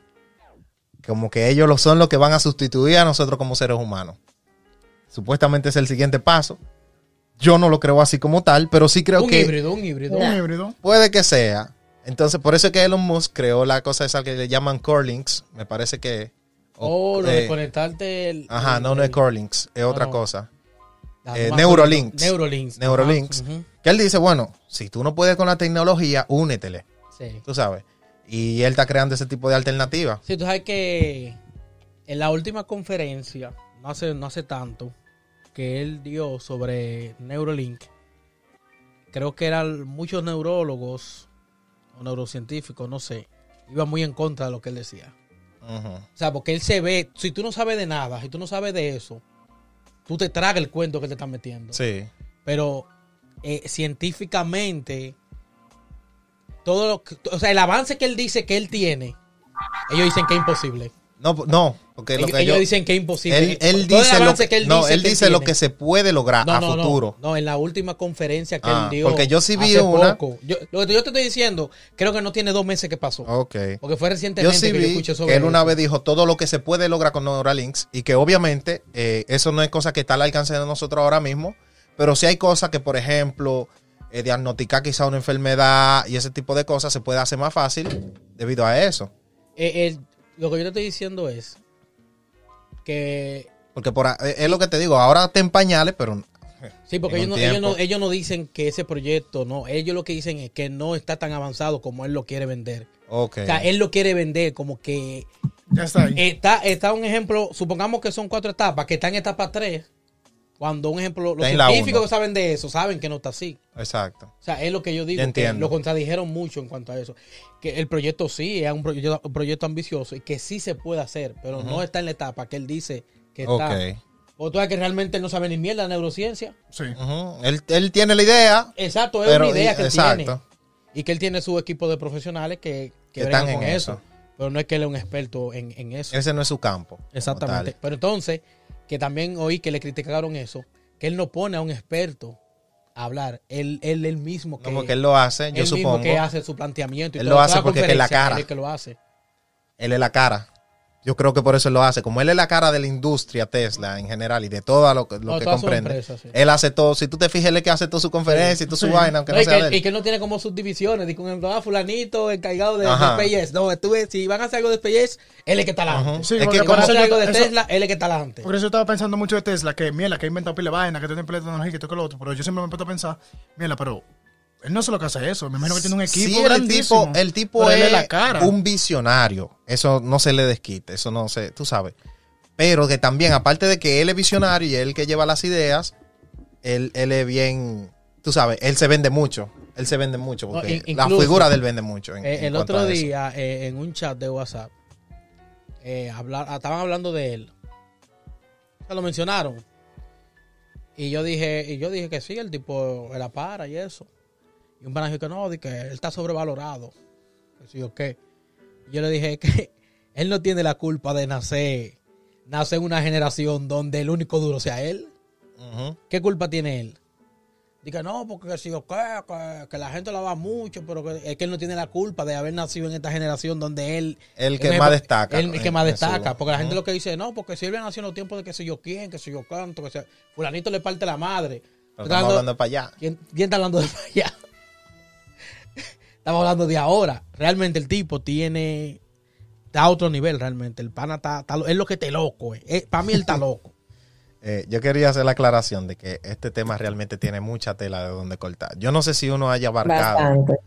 Speaker 1: como que ellos lo son los que van a sustituir a nosotros como seres humanos. Supuestamente es el siguiente paso. Yo no lo creo así como tal, pero sí creo
Speaker 2: un
Speaker 1: que
Speaker 2: híbrido, un híbrido.
Speaker 4: Un híbrido.
Speaker 1: puede que sea. Entonces, por eso es que Elon Musk creó la cosa esa que le llaman Corlinks. Me parece que. o-
Speaker 2: O lo de
Speaker 1: eh,
Speaker 2: conectarte. El,
Speaker 1: Ajá,
Speaker 2: el-
Speaker 1: no, no es
Speaker 2: el-
Speaker 1: Corlinks, es otra
Speaker 2: no.
Speaker 1: cosa.
Speaker 2: Ah,
Speaker 1: eh.
Speaker 2: Ajá, ujú,
Speaker 1: Que él dice, bueno, si tú no puedes con la tecnología, únetele,
Speaker 2: Sí.
Speaker 1: tú sabes. Y él está creando ese tipo de alternativas.
Speaker 2: Sí, tú sabes que en la última conferencia, no hace, no hace tanto, que él dio sobre Neuralink, creo que eran muchos neurólogos o neurocientíficos, no sé, iban muy en contra de lo que él decía.
Speaker 1: Ujú.
Speaker 2: O sea, porque él se ve, si tú no sabes de nada, si tú no sabes de eso, tú te tragas el cuento que te están metiendo.
Speaker 1: Sí.
Speaker 2: Pero eh, científicamente, todo lo que- o sea, el avance que él dice que él tiene, ellos dicen que es imposible.
Speaker 1: No, no, porque lo
Speaker 2: Ellos,
Speaker 1: que
Speaker 2: ellos
Speaker 1: yo-
Speaker 2: dicen que es imposible.
Speaker 1: él, él dice, lo que,
Speaker 2: que él
Speaker 1: no,
Speaker 2: dice
Speaker 1: él
Speaker 2: que
Speaker 1: dice lo que se puede lograr
Speaker 2: no,
Speaker 1: a
Speaker 2: no,
Speaker 1: futuro.
Speaker 2: No, en la última conferencia que
Speaker 1: Ah,
Speaker 2: él dio.
Speaker 1: porque yo sí vi
Speaker 2: hace
Speaker 1: una-
Speaker 2: poco. Yo- lo que yo te estoy diciendo, creo que no tiene dos meses que pasó.
Speaker 1: Ok.
Speaker 2: Porque fue
Speaker 1: Yo
Speaker 2: recientemente
Speaker 1: sí
Speaker 2: que yo
Speaker 1: vi
Speaker 2: escuché
Speaker 1: que
Speaker 2: sobre
Speaker 1: él una vez dijo todo lo que se puede lograr con Neuralinks y que obviamente eh, eso no es cosa que está al alcance de nosotros ahora mismo, pero sí hay cosas que, por ejemplo, eh, diagnosticar quizá una enfermedad y ese tipo de cosas se puede hacer más fácil debido a eso.
Speaker 2: Eh, eh, lo que yo te estoy diciendo es que
Speaker 1: Porque por, eh, es lo que te digo, ahora está en pañales, pero
Speaker 2: Sí, porque ellos no, ellos, no, ellos no dicen que ese proyecto, no, ellos lo que dicen es que no está tan avanzado como él lo quiere vender.
Speaker 1: ok.
Speaker 2: O sea, él lo quiere vender como que
Speaker 4: Ya está ahí.
Speaker 2: está, está un ejemplo, supongamos que son cuatro etapas, que está en etapa tres, cuando un ejemplo, los
Speaker 1: Está
Speaker 2: científicos que saben de eso saben que no está así.
Speaker 1: Exacto.
Speaker 2: O sea, es lo que yo digo,
Speaker 1: Ya
Speaker 2: que
Speaker 1: entiendo.
Speaker 2: lo contradijeron mucho en cuanto a eso. Que el proyecto sí es un proyecto, un proyecto ambicioso y que sí se puede hacer, pero no está en la etapa que él dice que está.
Speaker 1: Ok.
Speaker 2: O tú sabes que realmente él no sabe ni mierda de neurociencia.
Speaker 4: Sí.
Speaker 1: Él, él tiene la idea,
Speaker 2: Exacto, es
Speaker 1: pero
Speaker 2: una idea que él
Speaker 1: exacto.
Speaker 2: tiene. Y que él tiene su equipo de profesionales que, que
Speaker 1: están en
Speaker 2: eso.
Speaker 1: eso.
Speaker 2: Pero no es que él es un experto en, en eso.
Speaker 1: Ese no es su campo.
Speaker 2: Exactamente. Pero entonces, que también oí que le criticaron eso, que él no pone a un experto a hablar. Él, él, él mismo que,
Speaker 1: No, porque él lo hace, yo
Speaker 2: él
Speaker 1: supongo.
Speaker 2: mismo que hace su planteamiento. Y
Speaker 1: Él
Speaker 2: todo,
Speaker 1: lo
Speaker 2: toda
Speaker 1: hace porque es que la cara.
Speaker 2: él es que lo hace.
Speaker 1: Él es la cara. Yo creo que por eso él lo hace. Como él es la cara de la industria Tesla en general y de todo lo, que- lo
Speaker 2: No,
Speaker 1: que comprende.
Speaker 2: empresa, sí.
Speaker 1: Él hace todo. Si tú te fijas, él es que hace toda su conferencia y toda su
Speaker 4: Sí.
Speaker 1: vaina, aunque
Speaker 2: No,
Speaker 1: no,
Speaker 2: y,
Speaker 1: sea
Speaker 2: que,
Speaker 1: de
Speaker 2: él- y que él no tiene como subdivisiones. Dice, un ah, fulanito encargado de, de. SpaceX. No, estuve, si van a hacer algo de SpaceX, él es que está adelante.
Speaker 4: Sí,
Speaker 1: es
Speaker 4: porque
Speaker 1: que
Speaker 2: Si van a hacer algo de
Speaker 4: eso-
Speaker 2: Tesla, él es que está adelante.
Speaker 4: Por eso yo estaba pensando mucho de Tesla, que mierda, que ha inventado pila de vaina, que tiene empleo de tecnología, que todo lo otro. Pero yo siempre me he puesto a pensar, mierda, pero él no solo que hace eso, me imagino que tiene un equipo
Speaker 1: Sí, el
Speaker 4: grandísimo.
Speaker 1: tipo, el tipo
Speaker 4: Pero él
Speaker 1: es
Speaker 4: la cara.
Speaker 1: un visionario. Eso no se le desquite. Eso no se, tú sabes. Pero que también, aparte de que él es visionario y él que lleva las ideas, él, él es bien, tú sabes, él se vende mucho. Él se vende mucho
Speaker 2: No,
Speaker 1: porque la figura de él vende mucho. en-
Speaker 2: Eh,
Speaker 1: en
Speaker 2: el otro día, eh, en un chat de WhatsApp, eh, hablar, estaban hablando de él. Se lo mencionaron. Y yo dije, y yo dije que sí, el tipo era para y eso. Y un dijo que no, di que él está sobrevalorado. Que sí o qué. Y yo le dije que él no tiene la culpa de nacer, nacer en una generación donde el único duro sea él. ¿Qué culpa tiene él? Dice, no, porque si o qué, que, que la gente la va mucho, pero que, es que él no tiene la culpa de haber nacido en esta generación donde él...
Speaker 1: El que
Speaker 2: él-
Speaker 1: más destaca.
Speaker 2: El, que
Speaker 1: en-
Speaker 2: más destaca. Porque la gente lo que dice, no, porque si él había nacido en los tiempos de que sé yo quién, que sé yo cuánto, que sea... Fulanito le parte la madre.
Speaker 1: Pero
Speaker 2: Está
Speaker 1: estamos
Speaker 2: hablando-
Speaker 1: hablando para allá.
Speaker 2: ¿Quién, quién está hablando de allá? Estamos hablando de ahora. Realmente el tipo tiene... Está a otro nivel realmente. El pana está... está lo- es lo que te loco. Eh. para mí él está loco.
Speaker 1: Eh, yo quería hacer la aclaración de que este tema realmente tiene mucha tela de donde cortar. Yo no sé si uno haya abarcado,
Speaker 3: Bastante.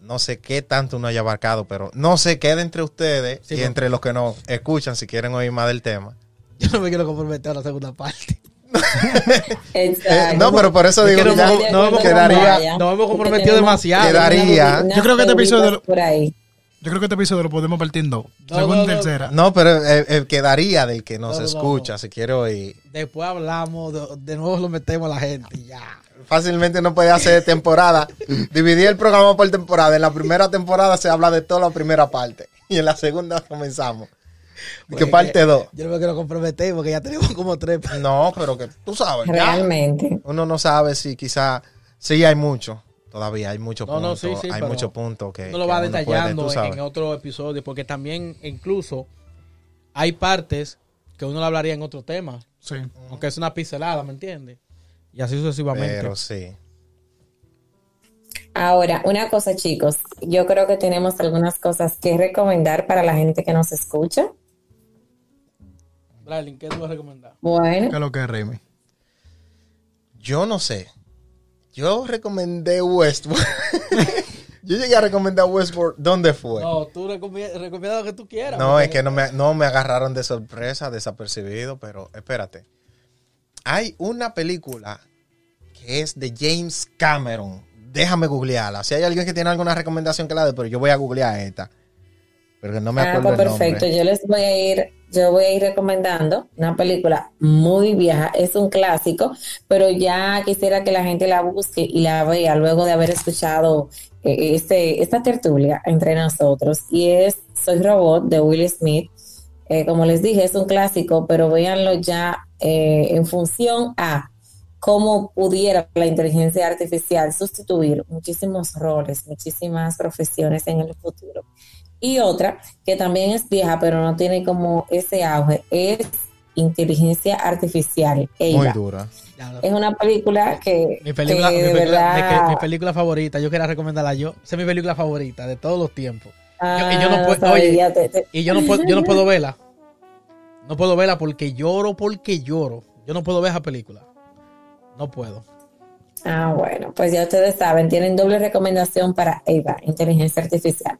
Speaker 1: no sé qué tanto uno haya abarcado, pero no sé, queda entre ustedes
Speaker 2: Sí,
Speaker 1: y entre los que nos escuchan si quieren oír más del tema.
Speaker 2: Yo no me quiero comprometer a la segunda parte.
Speaker 3: Exacto.
Speaker 1: No, pero por eso
Speaker 2: Es
Speaker 1: digo
Speaker 2: que
Speaker 1: que
Speaker 2: no
Speaker 1: ya
Speaker 2: me- no me
Speaker 1: quedaría,
Speaker 2: nos hemos comprometido demasiado.
Speaker 1: Quedaría-
Speaker 4: Yo creo que este episodio
Speaker 3: por ahí.
Speaker 4: Yo creo que este episodio lo podemos partir en dos.
Speaker 2: No,
Speaker 4: Segunda y
Speaker 2: no.
Speaker 4: tercera.
Speaker 1: no, pero eh, eh, quedaría del que nos
Speaker 2: No, no, no,
Speaker 1: escucha,
Speaker 2: no.
Speaker 1: si quiere oír.
Speaker 2: Después hablamos, de, de nuevo lo metemos a la gente y ya.
Speaker 1: Fácilmente no puede hacer temporada. Dividir el programa por temporada. En la primera temporada se habla de toda la primera parte. Y en la segunda comenzamos. ¿Y qué
Speaker 2: Porque
Speaker 1: parte 2?
Speaker 2: Yo no me quiero comprometer porque ya tenemos como tres.
Speaker 1: No, pero que tú sabes. ya.
Speaker 3: Realmente.
Speaker 1: Uno no sabe si quizá. Sí, hay mucho. Todavía hay muchos
Speaker 2: No, no,
Speaker 1: puntos.
Speaker 2: sí, sí,
Speaker 1: hay muchos puntos que.
Speaker 2: No lo
Speaker 1: que
Speaker 2: va
Speaker 1: puede,
Speaker 2: detallando en otro episodio porque también incluso hay partes que uno lo hablaría en otro tema,
Speaker 4: Sí.
Speaker 2: aunque es una pincelada, ¿me entiendes? Y así sucesivamente.
Speaker 1: Pero sí.
Speaker 3: Ahora, una cosa, chicos, yo creo que tenemos algunas cosas que recomendar para la gente que nos escucha.
Speaker 2: Bralin, ¿qué tú vas a recomendar?
Speaker 3: Bueno,
Speaker 4: ¿Qué es lo que es, Remy?
Speaker 1: Yo no sé. Yo recomendé Westworld. Yo llegué a recomendar Westworld. ¿Dónde fue?
Speaker 2: No, tú recomiendas recomienda lo que tú quieras.
Speaker 1: No, es que no me, no me agarraron de sorpresa, desapercibido, pero espérate. Hay una película que es de James Cameron. Déjame googlearla. Si hay alguien que tiene alguna recomendación que la dé, pero yo voy a googlear esta. Porque no me
Speaker 3: ah,
Speaker 1: acuerdo
Speaker 3: pues
Speaker 1: el
Speaker 3: perfecto.
Speaker 1: nombre.
Speaker 3: Yo les voy a ir, yo voy a ir recomendando una película muy vieja, es un clásico, pero ya quisiera que la gente la busque y la vea luego de haber escuchado eh, este, esta tertulia entre nosotros. Y es Soy Robot de Will Smith. Eh, como les dije, es un clásico, pero véanlo ya eh, en función a cómo pudiera la inteligencia artificial sustituir muchísimos roles, muchísimas profesiones en el futuro. Y otra que también es vieja, pero no tiene como ese auge, es inteligencia artificial.
Speaker 1: Muy
Speaker 3: Ella.
Speaker 1: dura.
Speaker 2: Ya,
Speaker 3: Es una película que,
Speaker 2: Mi película,
Speaker 3: que
Speaker 2: mi,
Speaker 3: de
Speaker 2: película,
Speaker 3: verdad...
Speaker 2: mi, que- mi película favorita, yo quería recomendarla yo. Esa es mi película favorita de todos los tiempos.
Speaker 3: Ah,
Speaker 2: y yo no puedo-
Speaker 3: sabía,
Speaker 2: oye,
Speaker 3: te- te-
Speaker 2: Y yo no puedo, yo no puedo verla. No puedo verla porque lloro, porque lloro. Yo no puedo ver esa película. No puedo.
Speaker 3: Ah, bueno, pues ya ustedes saben, tienen doble recomendación para Eva, inteligencia artificial.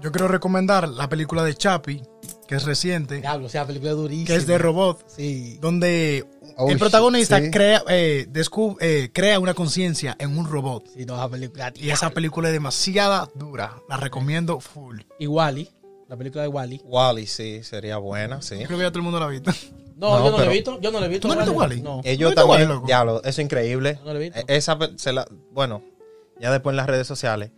Speaker 4: Yo quiero recomendar la película de Chapi, que es reciente,
Speaker 2: Diablo, o sea, la película durísima.
Speaker 4: que es de robot,
Speaker 2: Sí.
Speaker 4: donde
Speaker 1: Oh,
Speaker 4: el protagonista
Speaker 1: sí.
Speaker 4: crea, eh, descu- eh, crea una conciencia en un robot.
Speaker 2: Sí, no, esa película.
Speaker 4: Y esa película es demasiada dura. La recomiendo full.
Speaker 2: Y Wally. La película de Wally.
Speaker 1: Wally, sí, sería buena, sí.
Speaker 4: Yo creo que ya todo el mundo la ha visto.
Speaker 2: No,
Speaker 1: No,
Speaker 2: yo no
Speaker 1: pero-
Speaker 2: la he visto. Yo no la he visto.
Speaker 4: ¿Tú no has visto Wall-E?
Speaker 2: No.
Speaker 1: Ellos
Speaker 4: ¿No
Speaker 1: también,
Speaker 4: Wall-E, loco?
Speaker 1: diablo, eso es increíble.
Speaker 2: No lo he visto.
Speaker 1: Esa, se la, bueno, ya después en las redes sociales.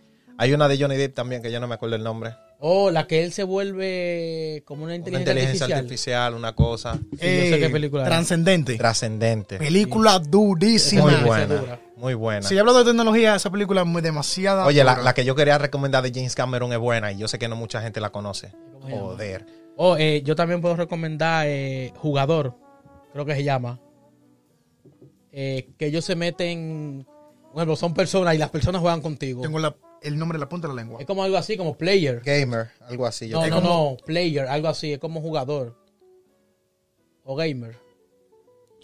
Speaker 1: Hay una de Johnny Depp también, que yo no me acuerdo el nombre.
Speaker 2: Oh, la que él se vuelve como una
Speaker 1: Una
Speaker 2: inteligencia,
Speaker 1: inteligencia
Speaker 2: artificial.
Speaker 1: artificial, una cosa
Speaker 2: Sí, yo sé qué película es.
Speaker 4: Trascendente.
Speaker 1: trascendente.
Speaker 4: Película durísima.
Speaker 1: Muy buena, muy buena.
Speaker 4: Si hablo de tecnología, esa película es muy demasiada.
Speaker 1: Oye, la, que yo quería recomendar de James Cameron es buena y yo sé que no mucha gente la conoce. Joder.
Speaker 2: Oh, eh, yo también puedo recomendar eh, Jugador, creo que se llama. Eh, que ellos se meten, bueno, son personas y las personas juegan contigo.
Speaker 4: Tengo la- el nombre en la punta de la lengua.
Speaker 2: Es como algo así, como player.
Speaker 1: Gamer, algo así. Yo
Speaker 2: No, no, no, player, algo así, es como jugador. O gamer.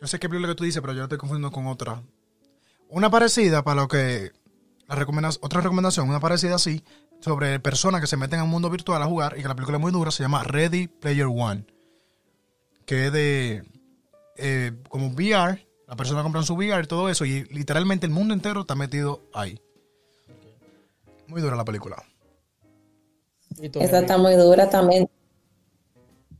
Speaker 4: Yo sé qué película que tú dices, pero yo la estoy confundiendo con otra. Una parecida para lo que. La recomendas, otra recomendación, una parecida así, sobre personas que se meten al mundo virtual a jugar y que la película es muy dura, se llama Ready Player One. Que es de. eh, como VR, la persona compra su VR y todo eso, y literalmente el mundo entero está metido ahí. Muy dura la película.
Speaker 2: ¿Y tú,
Speaker 3: Esa
Speaker 2: Henry?
Speaker 3: está muy dura también.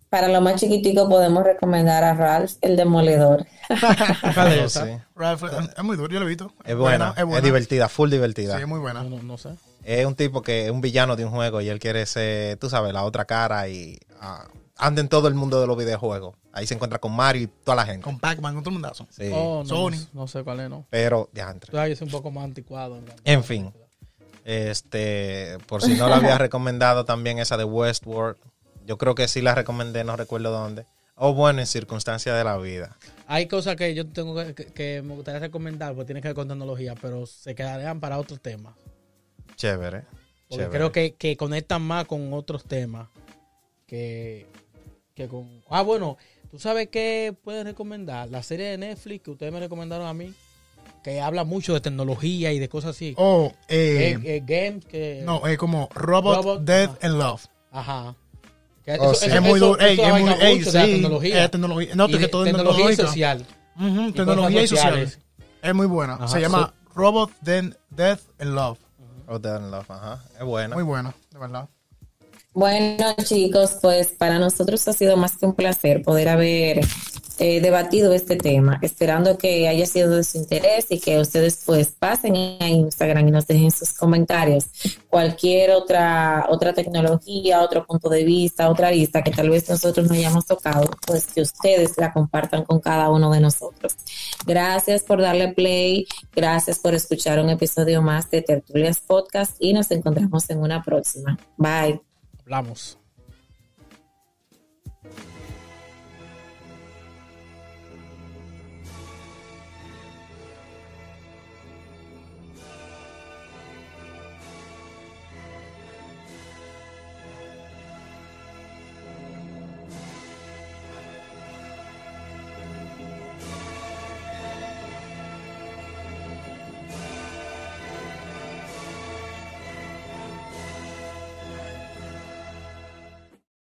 Speaker 3: Para lo más chiquitico podemos recomendar a Ralph el Demoledor.
Speaker 4: Ralph, es muy dura, yo lo he visto.
Speaker 1: Es buena, es,
Speaker 4: buena.
Speaker 1: divertida, full divertida.
Speaker 4: Sí, es muy buena.
Speaker 2: No, no, no sé.
Speaker 1: Es un tipo que es un villano de un juego y él quiere ser, tú sabes, la otra cara y ah, anda en todo el mundo de los videojuegos. Ahí se encuentra con Mario y toda la gente.
Speaker 4: Con Pac-Man, con todo el mundazo.
Speaker 1: Sí.
Speaker 2: Oh, no,
Speaker 4: Sony.
Speaker 2: No, no sé cuál es, no.
Speaker 1: Pero.
Speaker 2: Tú sabes, yo soy un poco más anticuado.
Speaker 1: En fin. Este, por si no la había recomendado también esa de Westworld. Yo creo que sí la recomendé, no recuerdo dónde. O bueno, en circunstancias de la vida.
Speaker 2: Hay cosas que yo tengo que me gustaría recomendar, porque tiene que ver con tecnología, pero se quedarían para otros temas.
Speaker 1: Chévere.
Speaker 2: Porque
Speaker 1: chévere.
Speaker 2: creo que, que conectan más con otros temas que, que con... Ah, bueno, ¿tú sabes qué puedes recomendar? La serie de Netflix que ustedes me recomendaron a mí, que habla mucho de tecnología y de cosas así.
Speaker 4: Oh, eh,
Speaker 2: Eh, eh, games que...
Speaker 4: no, es como Robot,
Speaker 2: Robot,
Speaker 4: Death
Speaker 2: ah.
Speaker 4: and Love.
Speaker 2: Ajá. Que
Speaker 1: Oh,
Speaker 2: eso-
Speaker 1: sí.
Speaker 2: eso-
Speaker 4: es muy duro. Es muy, ey, sí,
Speaker 2: tecnología.
Speaker 4: es tecnología. No,
Speaker 2: Y
Speaker 4: que todo es
Speaker 2: tecnología y
Speaker 4: tecnológica.
Speaker 2: social.
Speaker 4: Ujú,
Speaker 2: y
Speaker 4: tecnología y
Speaker 2: sociales.
Speaker 4: Es muy buena.
Speaker 2: Ajá,
Speaker 4: Se llama Robot, Then, Death and Love.
Speaker 1: Oh, Dead and Love, ajá. Es buena.
Speaker 4: Muy buena, de verdad.
Speaker 3: Bueno, chicos, pues para nosotros ha sido más que un placer poder haber eh, debatido este tema, esperando que haya sido de su interés y que ustedes pues pasen a Instagram y nos dejen sus comentarios. Cualquier otra otra tecnología, otro punto de vista, otra lista que tal vez nosotros no hayamos tocado, pues que ustedes la compartan con cada uno de nosotros. Gracias por darle play, gracias por escuchar un episodio más de Tertulias Podcast y nos encontramos en una próxima. Bye.
Speaker 2: Hablamos.